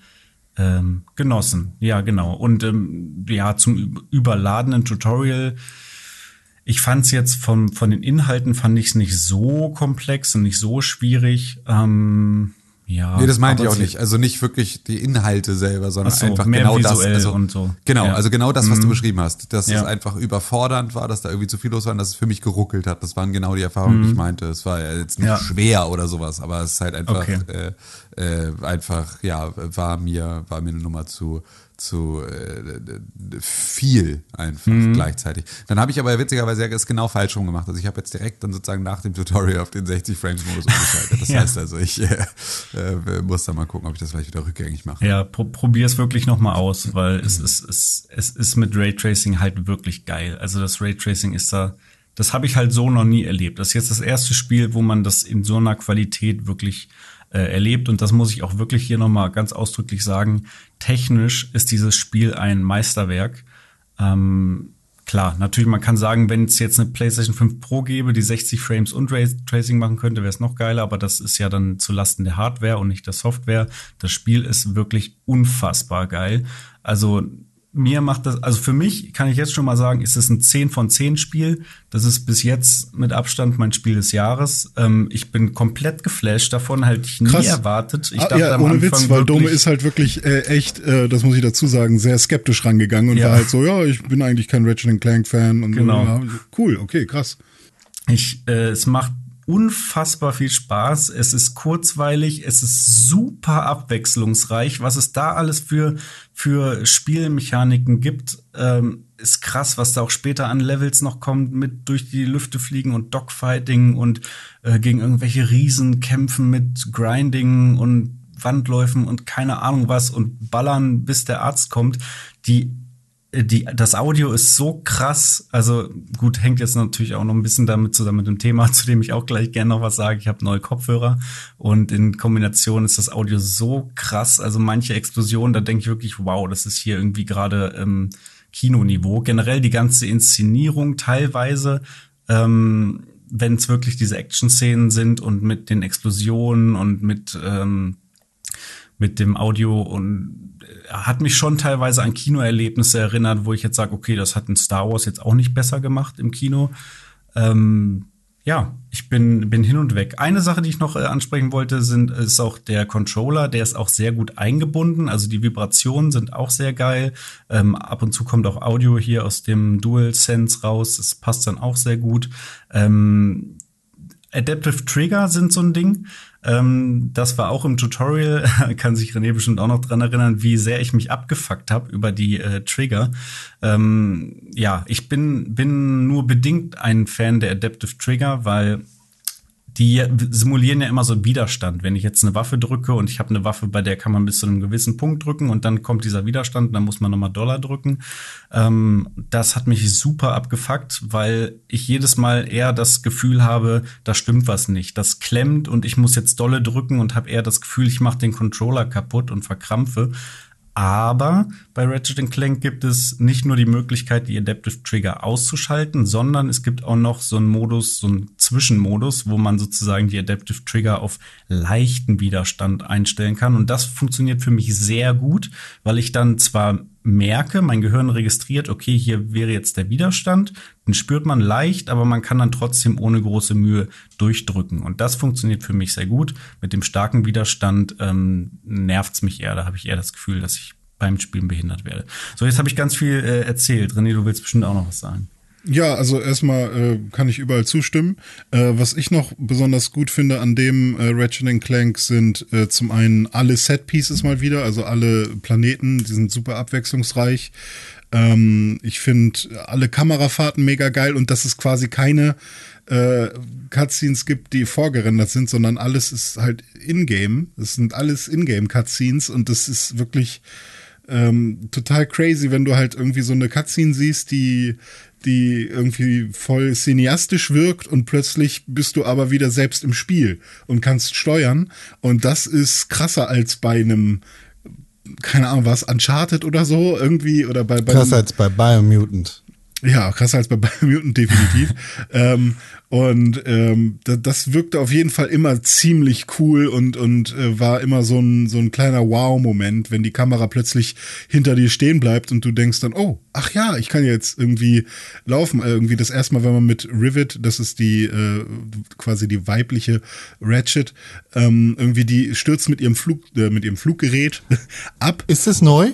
ähm, genossen. Ja, genau. Und ähm, ja, zum überladenen Tutorial. Ich fand es jetzt von, von den Inhalten fand ich es nicht so komplex und nicht so schwierig. Ähm, ja, Nee, das meinte ich auch nicht. Also nicht wirklich die Inhalte selber, sondern so, einfach mehr genau das. Also, und so. Genau, Ja. also genau das, was du beschrieben hast. Dass Ja. es einfach überfordernd war, dass da irgendwie zu viel los war und dass es für mich geruckelt hat. Das waren genau die Erfahrungen, die ich meinte. Es war ja jetzt nicht Mhm. Ja. schwer oder sowas, aber es ist halt einfach, Okay. äh, äh, einfach, ja, war mir, war mir eine Nummer zu, zu äh, viel einfach Mhm. gleichzeitig. Dann habe ich aber witzigerweise es genau falsch rum gemacht. Also ich habe jetzt direkt dann sozusagen nach dem Tutorial auf den 60 Frames Modus umgeschaltet. Das Ja. heißt also, ich äh, äh, muss da mal gucken, ob ich das vielleicht wieder rückgängig mache. Ja, pro probier es wirklich noch mal aus, weil es ist es, es ist mit Raytracing halt wirklich geil. Also das Raytracing ist da, das habe ich halt so noch nie erlebt. Das ist jetzt das erste Spiel, wo man das in so einer Qualität wirklich äh, erlebt und das muss ich auch wirklich hier noch mal ganz ausdrücklich sagen. Technisch ist dieses Spiel ein Meisterwerk. Ähm, klar, natürlich, man kann sagen, wenn es jetzt eine PlayStation 5 Pro gäbe, die 60 Frames und Raytracing machen könnte, wäre es noch geiler, aber das ist ja dann zu Lasten der Hardware und nicht der Software. Das Spiel ist wirklich unfassbar geil. Also mir macht das, also für mich kann ich jetzt schon mal sagen, ist es ein 10 von 10 Spiel. Das ist bis jetzt mit Abstand mein Spiel des Jahres. Ähm, ich bin komplett geflasht davon, halt ich nie Krass. erwartet. Ich ah, dachte ja, am ohne Anfang Witz, weil Dome ist halt wirklich äh, echt, äh, das muss ich dazu sagen, sehr skeptisch rangegangen und Ja. war halt so, ja, ich bin eigentlich kein Ratchet Clank Fan und Genau. so. Ja, cool, okay, krass. Ich, äh, es macht unfassbar viel Spaß. Es ist kurzweilig, es ist super abwechslungsreich. Was es da alles für, für Spielmechaniken gibt, ähm, ist krass, was da auch später an Levels noch kommt, mit durch die Lüfte fliegen und Dogfighting und äh, gegen irgendwelche Riesen kämpfen mit Grinding und Wandläufen und keine Ahnung was und ballern, bis der Arzt kommt. Die die, das Audio ist so krass, also gut, hängt jetzt natürlich auch noch ein bisschen damit zusammen mit dem Thema, zu dem ich auch gleich gerne noch was sage. Ich habe neue Kopfhörer und in Kombination ist das Audio so krass. Also manche Explosionen, da denke ich wirklich, wow, das ist hier irgendwie gerade ähm, Kinoniveau. Generell die ganze Inszenierung teilweise, ähm, wenn es wirklich diese Action-Szenen sind und mit den Explosionen und mit ähm, mit dem Audio und äh, hat mich schon teilweise an Kinoerlebnisse erinnert, wo ich jetzt sage, okay, das hat ein Star Wars jetzt auch nicht besser gemacht im Kino. Ähm, ja, ich bin, bin hin und weg. Eine Sache, die ich noch äh, ansprechen wollte, sind, ist auch der Controller. Der ist auch sehr gut eingebunden. Also die Vibrationen sind auch sehr geil. Ähm, ab und zu kommt auch Audio hier aus dem DualSense raus. Das passt dann auch sehr gut. Ähm, Adaptive Trigger sind so ein Ding. Ähm, das war auch im Tutorial, kann sich René bestimmt auch noch dran erinnern, wie sehr ich mich abgefuckt habe über die äh, Trigger. Ähm, ja, ich bin, bin nur bedingt ein Fan der Adaptive Trigger, weil die simulieren ja immer so einen Widerstand. Wenn ich jetzt eine Waffe drücke und ich habe eine Waffe, bei der kann man bis zu einem gewissen Punkt drücken und dann kommt dieser Widerstand, dann muss man nochmal Dollar drücken. Ähm, das hat mich super abgefuckt, weil ich jedes Mal eher das Gefühl habe, da stimmt was nicht. Das klemmt und ich muss jetzt dolle drücken und habe eher das Gefühl, ich mache den Controller kaputt und verkrampfe. Aber bei Ratchet Clank gibt es nicht nur die Möglichkeit, die Adaptive Trigger auszuschalten, sondern es gibt auch noch so einen Modus, so einen Zwischenmodus, wo man sozusagen die Adaptive Trigger auf leichten Widerstand einstellen kann. Und das funktioniert für mich sehr gut, weil ich dann zwar merke, mein Gehirn registriert, okay, hier wäre jetzt der Widerstand, den spürt man leicht, aber man kann dann trotzdem ohne große Mühe durchdrücken. Und das funktioniert für mich sehr gut. Mit dem starken Widerstand ähm, nervt's mich eher. Da habe ich eher das Gefühl, dass ich beim Spielen behindert werde. So, jetzt habe ich ganz viel äh, erzählt. René, du willst bestimmt auch noch was sagen. Ja, also erstmal äh, kann ich überall zustimmen. Äh, was ich noch besonders gut finde an dem äh, Ratchet Clank sind äh, zum einen alle Set Pieces mal wieder, also alle Planeten, die sind super abwechslungsreich. Ähm, ich finde alle Kamerafahrten mega geil und dass es quasi keine äh, Cutscenes gibt, die vorgerendert sind, sondern alles ist halt in-game. Es sind alles in-game Cutscenes und das ist wirklich ähm, total crazy, wenn du halt irgendwie so eine Cutscene siehst, die die irgendwie voll cineastisch wirkt und plötzlich bist du aber wieder selbst im Spiel und kannst steuern und das ist krasser als bei einem keine Ahnung was Uncharted oder so irgendwie oder bei, bei krasser als bei Biomutant ja, krasser als bei Biomutant definitiv. ähm, und ähm, das, das wirkte auf jeden Fall immer ziemlich cool und, und äh, war immer so ein, so ein kleiner Wow-Moment, wenn die Kamera plötzlich hinter dir stehen bleibt und du denkst dann, oh, ach ja, ich kann jetzt irgendwie laufen. Äh, irgendwie das erste Mal, wenn man mit Rivet, das ist die äh, quasi die weibliche Ratchet, ähm, irgendwie die stürzt mit ihrem Flug, äh, mit ihrem Fluggerät ab. Ist das neu?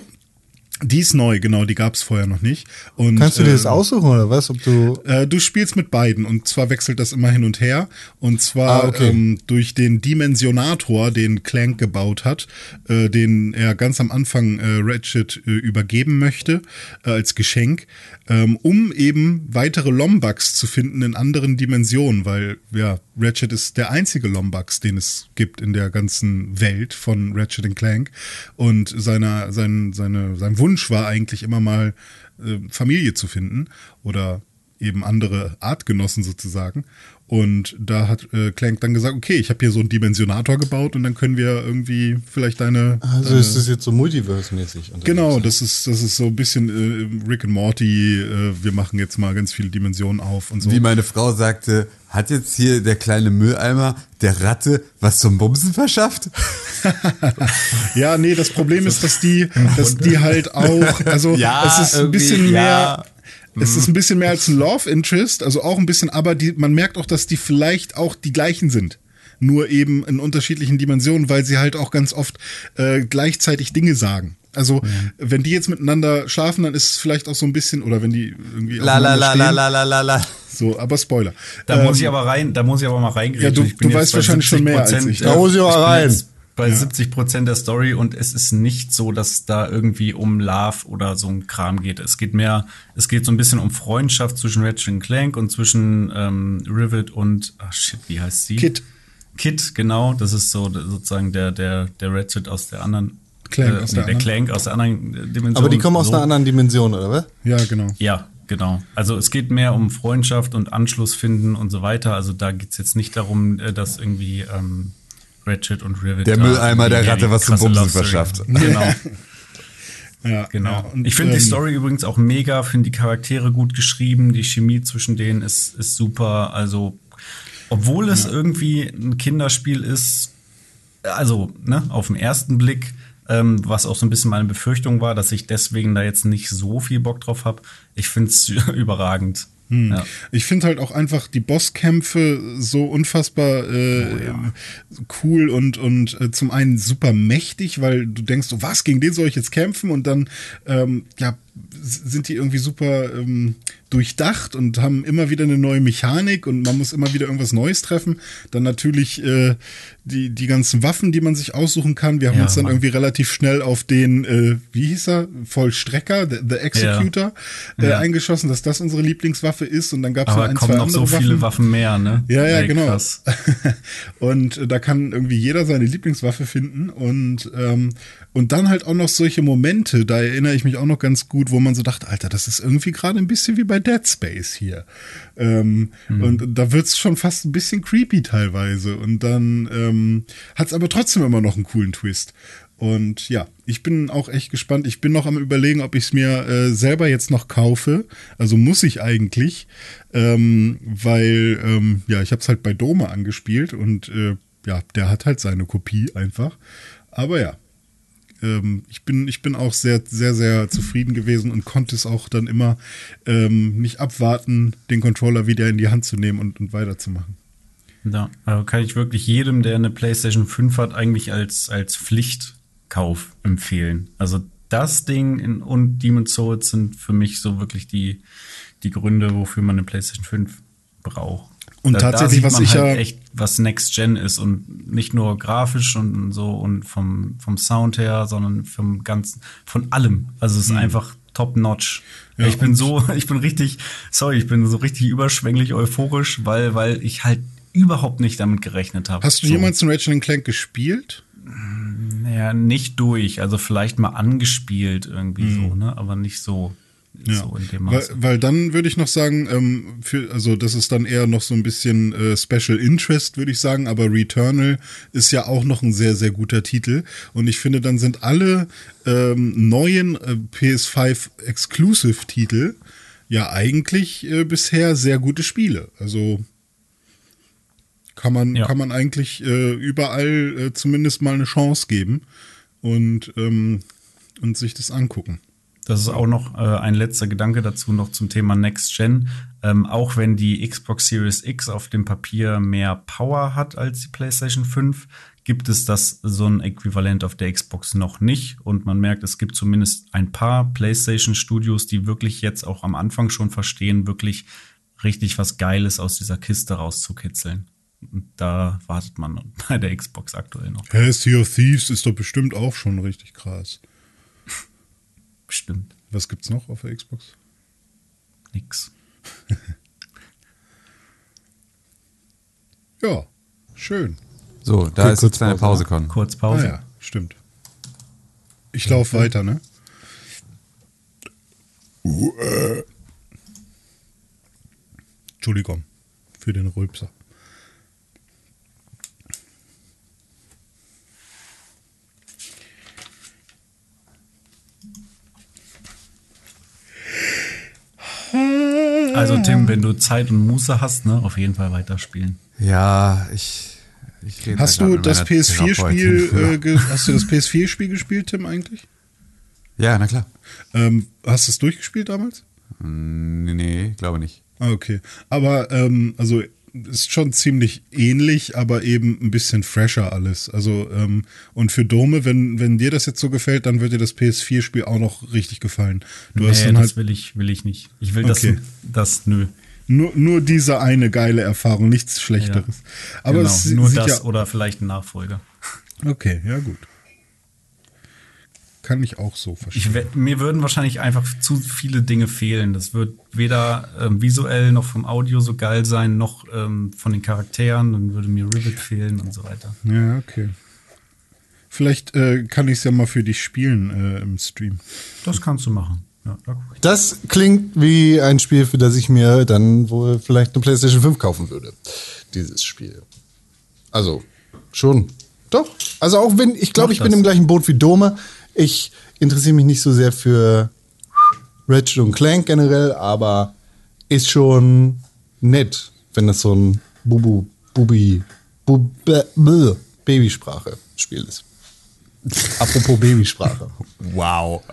Die ist neu, genau, die gab es vorher noch nicht. Und, Kannst du dir das äh, aussuchen oder was? Ob du äh, du spielst mit beiden und zwar wechselt das immer hin und her. Und zwar Ah, okay. ähm, durch den Dimensionator, den Clank gebaut hat, äh, den er ganz am Anfang äh, Ratchet äh, übergeben möchte äh, als Geschenk, ähm, um eben weitere Lombax zu finden in anderen Dimensionen, weil ja, Ratchet ist der einzige Lombax, den es gibt in der ganzen Welt von Ratchet Clank. Und seiner, sein, seine, sein Wunsch war eigentlich immer mal äh, Familie zu finden oder eben andere Artgenossen sozusagen. Und da hat äh, Clank dann gesagt, okay, ich habe hier so einen Dimensionator gebaut und dann können wir irgendwie vielleicht deine. also deine ist das jetzt so Multiverse-mäßig? Genau, das ist, das ist so ein bisschen äh, Rick and Morty, äh, wir machen jetzt mal ganz viele Dimensionen auf und so. Wie meine Frau sagte, hat jetzt hier der kleine Mülleimer der Ratte was zum Bumsen verschafft? Ja, nee, das Problem ist, dass die, dass die halt auch, also Ja, es ist ein bisschen mehr. Es ist ein bisschen mehr als ein Love Interest, also auch ein bisschen, aber die, man merkt auch, dass die vielleicht auch die gleichen sind. Nur eben in unterschiedlichen Dimensionen, weil sie halt auch ganz oft äh, gleichzeitig Dinge sagen. Also, wenn die jetzt miteinander schlafen, dann ist es vielleicht auch so ein bisschen, oder wenn die irgendwie La la la la la la la la. So, aber Spoiler. Da muss Ähm, ich aber rein, da muss ich aber mal reingreifen. Ja, du- Ich bin du jetzt weißt wahrscheinlich schon mehr als 70%, ich. Da muss ich aber rein. jetzt Bei 70 Prozent der Story und es ist nicht so, dass es da irgendwie um Love oder so ein Kram geht. Es geht mehr, es geht so ein bisschen um Freundschaft zwischen Ratchet und Clank und zwischen ähm, Rivet und, ach shit, wie heißt sie? Kit. Kit, genau. Das ist so sozusagen der, der, der Ratchet aus der anderen, Clank äh, aus nee, der der anderen. Clank aus der anderen Dimension. Aber die kommen aus so. einer anderen Dimension, oder was? Ja, genau. Ja, genau. Also es geht mehr um Freundschaft und Anschluss finden und so weiter. Also da geht's jetzt nicht darum, äh, dass irgendwie ähm, Ratchet und Rivet. Der Mülleimer der Ratte was zum Bumsen verschafft. Genau, Ja, genau. Ja, und, ich finde ähm, die Story übrigens auch mega, finde die Charaktere gut geschrieben, die Chemie zwischen denen ist, ist super. Also, obwohl es irgendwie ein Kinderspiel ist, also ne, auf den ersten Blick, ähm, was auch so ein bisschen meine Befürchtung war, dass ich deswegen da jetzt nicht so viel Bock drauf habe. Ich find's überragend. Ja. Ich finde halt auch einfach die Bosskämpfe so unfassbar äh, cool und, und äh, zum einen super mächtig, weil du denkst, so, was, gegen den soll ich jetzt kämpfen? Und dann ähm, ja, sind die irgendwie super ähm, durchdacht und haben immer wieder eine neue Mechanik und man muss immer wieder irgendwas Neues treffen. Dann natürlich äh, die, die ganzen Waffen, die man sich aussuchen kann. Wir haben Ja, uns dann Mann. irgendwie relativ schnell auf den, äh, wie hieß er, Vollstrecker, The, the Executor, äh, Ja. eingeschossen, dass das unsere Lieblingswaffe ist und dann gab es ein, kommen zwei noch andere so viele Waffen. Waffen mehr, ne? Ja, ja, Ey, genau. Und äh, da kann irgendwie jeder seine Lieblingswaffe finden und ähm, und dann halt auch noch solche Momente, da erinnere ich mich auch noch ganz gut, wo man so dachte, Alter, das ist irgendwie gerade ein bisschen wie bei Dead Space hier. Ähm, Und da wird's schon fast ein bisschen creepy teilweise. Und dann ähm, hat's aber trotzdem immer noch einen coolen Twist. Und ja, ich bin auch echt gespannt. Ich bin noch am überlegen, ob ich es mir äh, selber jetzt noch kaufe. Also muss ich eigentlich, ähm, weil ähm, ja, ich habe es halt bei Dome angespielt und äh, ja, der hat halt seine Kopie einfach. Aber ja, ähm, ich bin ich bin auch sehr sehr sehr zufrieden gewesen und konnte es auch dann immer ähm, nicht abwarten, den Controller wieder in die Hand zu nehmen und, und weiterzumachen. Ja, also kann ich wirklich jedem, der eine PlayStation 5 hat, eigentlich als, als Pflichtkauf empfehlen. Also das Ding in, und Demon's Souls sind für mich so wirklich die, die Gründe, wofür man eine PlayStation 5 braucht. Und tatsächlich, sieht was man ich halt ja- echt, was Next Gen ist und nicht nur grafisch und so und vom, vom Sound her, sondern vom ganzen, von allem. Also es ist einfach top notch. Mhm. Ja, ich bin so, ich bin richtig, sorry, ich bin so richtig überschwänglich euphorisch, weil, weil ich halt überhaupt nicht damit gerechnet habe. Hast du so. jemals einen Ratchet Clank gespielt? Naja, nicht durch. Also vielleicht mal angespielt irgendwie so, ne? Aber nicht so, so in dem Mhm. weil, Maße. weil dann würde ich noch sagen, ähm, für, also das ist dann eher noch so ein bisschen äh, Special Interest, würde ich sagen, aber Returnal ist ja auch noch ein sehr, sehr guter Titel. Und ich finde, dann sind alle ähm, neuen äh, PS5 Exclusive-Titel ja eigentlich äh, bisher sehr gute Spiele. Also kann man, Ja. kann man eigentlich äh, überall äh, zumindest mal eine Chance geben und, ähm, und sich das angucken. Das ist auch noch äh, ein letzter Gedanke dazu noch zum Thema Next Gen. Ähm, auch wenn die Xbox Series X auf dem Papier mehr Power hat als die PlayStation 5, gibt es das so ein Äquivalent auf der Xbox noch nicht. Und man merkt, es gibt zumindest ein paar PlayStation Studios, die wirklich jetzt auch am Anfang schon verstehen, wirklich richtig was Geiles aus dieser Kiste rauszukitzeln. Und da wartet man bei der Xbox aktuell noch. Hä, Sea of Thieves ist doch bestimmt auch schon richtig krass. Bestimmt Was gibt's noch auf der Xbox? nix. Ja, schön. So, da Kurz- ist kurz jetzt deine Pause, Pause, Con. Kurz Ah Pause. ja, stimmt. Ich laufe weiter, ne? Entschuldigung für den Rülpser. Also Tim, wenn du Zeit und Muße hast, ne, auf jeden Fall weiterspielen. Ja, ich, ich rede Hast da du das meiner PS4-Spiel Therapeutin. äh, hast du das PS4-Spiel gespielt, Tim, eigentlich? Ja, na klar. Ähm, hast du es durchgespielt damals? Nee, nee, glaube nicht. Ah, okay. Aber ähm, also ist schon ziemlich ähnlich, aber eben ein bisschen fresher alles. Also ähm, und für Dome, wenn wenn dir das jetzt so gefällt, dann wird dir das PS4-Spiel auch noch richtig gefallen. Du hast nee, dann das halt will ich, will ich nicht. Ich will Okay. das, das, nö. nur nur diese eine geile Erfahrung, nichts Schlechteres. Aber genau, es nur das ja oder vielleicht ein Nachfolger. okay, ja gut. Kann ich auch so verstehen. Ich, mir würden wahrscheinlich einfach zu viele Dinge fehlen. Das wird weder ähm, visuell noch vom Audio so geil sein, noch ähm, von den Charakteren. Dann würde mir Rivet fehlen und so weiter. Ja, okay. Vielleicht äh, kann ich es ja mal für dich spielen äh, im Stream. Das kannst du machen. Ja, da. Das klingt wie ein Spiel, für das ich mir dann wohl vielleicht eine PlayStation 5 kaufen würde. Dieses Spiel. Also, schon. Doch. Also auch wenn, ich glaube, ich bin im gleichen Boot wie Dome. Ich interessiere mich nicht so sehr für Ratchet und Clank generell, aber ist schon nett, wenn das so ein Bubu, Bubi, Bub, bäh, bäh, Babysprache Spiel ist. Apropos Babysprache. Wow.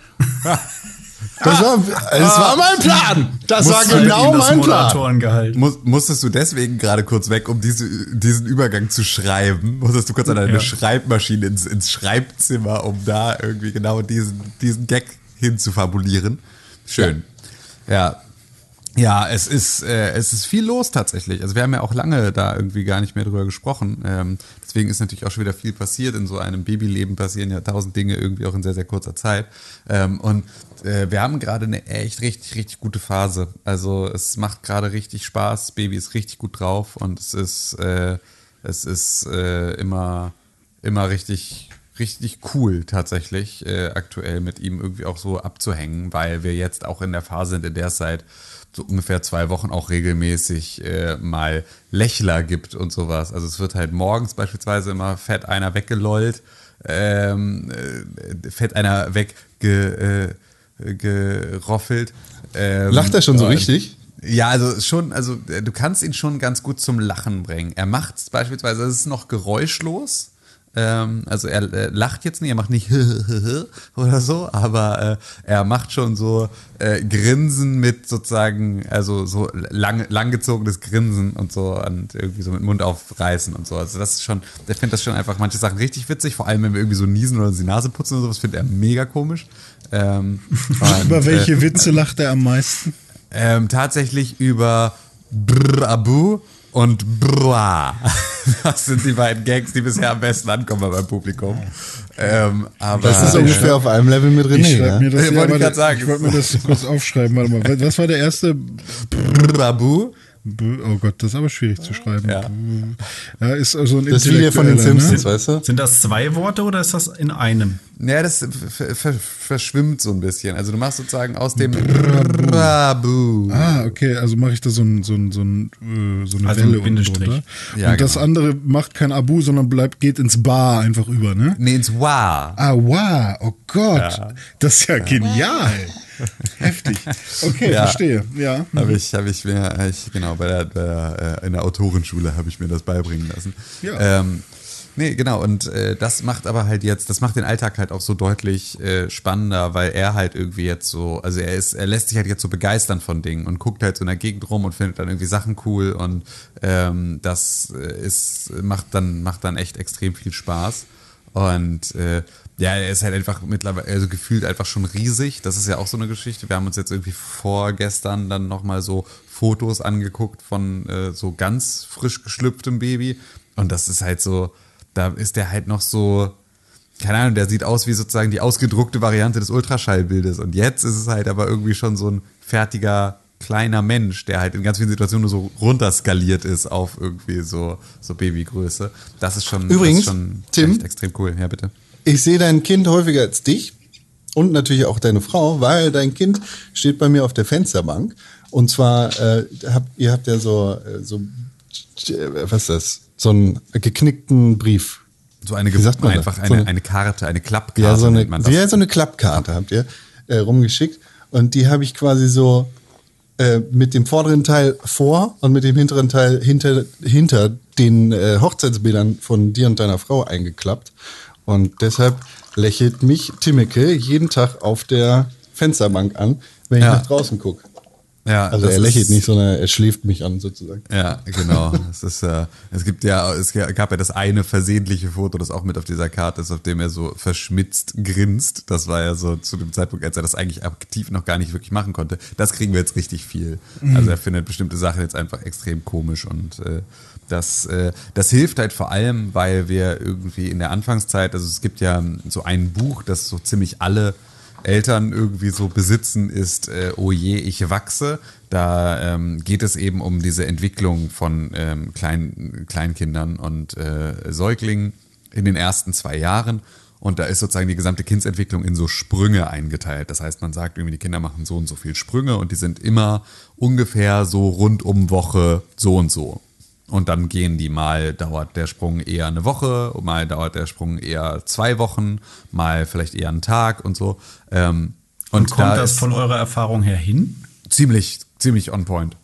Das war, das war mein Plan. Das war genau mein Plan. Muss, musstest du deswegen gerade kurz weg, um diese, diesen Übergang zu schreiben? Musstest du kurz an deine Ja. Schreibmaschine ins, ins Schreibzimmer, um da irgendwie genau diesen, diesen Gag hinzufabulieren? Schön. Ja. Ja, es ist, äh, es ist viel los tatsächlich. Also wir haben ja auch lange da irgendwie gar nicht mehr drüber gesprochen. Ähm, deswegen ist natürlich auch schon wieder viel passiert. In so einem Babyleben passieren ja tausend Dinge irgendwie auch in sehr, sehr kurzer Zeit. Ähm, und äh, wir haben gerade eine echt richtig, richtig gute Phase. Also es macht gerade richtig Spaß. Baby ist richtig gut drauf und es ist, äh, es ist äh, immer, immer richtig, richtig cool tatsächlich äh, aktuell mit ihm irgendwie auch so abzuhängen, weil wir jetzt auch in der Phase sind, in der es seit so ungefähr zwei Wochen auch regelmäßig äh, mal Lächler gibt und sowas. Also es wird halt morgens beispielsweise immer fett einer weggelollt, ähm, äh, fett einer wegge, äh. Ähm, Lacht er schon so richtig? ja, also schon, also äh, du kannst ihn schon ganz gut zum Lachen bringen. Er macht es beispielsweise, es ist noch geräuschlos. Ähm, also er äh, lacht jetzt nicht, er macht nicht oder so, aber äh, er macht schon so äh, Grinsen mit sozusagen, also so lang, langgezogenes Grinsen und so und irgendwie so mit Mund aufreißen und so. Also das ist schon, der findet das schon einfach manche Sachen richtig witzig, vor allem wenn wir irgendwie so niesen oder uns die Nase putzen oder sowas, findet er mega komisch. Ähm, und, Über welche äh, Witze lacht er am meisten? ähm, tatsächlich über Brr Abu und Bra. Das sind die beiden Gags, die bisher am besten ankommen beim Publikum. Ähm, aber Das ist ungefähr auf einem Level mit Ich René. mir Ne? das Ja, wollte ich warte, grad sagen. Ich wollte mir das kurz aufschreiben. Warte mal. Was war der erste? Brr Abu. B- Oh Gott, das ist aber schwierig zu schreiben. Ja. Ja, ist also ein Das ist wie der von den Intellektueller, Simpsons, Ne? weißt du? Sind das zwei Worte oder ist das in einem? Ja, das ver ver verschwimmt so ein bisschen. Also du machst sozusagen aus dem Brr Abu. Ah, okay, also mache ich da so, ein, so, ein, so, ein, äh, so eine Also Welle ein unten drunter. Ja, Und das genau. andere macht kein Abu, sondern bleibt, geht ins Bar einfach über, ne? Nee, ins Wa. Ah, wow, oh Gott, das ist ja genial. Heftig. Okay, Ja. verstehe, ja. Habe ich, habe ich mir, ich, genau, bei der, bei der, äh, in der Autorenschule habe ich mir das beibringen lassen. Ja. Ähm, nee, genau, und äh, das macht aber halt jetzt, das macht den Alltag halt auch so deutlich äh, spannender, weil er halt irgendwie jetzt so, also er ist, er lässt sich halt jetzt so begeistern von Dingen und guckt halt so in der Gegend rum und findet dann irgendwie Sachen cool und ähm, das äh, ist, macht dann, macht dann echt extrem viel Spaß. Und äh, ja, er ist halt einfach mittlerweile, also gefühlt einfach schon riesig. Das ist ja auch so eine Geschichte. Wir haben uns jetzt irgendwie vorgestern dann nochmal so Fotos angeguckt von äh, so ganz frisch geschlüpftem Baby. Und das ist halt so, da ist der halt noch so, keine Ahnung, der sieht aus wie sozusagen die ausgedruckte Variante des Ultraschallbildes. Und jetzt ist es halt aber irgendwie schon so ein fertiger kleiner Mensch, der halt in ganz vielen Situationen nur so runterskaliert ist auf irgendwie so, so Babygröße. Das ist schon, Übrigens, das ist schon Tim? echt extrem cool. Ja, bitte. Ich sehe dein Kind häufiger als dich und natürlich auch deine Frau, weil dein Kind steht bei mir auf der Fensterbank. Und zwar, äh, habt, ihr habt ja so, äh, so, was ist das? So einen geknickten Brief. So eine, Wie sagt man einfach das? So eine, eine- eine Karte, eine Klappkarte Ja, so eine, nennt man das. ja, so eine Klappkarte habt ihr äh, rumgeschickt. Und die habe ich quasi so äh, mit dem vorderen Teil vor und mit dem hinteren Teil hinter, hinter den äh, Hochzeitsbildern von dir und deiner Frau eingeklappt. Und deshalb lächelt mich Timmeke jeden Tag auf der Fensterbank an, wenn ich Ja. nach draußen gucke. Ja, Also er lächelt nicht, sondern er schläft mich an sozusagen. Ja, genau. es ist ja, es gibt ja, es gab ja das eine versehentliche Foto, das auch mit auf dieser Karte ist, auf dem er so verschmitzt grinst. Das war ja so zu dem Zeitpunkt, als er das eigentlich aktiv noch gar nicht wirklich machen konnte. Das kriegen wir jetzt richtig viel. Also er findet bestimmte Sachen jetzt einfach extrem komisch und äh, das, äh, das hilft halt vor allem, weil wir irgendwie in der Anfangszeit, also es gibt ja so ein Buch, das so ziemlich alle Eltern irgendwie so besitzen, ist äh, Oh je, ich wachse. Da ähm, geht es eben um diese Entwicklung von ähm, Klein, Kleinkindern und äh, Säuglingen in den ersten zwei Jahren. Und da ist sozusagen die gesamte Kindsentwicklung in so Sprünge eingeteilt. Das heißt, man sagt irgendwie, die Kinder machen so und so viel Sprünge und die sind immer ungefähr so rund um Woche so und so. Und dann gehen die mal, dauert der Sprung eher eine Woche, mal dauert der Sprung eher zwei Wochen, mal vielleicht eher einen Tag und so. Ähm, und, Und kommt da das von eurer Erfahrung her hin? ziemlich, ziemlich on point.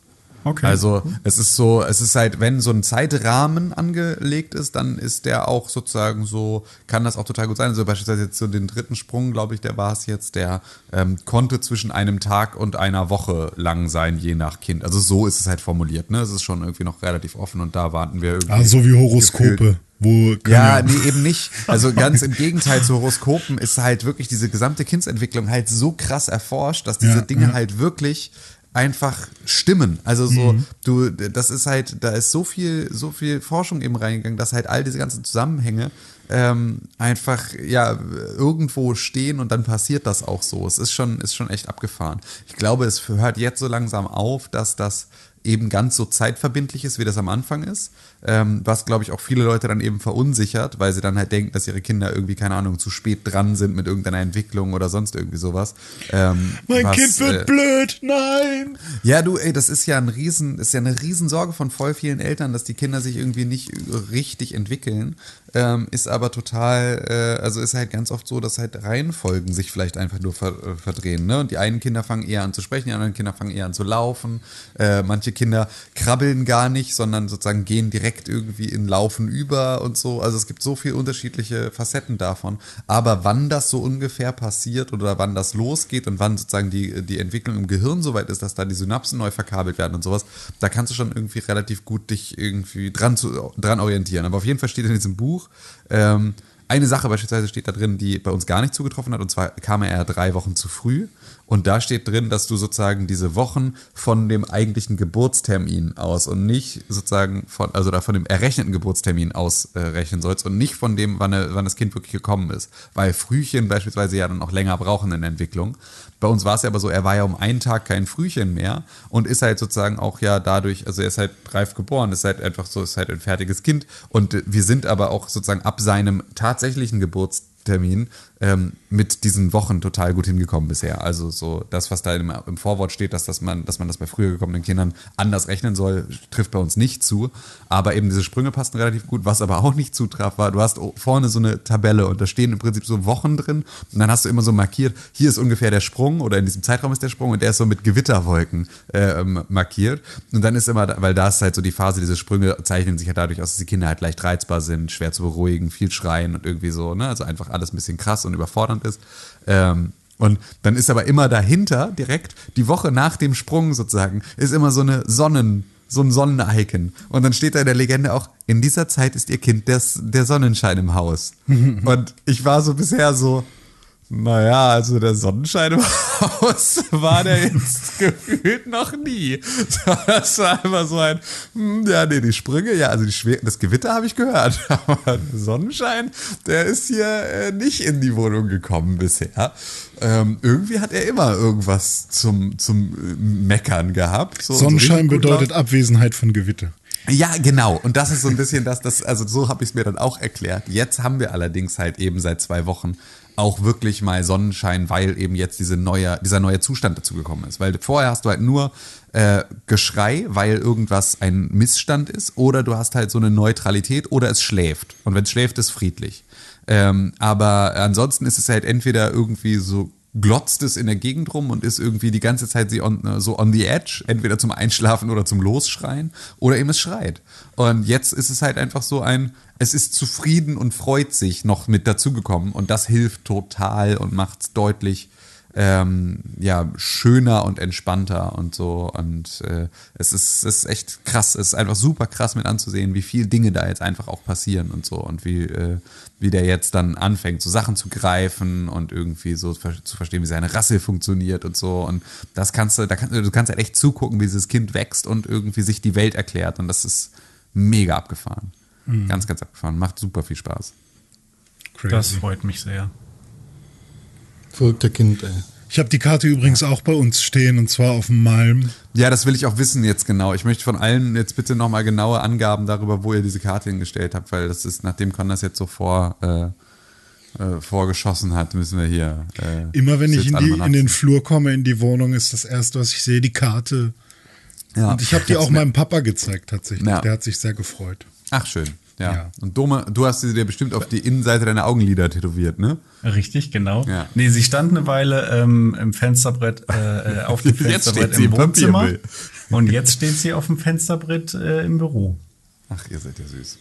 Okay. Also es ist so, es ist halt, wenn so ein Zeitrahmen angelegt ist, dann ist der auch sozusagen so, kann das auch total gut sein. Also beispielsweise jetzt so den dritten Sprung, glaube ich, der war es jetzt, der ähm, konnte zwischen einem Tag und einer Woche lang sein, je nach Kind. Also so ist es halt formuliert, ne? Es ist schon irgendwie noch relativ offen und da warten wir irgendwie. Ah, so wie Horoskope. gefühlt- Wo ja, nee, eben nicht. Also ganz im Gegenteil zu Horoskopen ist halt wirklich diese gesamte Kindsentwicklung halt so krass erforscht, dass diese Ja, Dinge ja. halt wirklich einfach stimmen. Also so, du, das ist halt, da ist so viel, so viel Forschung eben reingegangen, dass halt all diese ganzen Zusammenhänge ähm, einfach ja irgendwo stehen und dann passiert das auch so. Es ist schon, ist schon echt abgefahren. Ich glaube, es hört jetzt so langsam auf, dass das eben ganz so zeitverbindlich ist, wie das am Anfang ist. Ähm, was, glaube ich, auch viele Leute dann eben verunsichert, weil sie dann halt denken, dass ihre Kinder irgendwie, keine Ahnung, zu spät dran sind mit irgendeiner Entwicklung oder sonst irgendwie sowas. Ähm, Mein was, Kind wird äh, blöd, nein! ja, du, ey, das ist ja ein riesen, ist ja eine Riesensorge von voll vielen Eltern, dass die Kinder sich irgendwie nicht richtig entwickeln. Ähm, ist aber total, äh, also ist halt ganz oft so, dass halt Reihenfolgen sich vielleicht einfach nur ver äh, verdrehen. Ne? Und die einen Kinder fangen eher an zu sprechen, die anderen Kinder fangen eher an zu laufen. Äh, manche Kinder krabbeln gar nicht, sondern sozusagen gehen direkt irgendwie in Laufen über und so. Also es gibt so viele unterschiedliche Facetten davon. Aber wann das so ungefähr passiert oder wann das losgeht und wann sozusagen die, die Entwicklung im Gehirn so weit ist, dass da die Synapsen neu verkabelt werden und sowas, da kannst du schon irgendwie relativ gut dich irgendwie dran, zu, dran orientieren. Aber auf jeden Fall steht in diesem Buch, ähm, eine Sache beispielsweise steht da drin, die bei uns gar nicht zugetroffen hat, und zwar kam er drei Wochen zu früh. Und da steht drin, dass du sozusagen diese Wochen von dem eigentlichen Geburtstermin aus und nicht sozusagen von, also da von dem errechneten Geburtstermin aus äh, rechnen sollst und nicht von dem, wann, wann das Kind wirklich gekommen ist. Weil Frühchen beispielsweise ja dann auch länger brauchen in der Entwicklung. Bei uns war es ja aber so, er war ja um einen Tag kein Frühchen mehr und ist halt sozusagen auch ja dadurch, also er ist halt reif geboren, ist halt einfach so, ist halt ein fertiges Kind. Und wir sind aber auch sozusagen ab seinem tatsächlichen Geburtstermin ähm, mit diesen Wochen total gut hingekommen bisher. Also so das, was da im, im Vorwort steht, dass, dass, man, dass man das bei früher gekommenen Kindern anders rechnen soll, trifft bei uns nicht zu. Aber eben diese Sprünge passten relativ gut. Was aber auch nicht zutraf, war, du hast vorne so eine Tabelle und da stehen im Prinzip so Wochen drin und dann hast du immer so markiert, hier ist ungefähr der Sprung oder in diesem Zeitraum ist der Sprung und der ist so mit Gewitterwolken äh, markiert. Und dann ist immer, weil da ist halt so die Phase, diese Sprünge zeichnen sich ja dadurch aus, dass die Kinder halt leicht reizbar sind, schwer zu beruhigen, viel schreien und irgendwie so, ne? Also einfach alles ein bisschen krass und überfordernd ist. Ähm, und dann ist aber immer dahinter, direkt, die Woche nach dem Sprung sozusagen, ist immer so eine Sonnen, so ein Sonnenicon. Und dann steht da in der Legende auch, in dieser Zeit ist ihr Kind des, der Sonnenschein im Haus. und ich war so bisher so, naja, also der Sonnenschein im Haus war der jetzt gefühlt noch nie. Das war einfach so ein, hm, ja, nee, die Sprünge, ja, also die Schwer das Gewitter habe ich gehört, aber der Sonnenschein, der ist hier äh, nicht in die Wohnung gekommen bisher. Ähm, irgendwie hat er immer irgendwas zum, zum äh, Meckern gehabt. So, so Sonnenschein gut bedeutet. Abwesenheit von Gewitter. Ja, genau. Und das ist so ein bisschen das, das also so habe ich es mir dann auch erklärt. Jetzt haben wir allerdings halt eben seit zwei Wochen auch wirklich mal Sonnenschein, weil eben jetzt diese neue, dieser neue Zustand dazu gekommen ist. Weil vorher hast du halt nur äh, Geschrei, weil irgendwas ein Missstand ist, oder du hast halt so eine Neutralität oder es schläft. Und wenn es schläft, ist friedlich. Ähm, aber ansonsten ist es halt entweder irgendwie so glotzt es in der Gegend rum und ist irgendwie die ganze Zeit so on, so on the edge, entweder zum Einschlafen oder zum Losschreien, oder eben es schreit. Und jetzt ist es halt einfach so ein, es ist zufrieden und freut sich noch mit dazugekommen und das hilft total und macht es deutlich ähm, ja, schöner und entspannter und so. Und äh, es, ist, es ist echt krass. Es ist einfach super krass mit anzusehen, wie viele Dinge da jetzt einfach auch passieren und so. Und wie, äh, wie der jetzt dann anfängt, so Sachen zu greifen und irgendwie so zu verstehen, wie seine Rasse funktioniert und so. Und das kannst du, da kannst du, du kannst halt echt zugucken, wie dieses Kind wächst und irgendwie sich die Welt erklärt. Und das ist mega abgefahren. Ganz, ganz abgefahren. Macht super viel Spaß. Crazy. Das freut mich sehr. Verrückter Kind, ey. Ich habe die Karte übrigens auch bei uns stehen und zwar auf dem Malm. Ja, das will ich auch wissen jetzt genau. Ich möchte von allen jetzt bitte nochmal genaue Angaben darüber, wo ihr diese Karte hingestellt habt, weil das ist, nachdem Con das jetzt so vor, äh, äh, vorgeschossen hat, müssen wir hier. Äh, Immer wenn ich in, die, in den. Flur komme, in die Wohnung, ist das erste, was ich sehe, die Karte. Ja. Und ich habe die auch meinem Papa gezeigt tatsächlich. Ja. Der hat sich sehr gefreut. Ach, schön. Ja. Ja. Und Dome, du hast sie dir bestimmt auf die Innenseite deiner Augenlider tätowiert, ne? Richtig, genau. Ja. Nee, sie stand eine Weile ähm, im Fensterbrett, äh, äh, auf dem Jetzt Fensterbrett steht sie im im Wohnzimmer. Papiermüll. Und jetzt steht sie auf dem Fensterbrett äh, im Büro. Ach, ihr seid ja süß.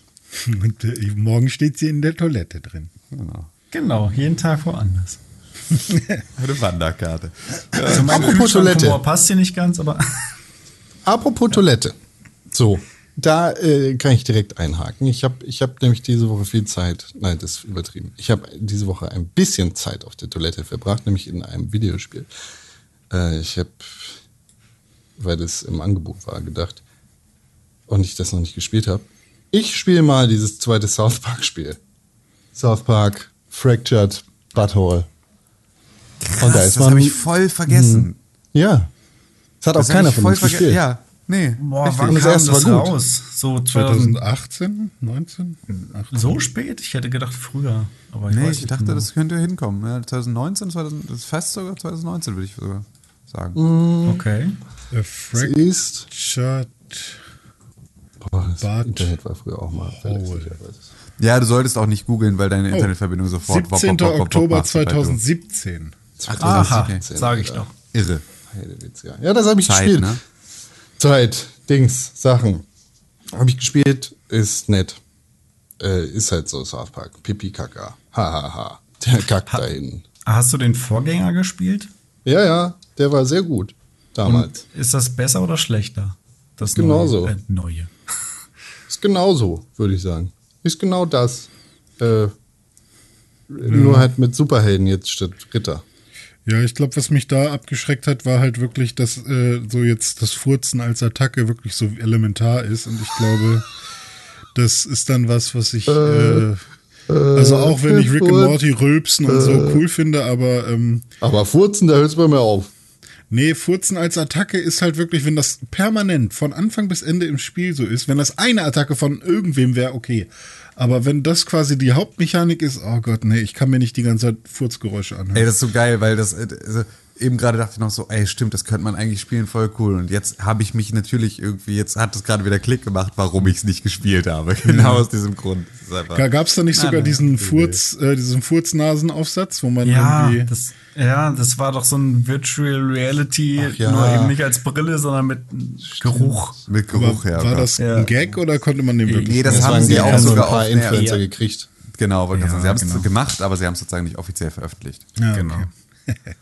Und äh, morgen steht sie in der Toilette drin. Genau. Genau, jeden Tag woanders. Eine Wanderkarte. Also Apropos Toilette. Passt hier nicht ganz, aber Apropos Toilette. So, da äh, kann ich direkt einhaken. Ich habe ich hab nämlich diese Woche viel Zeit, nein, das ist übertrieben. Ich habe diese Woche ein bisschen Zeit auf der Toilette verbracht, nämlich in einem Videospiel. Äh, ich habe, weil das im Angebot war, gedacht und ich das noch nicht gespielt habe. Ich spiele mal dieses zweite South Park Spiel. South Park Fractured Butthole. und da das ist man, habe ich voll vergessen. ja. Das hat auch Das hab keiner von voll uns gespielt. Ja, nee. boah, wann das kam erste das war gut. raus? So 2000, 2018, 19? 18. so spät? Ich hätte gedacht früher. Aber ich Nee, weiß ich dachte, genau. das könnte hinkommen. Ja, 2019, 2000, das ist fast sogar 2019, würde ich sogar sagen. Okay. A Fractured. Boah, das Bad Internet war früher auch mal. Ja, du solltest auch nicht googeln, weil deine Internetverbindung sofort... wop, wop, 17. wop, wop, wop Oktober macht, sobald du- 2017. Aha, 2017, sage ich doch. Irre. Ja, das habe ich Zeit, gespielt. ne? Zeit, Dings, Sachen. Habe ich gespielt, ist nett. Äh, ist halt so South Park. Pipi Kaka. Hahaha. Ha, ha. Der kackt da hin. Hast du den Vorgänger gespielt? Ja, ja, der war sehr gut. Damals. Ist das besser oder schlechter? Das Genauso. Neue. Äh, neue. Ist genauso, würde ich sagen. Ist genau das. Äh, Nur halt mit Superhelden jetzt statt Ritter. Ja, ich glaube, was mich da abgeschreckt hat, war halt wirklich, dass äh, so jetzt das Furzen als Attacke wirklich so elementar ist. Und ich glaube, das ist dann was, was ich. Äh, also auch wenn ich Rick and Morty rülpsen und so cool finde, aber ähm, Aber Furzen, da hört es bei mir auf. nee, Furzen als Attacke ist halt wirklich, wenn das permanent von Anfang bis Ende im Spiel so ist, wenn das eine Attacke von irgendwem wäre, okay. Aber wenn das quasi die Hauptmechanik ist, oh Gott, nee, ich kann mir nicht die ganze Zeit Furzgeräusche anhören. Ey, das ist so geil, weil das, äh, also, eben gerade dachte ich noch so, ey, stimmt, das könnte man eigentlich spielen, voll cool. Und jetzt habe ich mich natürlich irgendwie, jetzt hat es gerade wieder Klick gemacht, warum ich es nicht gespielt habe. Genau aus diesem Grund. Gab es da nicht sogar na, diesen Furz, äh, diesen Furznasenaufsatz, wo man Ja irgendwie. das, ja, das war doch so ein Virtual Reality, ja. nur eben nicht als Brille, sondern mit Geruch. Mit Geruch war Gott. das Ja. ein Gag oder konnte man den wirklich? Nee, das Das haben sie auch haben so ein sogar paar Influencer Ja. gekriegt. Genau, Ja, sagen, sie haben es genau. gemacht, aber sie haben es sozusagen nicht offiziell veröffentlicht. ja, Genau. okay.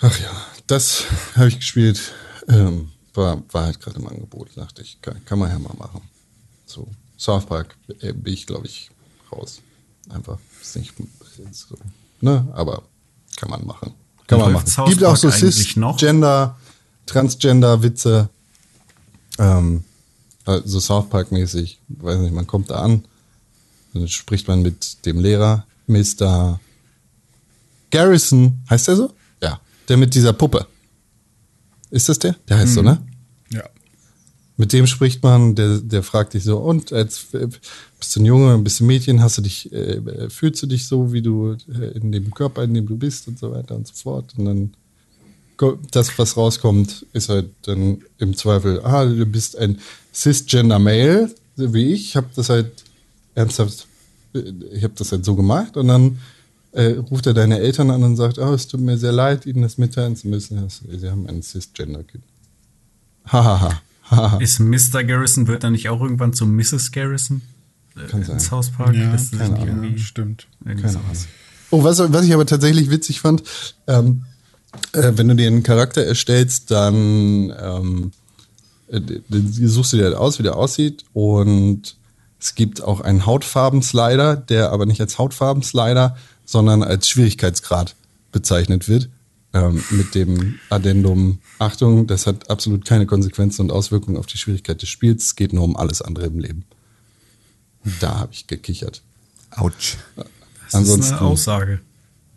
Ach ja, das habe ich gespielt. Ähm, war, war halt gerade im Angebot, dachte ich, kann, kann man ja mal machen. So, South Park äh, bin ich, glaube ich, raus. Einfach, ist nicht so, ne, aber kann man machen. Kann man machen. South Gibt auch so? Cis-Gender, Transgender-Witze. Ähm, also South Park-mäßig, weiß nicht, man kommt da an, dann spricht man mit dem Lehrer, Mr. Garrison, heißt der so? Der mit dieser Puppe. Ist das der? Der heißt so, ne? ja. Mit dem spricht man, der, der fragt dich so, und als äh, bist du ein Junge, bist du ein Mädchen, hast du dich, äh, fühlst du dich so, wie du äh, in dem Körper, in dem du bist und so weiter und so fort. Und dann das, was rauskommt, ist halt dann im Zweifel, ah, du bist ein cisgender Male, wie ich, ich habe das halt ernsthaft, äh, ich habe das halt so gemacht und dann äh, ruft er deine Eltern an und sagt, oh, es tut mir sehr leid, ihnen das mitteilen zu müssen, sie haben ein cisgender-Kind. Hahaha. Haha. Ist Mr. Garrison, wird er nicht auch irgendwann zu Mrs. Garrison? Äh, Kann sein. In South Park? Ja, Ist das keine nicht Ahnung. irgendwie- Stimmt. irgendwie Keine? Oh, was, was ich aber tatsächlich witzig fand, ähm, äh, wenn du dir einen Charakter erstellst, dann ähm, äh, dann suchst du dir halt aus, wie der aussieht und es gibt auch einen Hautfarben-Slider, der aber nicht als Hautfarben-Slider, sondern als Schwierigkeitsgrad bezeichnet wird. Ähm, mit dem Addendum, Achtung, das hat absolut keine Konsequenzen und Auswirkungen auf die Schwierigkeit des Spiels. Es geht nur um alles andere im Leben. Da habe ich gekichert. Autsch. Das Ansonsten- ist eine Aussage.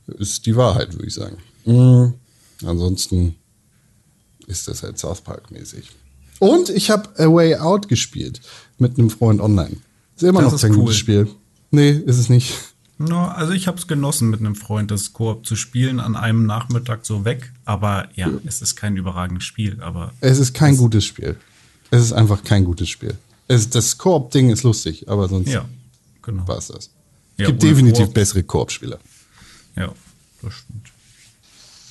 ist die Wahrheit, würde ich sagen. Mhm. Ansonsten ist das halt South Park mäßig. Und ich habe A Way Out gespielt mit einem Freund online. Ist immer Das noch ist kein cool. gutes Spiel. Nee, ist es nicht. No, also ich habe es genossen, mit einem Freund das Koop zu spielen, an einem Nachmittag so weg. Aber ja, es ist kein überragendes Spiel. Aber Es ist kein gutes Spiel. Es ist einfach kein gutes Spiel. Es, das Koop-Ding ist lustig, aber sonst ja, genau. war es das. Es Ja, gibt definitiv Koop. bessere Koop-Spieler. Ja, das stimmt.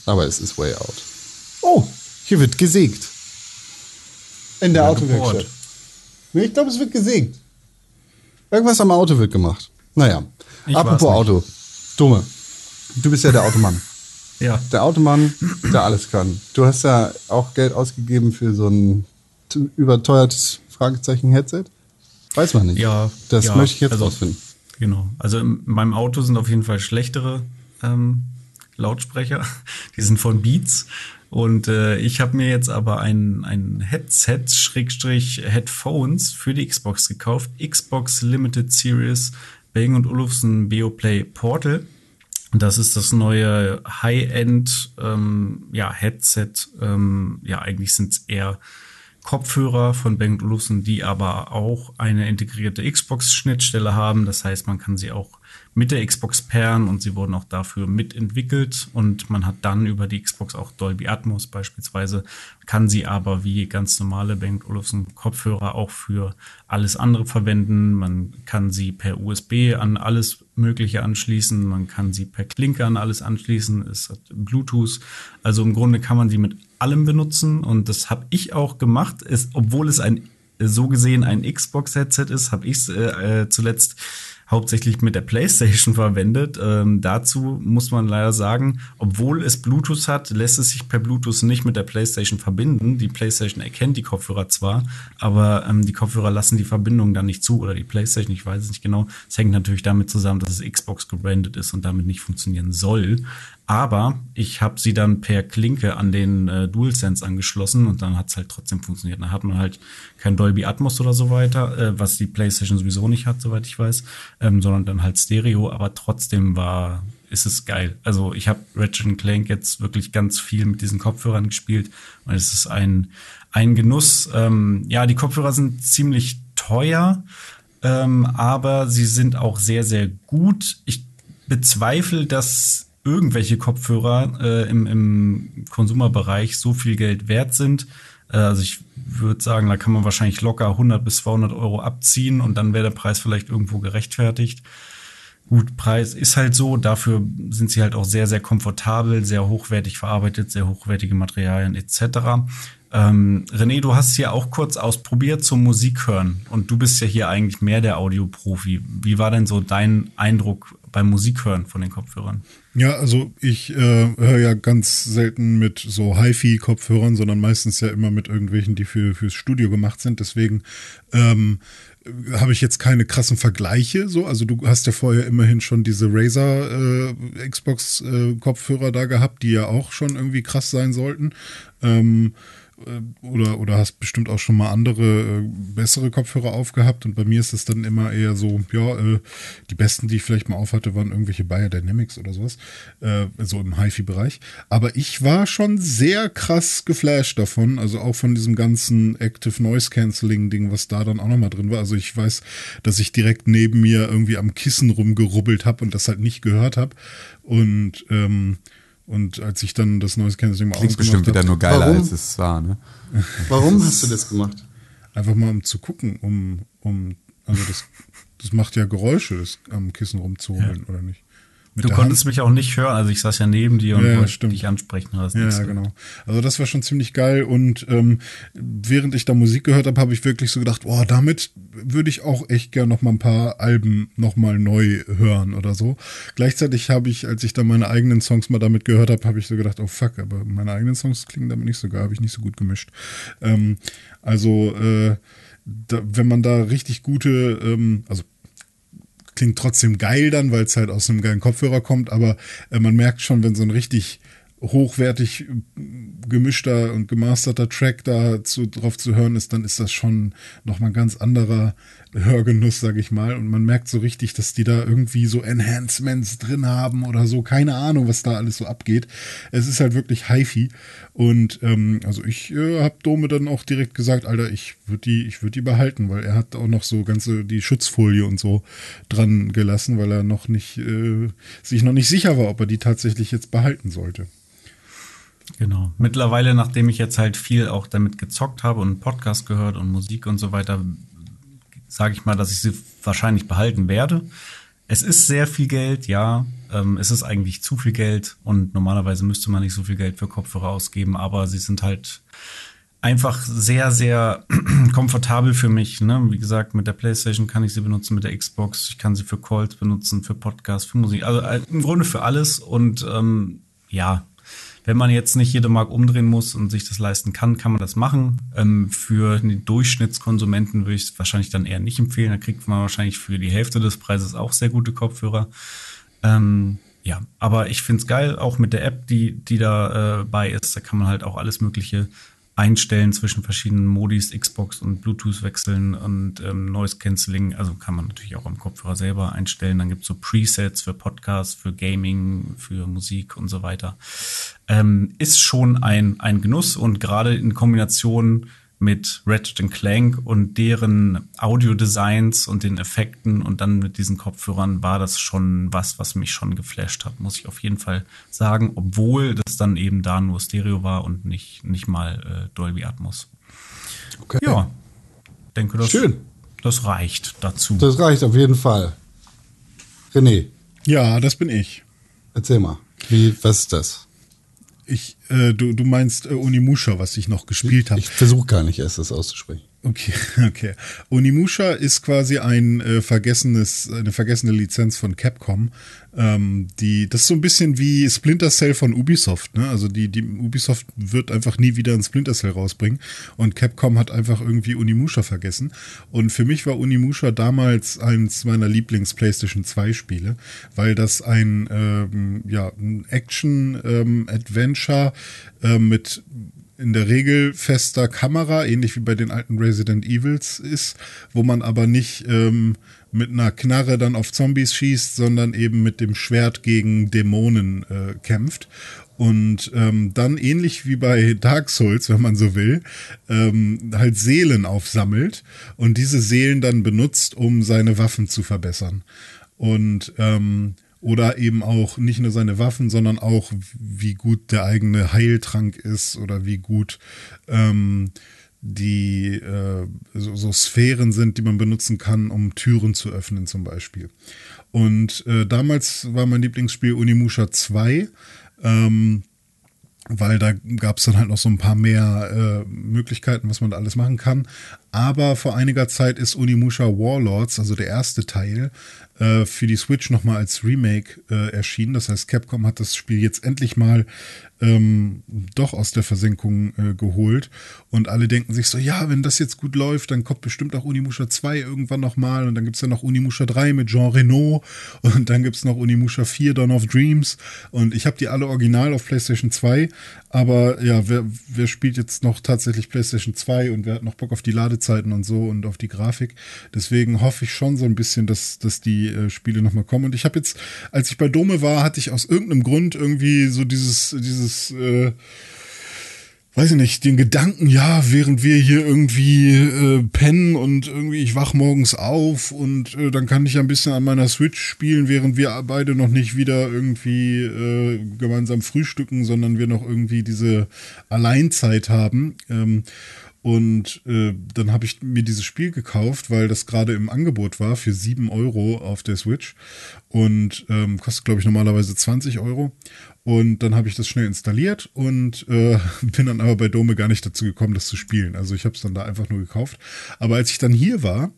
Aber es ist Way Out. Oh, hier wird gesägt. In der Oder Autowerkstatt. ich glaube, es wird gesägt. Irgendwas am Auto wird gemacht. Naja, Ich apropos. Auto. Dumme. Du bist ja der Automann. Ja. Der Automann, der alles kann. Du hast ja auch Geld ausgegeben für so ein überteuertes Fragezeichen-Headset. Weiß man nicht. Ja, Das ja, möchte ich jetzt also- rausfinden. Genau. Also in meinem Auto sind auf jeden Fall schlechtere ähm, Lautsprecher. Die sind von Beats. Und äh, ich habe mir jetzt aber ein, ein Headset, Schrägstrich Headphones für die Xbox gekauft. Xbox Limited Series Bang und Olufsen Beoplay Portal. Das ist das neue High-End ähm, ja, Headset. Ähm, ja, eigentlich sind es eher Kopfhörer von Bang Olufsen, die aber auch eine integrierte Xbox-Schnittstelle haben. Das heißt, man kann sie auch mit der Xbox pairen und sie wurden auch dafür mitentwickelt. Und man hat dann über die Xbox auch Dolby Atmos beispielsweise, kann sie aber wie ganz normale Bang Olufsen Kopfhörer auch für alles andere verwenden. Man kann sie per USB an alles Mögliche anschließen, man kann sie per Klinke an alles anschließen, es hat Bluetooth. Also im Grunde kann man sie mit allem benutzen. Und das habe ich auch gemacht, es, obwohl es ein so gesehen ein Xbox-Headset ist, habe ich es äh, äh, zuletzt hauptsächlich mit der PlayStation verwendet. Ähm, dazu muss man leider sagen, obwohl es Bluetooth hat, lässt es sich per Bluetooth nicht mit der PlayStation verbinden. Die PlayStation erkennt die Kopfhörer zwar, aber ähm, die Kopfhörer lassen die Verbindung dann nicht zu oder die PlayStation, ich weiß es nicht genau. Es hängt natürlich damit zusammen, dass es Xbox gebrandet ist und damit nicht funktionieren soll. Aber ich habe sie dann per Klinke an den äh, DualSense angeschlossen und dann hat es halt trotzdem funktioniert. Dann hat man halt kein Dolby Atmos oder so weiter, äh, was die PlayStation sowieso nicht hat, soweit ich weiß, ähm, sondern dann halt Stereo. Aber trotzdem war ist es geil. Also ich habe Ratchet Clank jetzt wirklich ganz viel mit diesen Kopfhörern gespielt und es ist ein ein Genuss. Ähm, ja, die Kopfhörer sind ziemlich teuer, ähm, aber sie sind auch sehr sehr gut. Ich bezweifle, dass irgendwelche Kopfhörer äh, im, im Konsumerbereich so viel Geld wert sind. Äh, also ich würde sagen, da kann man wahrscheinlich locker 100 bis 200 Euro abziehen und dann wäre der Preis vielleicht irgendwo gerechtfertigt. Gut, Preis ist halt so. Dafür sind sie halt auch sehr, sehr komfortabel, sehr hochwertig verarbeitet, sehr hochwertige Materialien etc. Ähm, René, du hast hier auch kurz ausprobiert zum Musik hören und du bist ja hier eigentlich mehr der Audioprofi. Wie war denn so dein Eindruck beim Musikhören von den Kopfhörern? Ja, also ich äh, höre ja ganz selten mit so HiFi-Kopfhörern, sondern meistens ja immer mit irgendwelchen, die für fürs Studio gemacht sind. Deswegen ähm, habe ich jetzt keine krassen Vergleiche. So, also du hast ja vorher immerhin schon diese Razer äh, Xbox äh, Kopfhörer da gehabt, die ja auch schon irgendwie krass sein sollten. Ähm, äh, oder, oder hast bestimmt auch schon mal andere, äh, bessere Kopfhörer aufgehabt und bei mir ist es dann immer eher so, ja, äh, die besten, die ich vielleicht mal aufhatte, waren irgendwelche Bayer Dynamics oder sowas, äh, so im HiFi-Bereich. Aber ich war schon sehr krass geflasht davon, also auch von diesem ganzen Active Noise Cancelling Ding, was da dann auch nochmal drin war. Also ich weiß, dass ich direkt neben mir irgendwie am Kissen rumgerubbelt habe und das halt nicht gehört habe und ähm, und als ich dann das Noise Cancelling mal Klingt bestimmt wieder hab, nur geiler, Warum? als es war, ne? Warum hast du das gemacht? Einfach mal um zu gucken, um, um, also das, das macht ja Geräusche, das am Kissen rumzuholen, oder nicht? Du konntest mich auch nicht hören, also ich saß ja neben dir und Ja, wollte stimmt. dich ansprechen. hast Ja, ja, genau. Also das war schon ziemlich geil und ähm, während ich da Musik gehört habe, habe ich wirklich so gedacht, oh, damit würde ich auch echt gern noch mal ein paar Alben noch mal neu hören oder so. Gleichzeitig habe ich, als ich da meine eigenen Songs mal damit gehört habe, habe ich so gedacht, oh fuck, aber meine eigenen Songs klingen damit nicht so geil, habe ich nicht so gut gemischt. Ähm, also äh, da, wenn man da richtig gute, ähm, also klingt trotzdem geil dann, weil es halt aus einem geilen Kopfhörer kommt, aber äh, man merkt schon, wenn so ein richtig hochwertig äh, gemischter und gemasterter Track da drauf zu hören ist, dann ist das schon nochmal ein ganz anderer Hörgenuss, sag ich mal. Und man merkt so richtig, dass die da irgendwie so Enhancements drin haben oder so. Keine Ahnung, was da alles so abgeht. Es ist halt wirklich HiFi. Und ähm, also ich äh, habe Dome dann auch direkt gesagt, Alter, ich würde die, ich würde die behalten, weil er hat auch noch so ganze die Schutzfolie und so dran gelassen, weil er noch nicht äh, sich noch nicht sicher war, ob er die tatsächlich jetzt behalten sollte. Genau. Mittlerweile, nachdem ich jetzt halt viel auch damit gezockt habe und Podcast gehört und Musik und so weiter, sage ich mal, dass ich sie wahrscheinlich behalten werde. Es ist sehr viel Geld, ja. Ähm, es ist eigentlich zu viel Geld und normalerweise müsste man nicht so viel Geld für Kopfhörer ausgeben, aber sie sind halt einfach sehr, sehr komfortabel für mich. Ne? Wie gesagt, mit der PlayStation kann ich sie benutzen, mit der Xbox, ich kann sie für Calls benutzen, für Podcasts, für Musik, also äh, im Grunde für alles. Und ähm, ja, wenn man jetzt nicht jede Mark umdrehen muss und sich das leisten kann, kann man das machen. Ähm, für den Durchschnittskonsumenten würde ich es wahrscheinlich dann eher nicht empfehlen. Da kriegt man wahrscheinlich für die Hälfte des Preises auch sehr gute Kopfhörer. Ähm, ja, aber ich find's geil, auch mit der App, die, die da äh, bei ist. Da kann man halt auch alles Mögliche einstellen zwischen verschiedenen Modis, Xbox und Bluetooth wechseln und ähm, Noise Cancelling. Also kann man natürlich auch am Kopfhörer selber einstellen. Dann gibt's so Presets für Podcasts, für Gaming, für Musik und so weiter. Ähm, ist schon ein, ein Genuss und gerade in Kombination mit Ratchet Clank und deren Audiodesigns und den Effekten und dann mit diesen Kopfhörern war das schon was, was mich schon geflasht hat, muss ich auf jeden Fall sagen, obwohl das dann eben da nur Stereo war und nicht, nicht mal äh, Dolby Atmos. Okay. Ja, denke, das, Schön. das reicht dazu. Das reicht auf jeden Fall. René, Ja, das bin ich. erzähl mal. Wie, was ist das? Ich, äh, du, du meinst äh, Onimusha, was ich noch gespielt habe. Ich versuche gar nicht erst das auszusprechen. Okay, okay. Onimusha ist quasi ein äh, vergessenes, eine vergessene Lizenz von Capcom. Ähm, die, das ist so ein bisschen wie Splinter Cell von Ubisoft. Ne? Also die, die Ubisoft wird einfach nie wieder ein Splinter Cell rausbringen und Capcom hat einfach irgendwie Onimusha vergessen. Und für mich war Onimusha damals eins meiner Lieblings PlayStation 2 Spiele, weil das ein ähm, ja ein Action ähm, äh, mit in der Regel fester Kamera, ähnlich wie bei den alten Resident Evils ist, wo man aber nicht ähm, mit einer Knarre dann auf Zombies schießt, sondern eben mit dem Schwert gegen Dämonen äh, kämpft. Und ähm, dann ähnlich wie bei Dark Souls, wenn man so will, ähm, halt Seelen aufsammelt und diese Seelen dann benutzt, um seine Waffen zu verbessern. Und ähm, oder eben auch nicht nur seine Waffen, sondern auch wie gut der eigene Heiltrank ist oder wie gut ähm, die äh, so, so Sphären sind, die man benutzen kann, um Türen zu öffnen zum Beispiel. Und äh, damals war mein Lieblingsspiel Unimusha 2. Ähm, weil da gab es dann halt noch so ein paar mehr äh, Möglichkeiten, was man da alles machen kann. Aber vor einiger Zeit ist Unimusha Warlords, also der erste Teil, äh, für die Switch nochmal als Remake äh, erschienen. Das heißt, Capcom hat das Spiel jetzt endlich mal ähm, doch aus der Versenkung äh, geholt. Und alle denken sich so, ja, wenn das jetzt gut läuft, dann kommt bestimmt auch Unimusha 2 irgendwann nochmal. Und dann gibt's ja noch Unimusha 3 mit Jean Reno. Und dann gibt's noch Unimusha 4 Dawn of Dreams. Und ich habe die alle original auf PlayStation 2. Aber ja, wer, wer spielt jetzt noch tatsächlich PlayStation 2 und wer hat noch Bock auf die Ladezeiten und so und auf die Grafik? Deswegen hoffe ich schon so ein bisschen, dass, dass die äh, Spiele nochmal kommen. Und ich habe jetzt, als ich bei Dome war, hatte ich aus irgendeinem Grund irgendwie so dieses, dieses, äh, weiß ich nicht, den Gedanken, ja, während wir hier irgendwie äh, pennen und irgendwie ich wach morgens auf und äh, dann kann ich ein bisschen an meiner Switch spielen, während wir beide noch nicht wieder irgendwie äh, gemeinsam frühstücken, sondern wir noch irgendwie diese Alleinzeit haben. Ähm, und äh, dann habe ich mir dieses Spiel gekauft, weil das gerade im Angebot war für 7 Euro auf der Switch. Und ähm, kostet, glaube ich, normalerweise 20 Euro. Und dann habe ich das schnell installiert und äh, bin dann aber bei Dome gar nicht dazu gekommen, das zu spielen. Also ich habe es dann da einfach nur gekauft. Aber als ich dann hier war,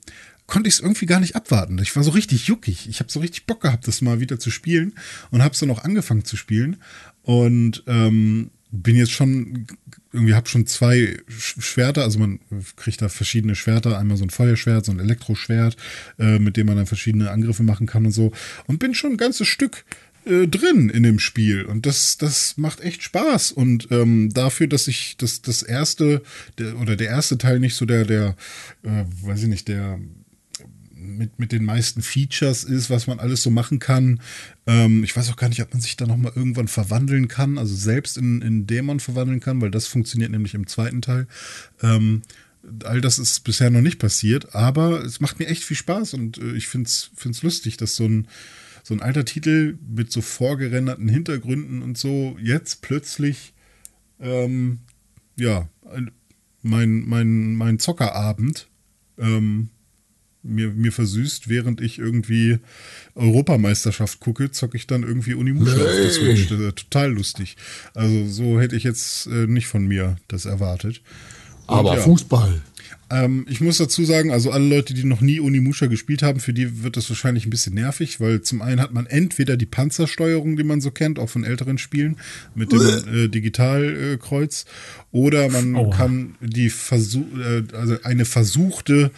konnte ich es irgendwie gar nicht abwarten. Ich war so richtig juckig. Ich habe so richtig Bock gehabt, das mal wieder zu spielen und habe es dann auch angefangen zu spielen. Und ähm, bin jetzt schon irgendwie habe schon zwei Schwerter, also man kriegt da verschiedene Schwerter, einmal so ein Feuerschwert, so ein Elektroschwert, äh, mit dem man dann verschiedene Angriffe machen kann und so. Und bin schon ein ganzes Stück äh, drin in dem Spiel. Und das, das macht echt Spaß. Und ähm, dafür, dass ich das, das erste, der, oder der erste Teil nicht so der, der, äh, weiß ich nicht, der mit, mit den meisten Features ist, was man alles so machen kann. Ähm, ich weiß auch gar nicht, ob man sich da nochmal irgendwann verwandeln kann, also selbst in, in Dämon verwandeln kann, weil das funktioniert nämlich im zweiten Teil. Ähm, all das ist bisher noch nicht passiert, aber es macht mir echt viel Spaß und äh, ich finde es lustig, dass so ein, so ein alter Titel mit so vorgerenderten Hintergründen und so jetzt plötzlich, ähm, ja, mein, mein, mein Zockerabend ähm, mir, mir versüßt, während ich irgendwie Europameisterschaft gucke, zocke ich dann irgendwie Unimusha auf der Switch. Das ist total lustig. Also so hätte ich jetzt äh, nicht von mir das erwartet. Aber ja. Fußball. Ähm, ich muss dazu sagen, also alle Leute, die noch nie Onimusha gespielt haben, für die wird das wahrscheinlich ein bisschen nervig, weil zum einen hat man entweder die Panzersteuerung, die man so kennt, auch von älteren Spielen, mit dem äh, Digitalkreuz, oder man Oha. kann die Versuch, äh, also eine versuchte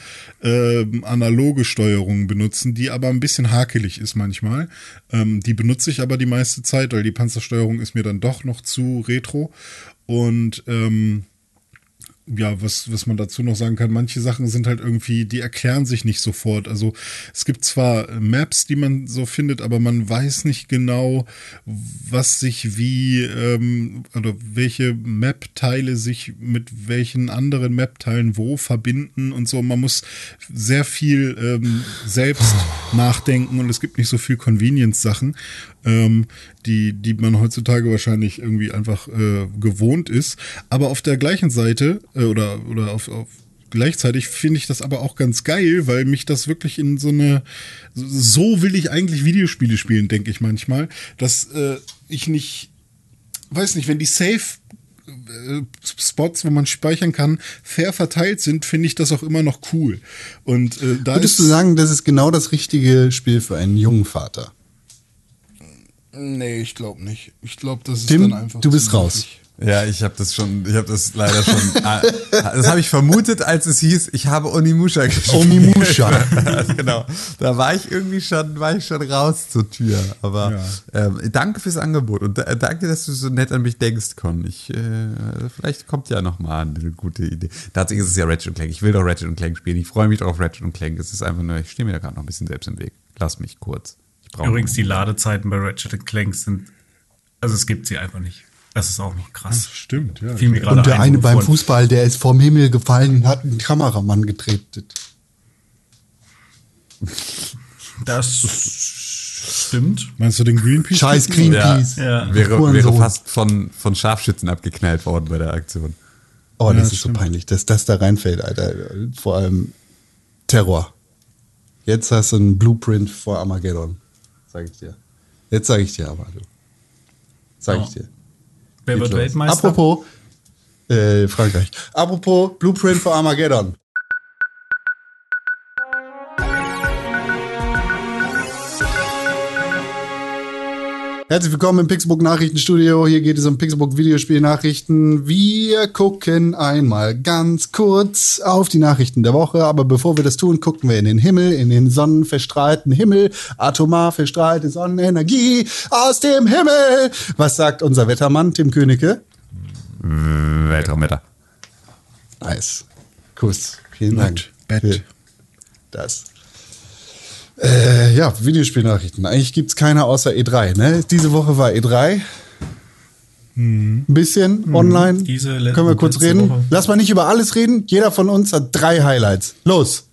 äh, analoge Steuerung benutzen, die aber ein bisschen hakelig ist manchmal. Ähm, die benutze ich aber die meiste Zeit, weil die Panzersteuerung ist mir dann doch noch zu retro. Und ähm, ja, was, was man dazu noch sagen kann, manche Sachen sind halt irgendwie, die erklären sich nicht sofort. Also es gibt zwar Maps, die man so findet, aber man weiß nicht genau, was sich wie, ähm, oder welche Map-Teile sich mit welchen anderen Map-Teilen wo verbinden und so. Man muss sehr viel ähm, selbst nachdenken und es gibt nicht so viel Convenience-Sachen, ähm, die, die man heutzutage wahrscheinlich irgendwie einfach äh, gewohnt ist. Aber auf der gleichen Seite äh, oder, oder auf, auf gleichzeitig finde ich das aber auch ganz geil, weil mich das wirklich in so eine, so will ich eigentlich Videospiele spielen, denke ich manchmal, dass äh, ich nicht, weiß nicht, wenn die Safe äh, Spots, wo man speichern kann, fair verteilt sind, finde ich das auch immer noch cool. Und äh, da Würdest du sagen, das ist genau das richtige Spiel für einen jungen Vater? Nee, ich glaube nicht. Ich glaube, das ist Tim, dann einfach. du bist raus. Ja, ich habe das schon, ich habe das leider schon, ah, das habe ich vermutet, als es hieß, ich habe Onimusha gespielt. Onimusha. genau, da war ich irgendwie schon, war ich schon raus zur Tür. Aber ähm, danke fürs Angebot und äh, danke, dass du so nett an mich denkst, Con. Ich, äh, vielleicht kommt ja noch mal eine gute Idee. Tatsächlich ist es ja Ratchet Clank. Ich will doch Ratchet Clank spielen. Ich freue mich doch auf Ratchet Clank. Es ist einfach nur, ich stehe mir da gerade noch ein bisschen selbst im Weg. Lass mich kurz. Übrigens, die Ladezeiten bei Ratchet Clank sind, also es gibt sie einfach nicht. Das ist auch noch krass. Stimmt, ja. Fiel mir gerade Und der ein, eine beim wovon- Fußball, der ist vom Himmel gefallen und hat einen Kameramann getreten. Das stimmt. Meinst du den Greenpeace? Scheiß Greenpeace. Ja. Wäre, wäre Hurensohn. fast von, von Scharfschützen abgeknallt worden bei der Aktion. Oh, das Ja, ist stimmt. so peinlich, dass das da reinfällt, Alter. Vor allem Terror. Jetzt hast du einen Blueprint vor Armageddon. Sag ich dir. Jetzt sag ich dir aber, du. Sag Ja. ich dir. Wer wird. Weltmeister? Apropos, äh, Frankreich. Apropos Blueprint für Armageddon. Herzlich willkommen im Pixelbook Nachrichtenstudio. Hier geht es um Pixelbook Videospiel-Nachrichten. Wir gucken einmal ganz kurz auf die Nachrichten der Woche. Aber bevor wir das tun, gucken wir in den Himmel, in den sonnenverstrahlten Himmel. Atomar verstrahlte Sonnenenergie aus dem Himmel. Was sagt unser Wettermann, Tim Königke? Weltraumwetter. Nice. Kuss. Vielen Dank. für Das. Äh, ja, Videospielnachrichten. Eigentlich gibt's keine außer E3, ne? Diese Woche war E3. Ein bisschen online. Diese Können wir kurz reden? Woche. Lass mal nicht über alles reden. Jeder von uns hat drei Highlights. Los.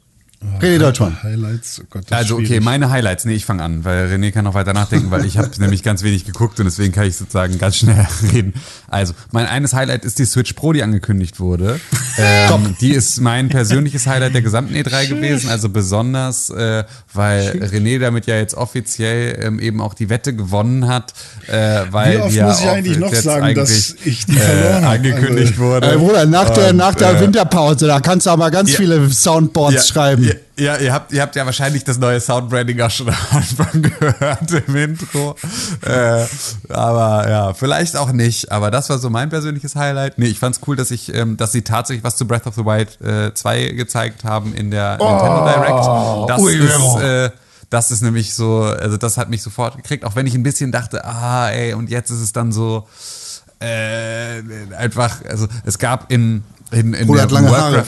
René Deutschmann. Highlights, oh Gott, Also okay, meine Highlights. Nee, ich fange an, weil René kann noch weiter nachdenken, weil ich habe nämlich ganz wenig geguckt und deswegen kann ich sozusagen ganz schnell reden. Also, mein eines Highlight ist die Switch Pro, die angekündigt wurde. Ähm, die ist mein persönliches Highlight der gesamten E3 gewesen, also besonders, äh, weil René damit ja jetzt offiziell ähm, eben auch die Wette gewonnen hat, äh, weil Wie oft ja muss ich auch eigentlich noch jetzt sagen, dass eigentlich, ich die verloren äh, angekündigt Also- wurde. Ey, Bruder, nach der, Und, nach der äh, Winterpause, da kannst du aber ganz ja. viele Soundboards schreiben. Ja, ja, ihr habt, ihr habt ja wahrscheinlich das neue Soundbranding auch schon am Anfang gehört im Intro. Äh, aber ja, vielleicht auch nicht. Aber das war so mein persönliches Highlight. Nee, ich fand's cool, dass ich, ähm, dass sie tatsächlich was zu Breath of the Wild äh, 2 gezeigt haben in der Nintendo Direct. Das ui, ist, äh, das ist nämlich so, also das hat mich sofort gekriegt, auch wenn ich ein bisschen dachte, ah, ey, und jetzt ist es dann so, äh, einfach, also es gab in, in, in der lange Haare.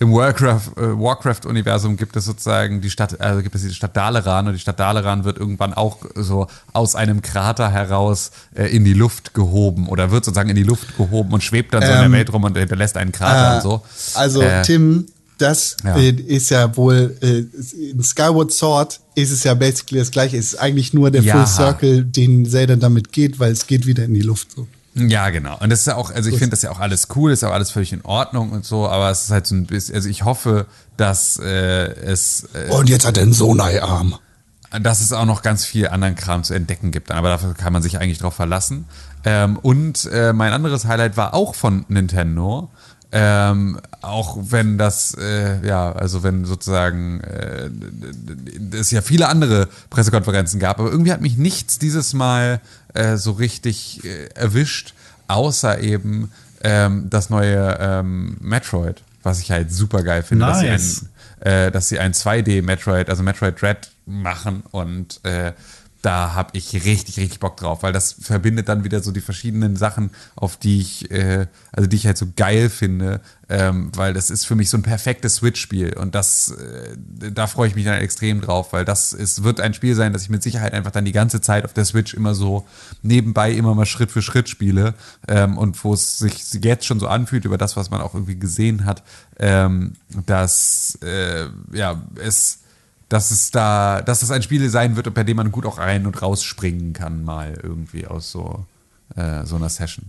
Im äh, Warcraft-Universum gibt es sozusagen die Stadt, also gibt es die Stadt Daleran und die Stadt Daleran wird irgendwann auch so aus einem Krater heraus äh, in die Luft gehoben oder wird sozusagen in die Luft gehoben und schwebt dann so in Ähm, der Welt rum und hinterlässt einen Krater Äh, und so. Also, Äh, Tim, das ja. äh, ist ja wohl, äh, in Skyward Sword ist es ja basically das gleiche. Es ist eigentlich nur der Ja. Full Circle, den Zelda damit geht, weil es geht wieder in die Luft. So. Ja, genau. Und das ist ja auch, also ich finde das ja auch alles cool, ist auch alles völlig in Ordnung und so, aber es ist halt so ein bisschen, also ich hoffe, dass äh, es äh, Und jetzt hat er einen Sonai-Arm. dass es auch noch ganz viel anderen Kram zu entdecken gibt. Aber dafür kann man sich eigentlich drauf verlassen. Ähm, und äh, mein anderes Highlight war auch von Nintendo. Ähm, auch wenn das, äh, ja, also wenn sozusagen äh, es ja viele andere Pressekonferenzen gab, aber irgendwie hat mich nichts dieses Mal äh, so richtig äh, erwischt, außer eben ähm, das neue ähm, Metroid, was ich halt super geil finde, dass sie Nice. ein, äh, dass sie ein 2D Metroid, also Metroid Dread machen und äh, da habe ich richtig, richtig Bock drauf, weil das verbindet dann wieder so die verschiedenen Sachen, auf die ich, äh, also die ich halt so geil finde, ähm, weil das ist für mich so ein perfektes Switch-Spiel und das, äh, da freue ich mich dann extrem drauf, weil das ist, wird ein Spiel sein, das ich mit Sicherheit einfach dann die ganze Zeit auf der Switch immer so nebenbei immer mal Schritt für Schritt spiele ähm, und wo es sich jetzt schon so anfühlt über das, was man auch irgendwie gesehen hat, ähm, dass äh, ja es dass es da, dass das ein Spiel sein wird, bei dem man gut auch rein und rausspringen kann, mal irgendwie aus so, äh, so einer Session.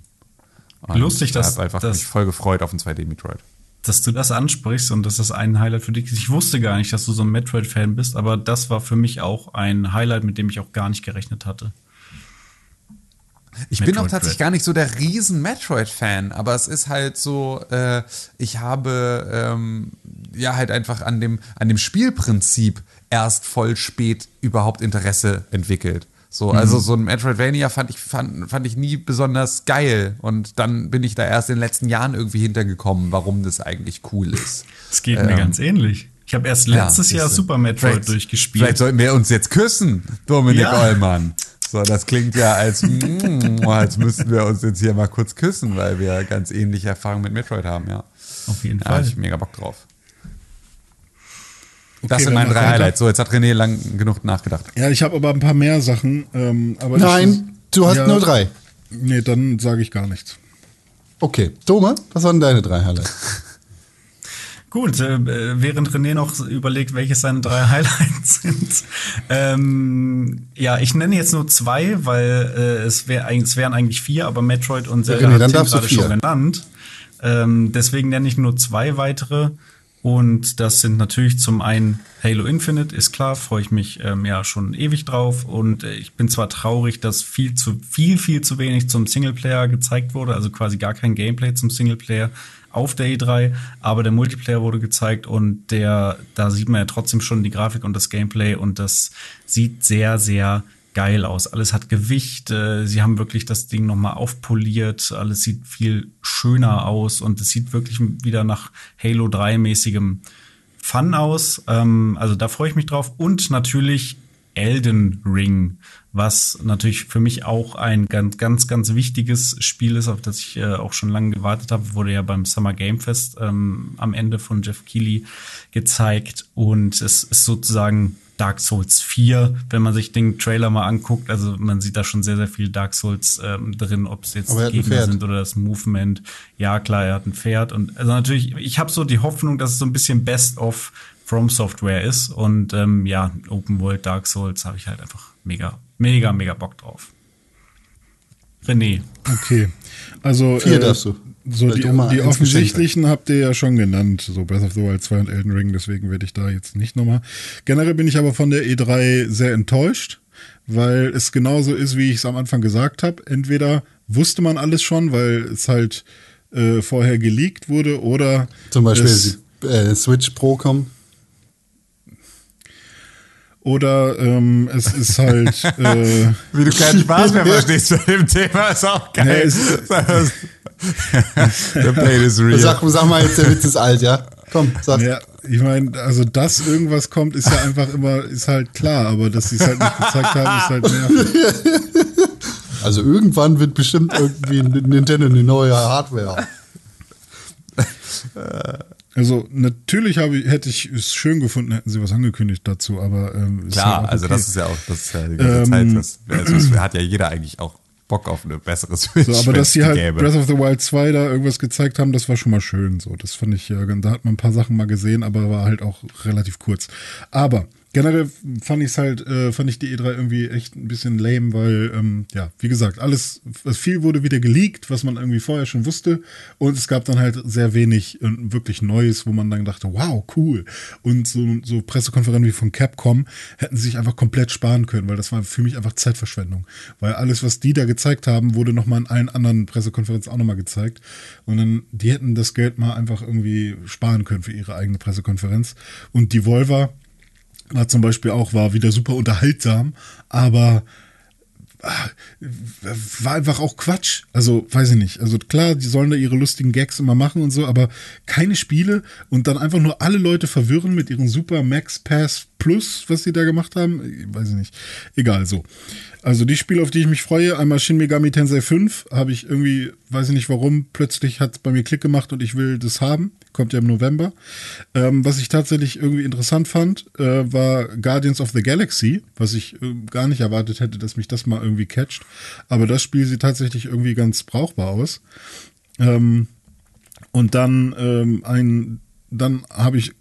Und Lustig, ich dass- habe einfach dass- mich voll gefreut auf ein 2D-Metroid. dass du das ansprichst und dass das ein Highlight für dich ist. Ich wusste gar nicht, dass du so ein Metroid-Fan bist, aber das war für mich auch ein Highlight, mit dem ich auch gar nicht gerechnet hatte. Ich bin auch Metroid tatsächlich gar nicht so der riesen Metroid-Fan, aber es ist halt so, äh, ich habe ähm, ja halt einfach an dem, an dem Spielprinzip erst voll spät überhaupt Interesse entwickelt. So, Mhm. also so ein Metroidvania fand ich, fand, fand ich nie besonders geil. Und dann bin ich da erst in den letzten Jahren irgendwie hintergekommen, warum das eigentlich cool ist. Es geht mir Ähm, ganz ähnlich. Ich habe erst letztes Ja, Jahr. Super Metroid durchgespielt. Vielleicht sollten wir uns jetzt küssen, Dominik Ja. Eulmann. So, das klingt ja als, mm, als müssten wir uns jetzt hier mal kurz küssen, weil wir ganz ähnliche Erfahrungen mit Metroid haben, ja. Auf jeden Da habe Fall. ich mega Bock drauf. Okay, das sind dann meine drei weiter. Highlights. So, jetzt hat René lang genug nachgedacht. Ja, ich habe aber ein paar mehr Sachen. Ähm, aber Nein, ich, du hast Ja. nur drei. Nee, dann sage ich gar nichts. Okay. Dome, was waren deine drei Highlights? Gut, äh, während René noch überlegt, welche seine drei Highlights sind. Ähm, ja, ich nenne jetzt nur zwei, weil äh, es, wär, es wären eigentlich vier, aber Metroid und Zelda René, hat dann Tim gerade schon genannt. Ähm, deswegen nenne ich nur zwei weitere. Und das sind natürlich zum einen Halo Infinite, ist klar, freue ich mich ähm, ja schon ewig drauf. Und äh, ich bin zwar traurig, dass viel zu viel, viel zu wenig zum Singleplayer gezeigt wurde, also quasi gar kein Gameplay zum Singleplayer auf der E3, aber der Multiplayer wurde gezeigt und der, da sieht man ja trotzdem schon die Grafik und das Gameplay und das sieht sehr, sehr geil aus. Alles hat Gewicht, äh, sie haben wirklich das Ding nochmal aufpoliert, alles sieht viel schöner aus und es sieht wirklich wieder nach Halo 3 mäßigem Fun aus. Ähm, also da freue ich mich drauf. Und natürlich Elden Ring, was natürlich für mich auch ein ganz, ganz, ganz wichtiges Spiel ist, auf das ich äh, auch schon lange gewartet habe. Wurde ja beim Summer Game Fest ähm, am Ende von Jeff Keighley gezeigt. Und es ist sozusagen Dark Souls 4, wenn man sich den Trailer mal anguckt. Also man sieht da schon sehr, sehr viel Dark Souls ähm, drin, ob es jetzt er Gegner sind oder das Movement. Ja, klar, er hat ein Pferd. Und also natürlich, ich habe so die Hoffnung, dass es so ein bisschen Best of From Software ist. Und ähm, ja, Open World Dark Souls habe ich halt einfach mega, mega, mega Bock drauf. René. Okay. Also Vier äh, darfst du. So die, die offensichtlichen habt ihr ja schon genannt, so Breath of the Wild 2 und Elden Ring, deswegen werde ich da jetzt nicht nochmal. Generell bin ich aber von der E3 sehr enttäuscht, weil es genauso ist, wie ich es am Anfang gesagt habe. Entweder wusste man alles schon, weil es halt äh, vorher geleakt wurde, oder Zum Beispiel es, äh, Switch Pro kommt. oder ähm, es ist halt äh, Wie du keinen Spaß mehr verstehst bei dem Thema, ist auch geil. Nee, es- The pain is real. Sag, sag mal jetzt, der Witz ist alt, ja? Komm, sag. Ja, ich meine, also dass irgendwas kommt, ist ja einfach immer, ist halt klar, aber dass sie es halt nicht gezeigt haben, ist halt nervig. Also irgendwann wird bestimmt irgendwie Nintendo eine neue Hardware. haben. Also natürlich habe ich, hätte ich es schön gefunden, hätten sie was angekündigt dazu, aber ähm, ist Klar, halt auch also okay. das ist ja auch, das ist ja die ganze Ähm, Zeit, das, also es hat ja jeder eigentlich auch Bock auf eine bessere Switch. so, aber dass sie halt gäbe. Breath of the Wild 2 da irgendwas gezeigt haben, das war schon mal schön. So, das fand ich ja, da hat man ein paar Sachen mal gesehen, aber war halt auch relativ kurz. Aber generell fand ich es halt, äh, fand ich die E3 irgendwie echt ein bisschen lame, weil, ähm, ja, wie gesagt, alles, viel wurde wieder geleakt, was man irgendwie vorher schon wusste. Und es gab dann halt sehr wenig äh, wirklich Neues, wo man dann dachte, wow, cool. Und so, so Pressekonferenzen wie von Capcom hätten sie sich einfach komplett sparen können, weil das war für mich einfach Zeitverschwendung. Weil alles, was die da gezeigt haben, wurde nochmal in allen anderen Pressekonferenzen auch nochmal gezeigt. Und dann, die hätten das Geld mal einfach irgendwie sparen können für ihre eigene Pressekonferenz. Und die Volver, war zum Beispiel auch, war wieder super unterhaltsam, aber ah, war einfach auch Quatsch. Also, weiß ich nicht. Also klar, die sollen da ihre lustigen Gags immer machen und so, aber keine Spiele und dann einfach nur alle Leute verwirren mit ihren Super Max Pass Plus, was sie da gemacht haben. Weiß ich nicht. Egal, so. Also die Spiele, auf die ich mich freue, einmal Shin Megami Tensei 5, habe ich irgendwie, weiß ich nicht warum, plötzlich hat es bei mir Klick gemacht und ich will das haben. Kommt ja im November. Ähm, was ich tatsächlich irgendwie interessant fand, äh, war Guardians of the Galaxy, was ich äh, gar nicht erwartet hätte, dass mich das mal irgendwie catcht. Aber das Spiel sieht tatsächlich irgendwie ganz brauchbar aus. Ähm, und dann ähm, ein, dann habe ich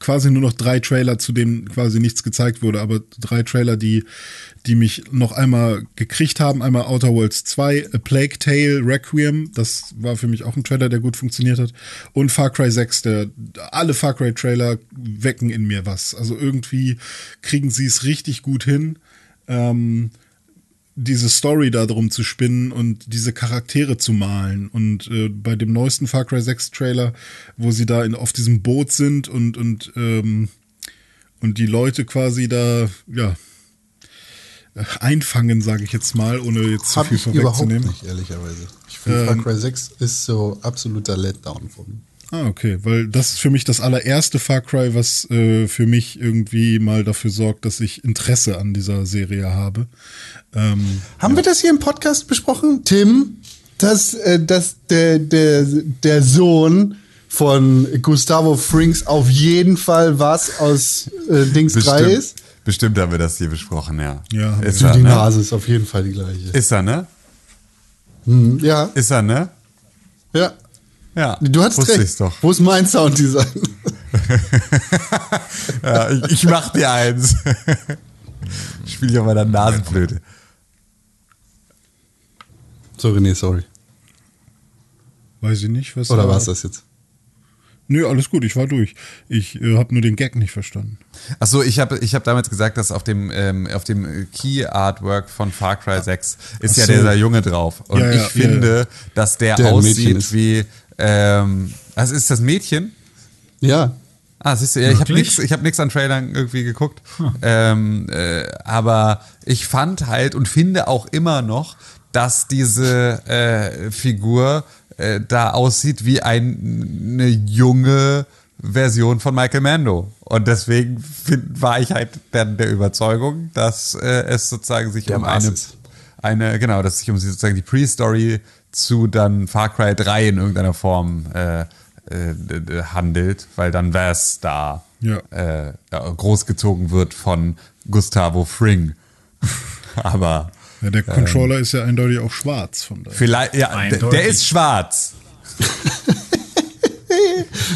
quasi nur noch drei Trailer, zu denen quasi nichts gezeigt wurde, aber drei Trailer, die, die mich noch einmal gekriegt haben. Einmal Outer Worlds 2, A Plague Tale Requiem, das war für mich auch ein Trailer, der gut funktioniert hat. Und Far Cry 6, der, alle Far Cry Trailer wecken in mir was. Also irgendwie kriegen sie es richtig gut hin. Ähm, diese Story da drum zu spinnen und diese Charaktere zu malen. Und äh, bei dem neuesten Far Cry 6 Trailer, wo sie da in, auf diesem Boot sind und, und, ähm, und die Leute quasi da, ja, einfangen, sage ich jetzt mal, ohne jetzt zu viel ich überhaupt vorwegzunehmen. nicht, ehrlicherweise. Ich finde, Ähm, Far Cry 6 ist so absoluter Letdown von mir. Ah, okay, weil das ist für mich das allererste Far Cry, was äh, für mich irgendwie mal dafür sorgt, dass ich Interesse an dieser Serie habe. Ähm, Haben wir das hier im Podcast besprochen, Tim? Dass, äh, dass der, der, der Sohn von Gustavo Frings auf jeden Fall was aus äh, Dings 3 ist? bestimmt haben wir das hier besprochen, ja. Ja, ist Also er, die ne? Nase ist auf jeden Fall die gleiche. Ist er, ne? Hm, ja, Ist er, ne? ja. Ja. Du hattest Wusste recht. doch. Wo ist mein Sounddesign? Ja, ich, ich mach dir eins. Ich spiele auf meiner Nasenflöte. so, René, sorry. weiß ich nicht, was. Oder war es das jetzt? Nö, alles gut, ich war durch. Ich äh, habe nur den Gag nicht verstanden. Achso, ich habe ich hab damals gesagt, dass auf dem, ähm, auf dem Key Artwork von Far Cry 6 ist ja so. dieser Junge drauf. Und Ja, ja, ich ja, finde, dass der, Der aussieht wie. Ähm, also ist das Mädchen? Ja. Ah, siehst du, ja, ich habe nichts ich hab an Trailern irgendwie geguckt. Ähm, äh, aber ich fand halt und finde auch immer noch, dass diese äh, Figur äh, da aussieht wie ein, eine junge Version von Michael Mando. Und deswegen find, war ich halt dann der Überzeugung, dass äh, es sozusagen sich Der um eine, ist. eine, genau, dass sich um sozusagen die Pre-Story zu dann Far Cry 3 in irgendeiner Form äh, äh, handelt, weil dann Vass da Ja. äh, großgezogen wird von Gustavo Fring. Aber Ja, der Controller ist ja eindeutig auch schwarz von daher. vielleicht, ja, Eindeutig. der ist schwarz.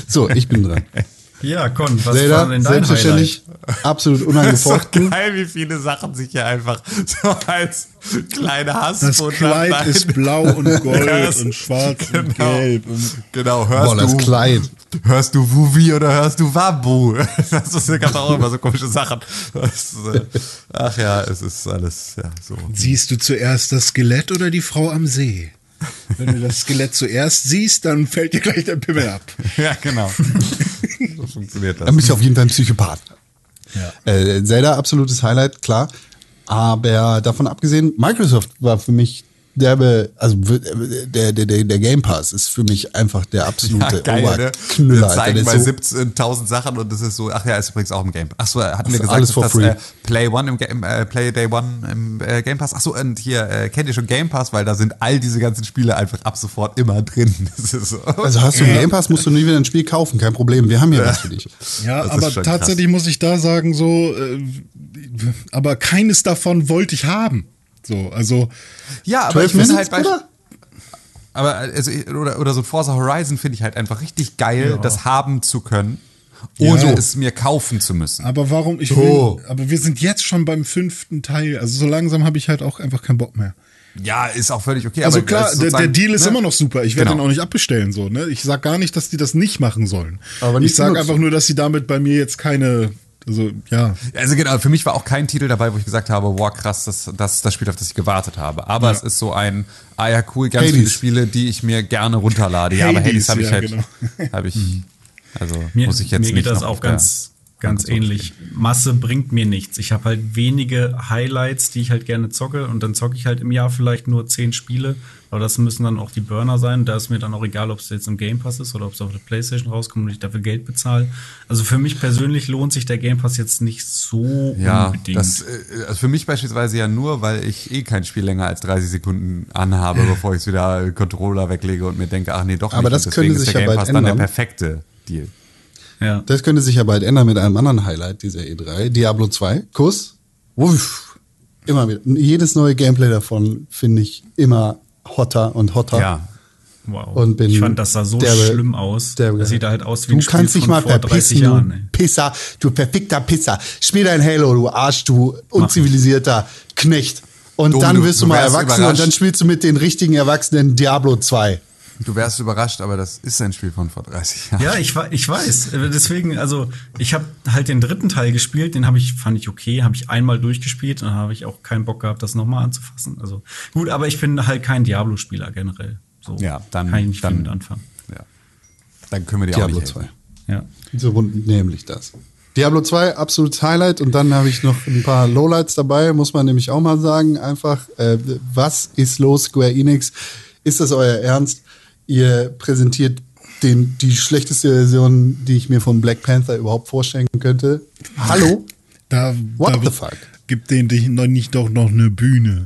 So, ich bin dran. Ja, Con, was war Zelda, denn dein selbstverständlich absolut Das ist so unangefochten. geil, wie viele Sachen sich hier einfach so als kleine Das Hassbotschaft Kleid ist blau und gold Ja, das- und schwarz und genau. gelb. Und Genau, hörst Boah, das du Kleid. Hörst du Wuvi oder hörst du Wabu? Das ist, gab auch immer so komische Sachen. Das, äh, ach ja, es ist alles ja, so. Siehst du zuerst das Skelett oder die Frau am See? Wenn du das Skelett zuerst siehst, dann fällt dir gleich der Pimmel ab. Ja, genau. Funktioniert das. Dann bist du auf jeden Fall ein Psychopath. Ja. Äh, Zelda, absolutes Highlight, klar. Aber davon abgesehen, Microsoft war für mich derbe, also w- der, der, der, der Game Pass ist für mich einfach der absolute Ja, geil, ne? Oberknüller. Wir Alter. zeigen Der bei so, 17.000 Sachen und das ist so, ach ja, ist übrigens auch im Game Pass. Ach so, hatten wir gesagt, alles for dass free. äh, Play One im, Ga- im äh, Play Day One im äh, Game Pass. Ach so, und hier äh, kennt ihr schon Game Pass, weil da sind all diese ganzen Spiele einfach ab sofort immer drin. Das ist so. also hast du einen Game Pass, musst du nie wieder ein Spiel kaufen, kein Problem. Wir haben hier was für dich. Ja, Das aber tatsächlich muss ich da sagen, so, äh, aber keines davon wollte ich haben. So, also, ja, aber 12 ich finde halt bei? Aber also, oder, oder so Forza Horizon finde ich halt einfach richtig geil, das haben zu können. ohne Ja. es mir kaufen zu müssen. Aber warum? Ich So. will, aber wir sind jetzt schon beim fünften Teil. Also so langsam habe ich halt auch einfach keinen Bock mehr. Ja, ist auch völlig okay. Also aber klar, der, der Deal ist ne? immer noch super. Ich werde Genau. den auch nicht abbestellen so. Ne? Ich sag gar nicht, dass die das nicht machen sollen. Aber nicht ich sage einfach nur, dass sie damit bei mir jetzt keine, also ja, Also genau, für mich war auch kein Titel dabei, wo ich gesagt habe, wow, krass, das, das ist das Spiel, auf das ich gewartet habe. Aber Ja. es ist so ein, ah ja, cool, ganz Hades. viele Spiele, die ich mir gerne runterlade. Ja, aber Hades, Hades habe ich ja, halt, genau. habe ich, also Mir, muss ich jetzt mir geht nicht das noch auch ganz, ganz ähnlich. Masse bringt mir nichts. Ich habe halt wenige Highlights, die ich halt gerne zocke und dann zocke ich halt im Jahr vielleicht nur zehn Spiele. Aber das müssen dann auch die Burner sein. Da ist mir dann auch egal, ob es jetzt im Game Pass ist oder ob es auf der Playstation rauskommt und ich dafür Geld bezahle. Also für mich persönlich lohnt sich der Game Pass jetzt nicht so Ja, unbedingt. das äh, also für mich beispielsweise ja nur, weil ich eh kein Spiel länger als 30 Sekunden anhabe, bevor ich es wieder Controller weglege und mir denke, ach nee, doch Aber nicht. das ist sich der ja Game bald Pass dann der ändern. perfekte Deal. Ja. Das könnte sich ja bald ändern mit einem anderen Highlight dieser E3. Diablo 2. Kuss. Uff. Immer wieder. Jedes neue Gameplay davon finde ich immer hotter und hotter. Ja, Wow. Und bin ich fand, das sah so derbe- schlimm aus. derbe- das sieht halt aus wie du ein Spiel kannst dich mal vor 30 verpissen, Jahren. du Ey. Pisser, du perfekter Pisser. Spiel dein Halo, du Arsch, du unzivilisierter Knecht. Und Dom, dann du- wirst du, du mal erwachsen und überrascht. dann spielst du mit den richtigen Erwachsenen Diablo 2. du wärst überrascht, aber das ist ein Spiel von vor 30 Jahren. Ja, ich, ich weiß. Deswegen, also ich habe halt den dritten Teil gespielt, den habe ich, fand ich okay, habe ich einmal durchgespielt und dann habe ich auch keinen Bock gehabt, das nochmal anzufassen. Also gut, aber ich bin halt kein Diablo-Spieler generell. So Ja, dann- kann ich nicht dann- viel mit anfangen. Ja. Dann können wir dir Diablo auch nicht 2. helfen. Ja. So nämlich das. Diablo 2, absolutes Highlight. Und dann habe ich noch ein paar Lowlights dabei, muss man nämlich auch mal sagen. Einfach, äh, was ist los, Square Enix? Ist das euer Ernst? Ihr präsentiert den, die schlechteste Version, die ich mir von Black Panther überhaupt vorstellen könnte. Hallo? da, What da the fuck? gibt denen dich noch nicht doch noch eine Bühne.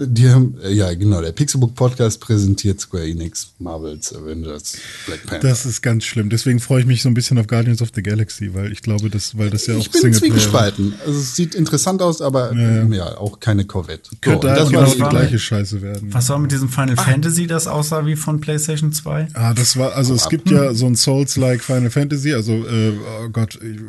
Die haben, äh, ja, genau, der Pixelbook Podcast präsentiert Square Enix, Marvels, Avengers, Black Panther. Das ist ganz schlimm. Deswegen freue ich mich so ein bisschen auf Guardians of the Galaxy, weil ich glaube, das, weil das ja auch ich bin zwiegespalten. Also es sieht interessant aus, aber Ja, ja, auch keine Corvette. So, Könnte halt das genau war die die war- gleiche Scheiße werden. Was war mit diesem Final Fantasy, das aussah wie von PlayStation 2? Ah, das war, also es gibt ja so ein Souls-like Final Fantasy, also, äh, oh Gott, ich,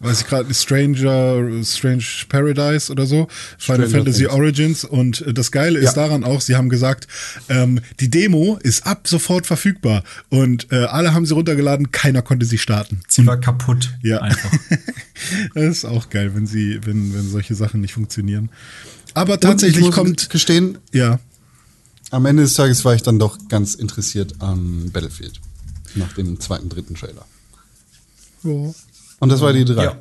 weiß ich gerade, Stranger, Strange Paradise oder so, Final Stranger Fantasy Things. Origins und äh, das Geile ist Ja. daran auch, sie haben gesagt, ähm, die Demo ist ab sofort verfügbar und äh, alle haben sie runtergeladen, keiner konnte sie starten. Sie war kaputt. Ja. Einfach. das ist auch geil, wenn sie, wenn, wenn solche Sachen nicht funktionieren. Aber Und ich tatsächlich muss kommt, gestehen, ja, am Ende des Tages war ich dann doch ganz interessiert an Battlefield. Nach dem zweiten, dritten Trailer. ja. Und das war die drei. ja.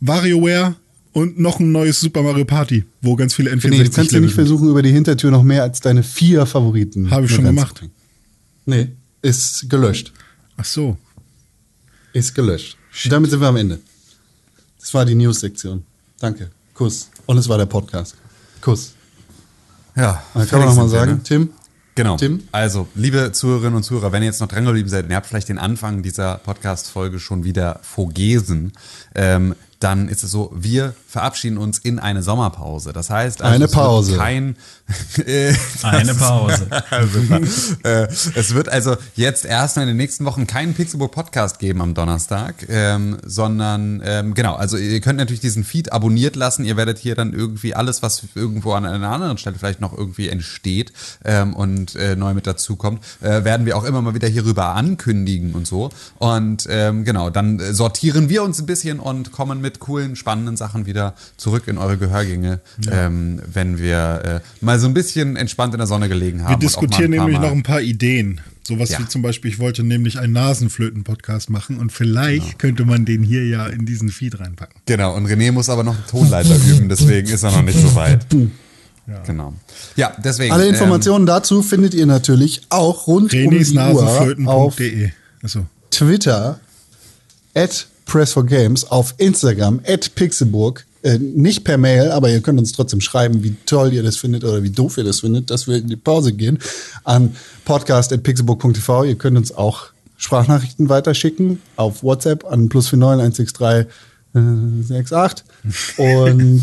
WarioWare und noch ein neues Super Mario Party, wo ganz viele N64 Nee, du kannst ja nicht versuchen, über die Hintertür noch mehr als deine vier Favoriten. Habe ich schon gemacht. Nee, ist gelöscht. Ach so. Ist gelöscht. Und damit sind wir am Ende. Das war die News-Sektion. Danke. Kuss. Und es war der Podcast. Kuss. Ja, Dann kann man fertig noch mal sind wir, sagen, ne? Tim, Genau. Tim? Also, liebe Zuhörerinnen und Zuhörer, wenn ihr jetzt noch dran geblieben seid ihr habt vielleicht den Anfang dieser Podcast-Folge schon wieder vergessen, ähm, dann ist es so, wir verabschieden uns in eine Sommerpause. Das heißt, also Eine es wird Pause. kein äh, Eine Pause. Äh, es wird also jetzt erstmal in den nächsten Wochen keinen Pixelbook Podcast geben am Donnerstag, ähm, sondern ähm, genau, also ihr könnt natürlich diesen Feed abonniert lassen. Ihr werdet hier dann irgendwie alles, was irgendwo an einer anderen Stelle vielleicht noch irgendwie entsteht ähm, und äh, neu mit dazu kommt, äh, werden wir auch immer mal wieder hierüber ankündigen und so. Und ähm, genau, dann äh, sortieren wir uns ein bisschen und kommen mit coolen, spannenden Sachen wieder zurück in eure Gehörgänge, ähm, wenn wir äh, mal so ein bisschen entspannt in der Sonne gelegen haben. Wir diskutieren nämlich Mal- noch ein paar Ideen. Sowas Ja. wie zum Beispiel, ich wollte nämlich einen Nasenflöten-Podcast machen und vielleicht Genau. könnte man den hier ja in diesen Feed reinpacken. Genau, und René muss aber noch einen Tonleiter üben, deswegen ist er noch nicht so weit. Genau. Ja, deswegen. Alle Informationen dazu findet ihr natürlich auch rund um die Uhr auf. Also, Twitter, at Press4Games, auf Instagram, at Pixelburg. Äh, nicht per Mail, aber ihr könnt uns trotzdem schreiben, wie toll ihr das findet oder wie doof ihr das findet, dass wir in die Pause gehen. An podcast.pixelburg.tv. Ihr könnt uns auch Sprachnachrichten weiterschicken auf WhatsApp an plus 49 163 äh, 68. Und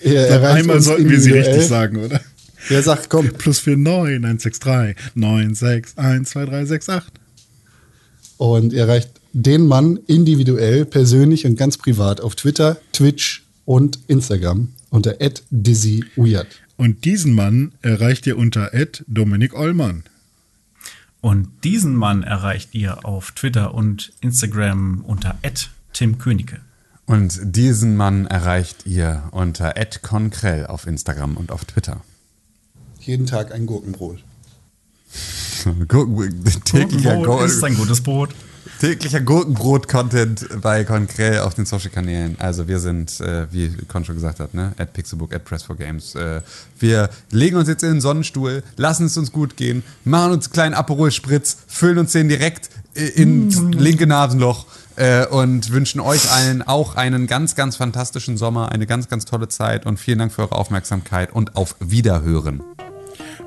ihr erreicht einmal uns sollten wir sie richtig sagen, oder? Wer sagt, komm, Plus 49 163 961 2368. Und ihr erreicht den Mann individuell, persönlich und ganz privat auf Twitter, Twitch und Instagram unter @dizzyweird. Und diesen Mann erreicht ihr unter Dominik Ollmann. Und diesen Mann erreicht ihr auf Twitter und Instagram unter Tim Königke. Und diesen Mann erreicht ihr unter @konkrell auf Instagram und auf Twitter. Jeden Tag ein Gurkenbrot. Gurken, täglicher, Brot Gurken, ist ein gutes Brot. Täglicher Gurkenbrot-Content bei Konkrell auf den Social-Kanälen. Also wir sind, äh, wie Con schon gesagt hat, ne, at Pixelbook, at Press4Games. Äh, wir legen uns jetzt in den Sonnenstuhl, lassen es uns gut gehen, machen uns einen kleinen Aperol-Spritz, füllen uns den direkt äh, ins linke Nasenloch äh, und wünschen euch allen auch einen ganz, ganz fantastischen Sommer, eine ganz, ganz tolle Zeit und vielen Dank für eure Aufmerksamkeit und auf Wiederhören.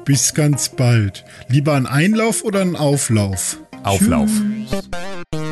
Bis ganz bald. Lieber ein Einlauf oder ein Auflauf? Auflauf. Tschüss.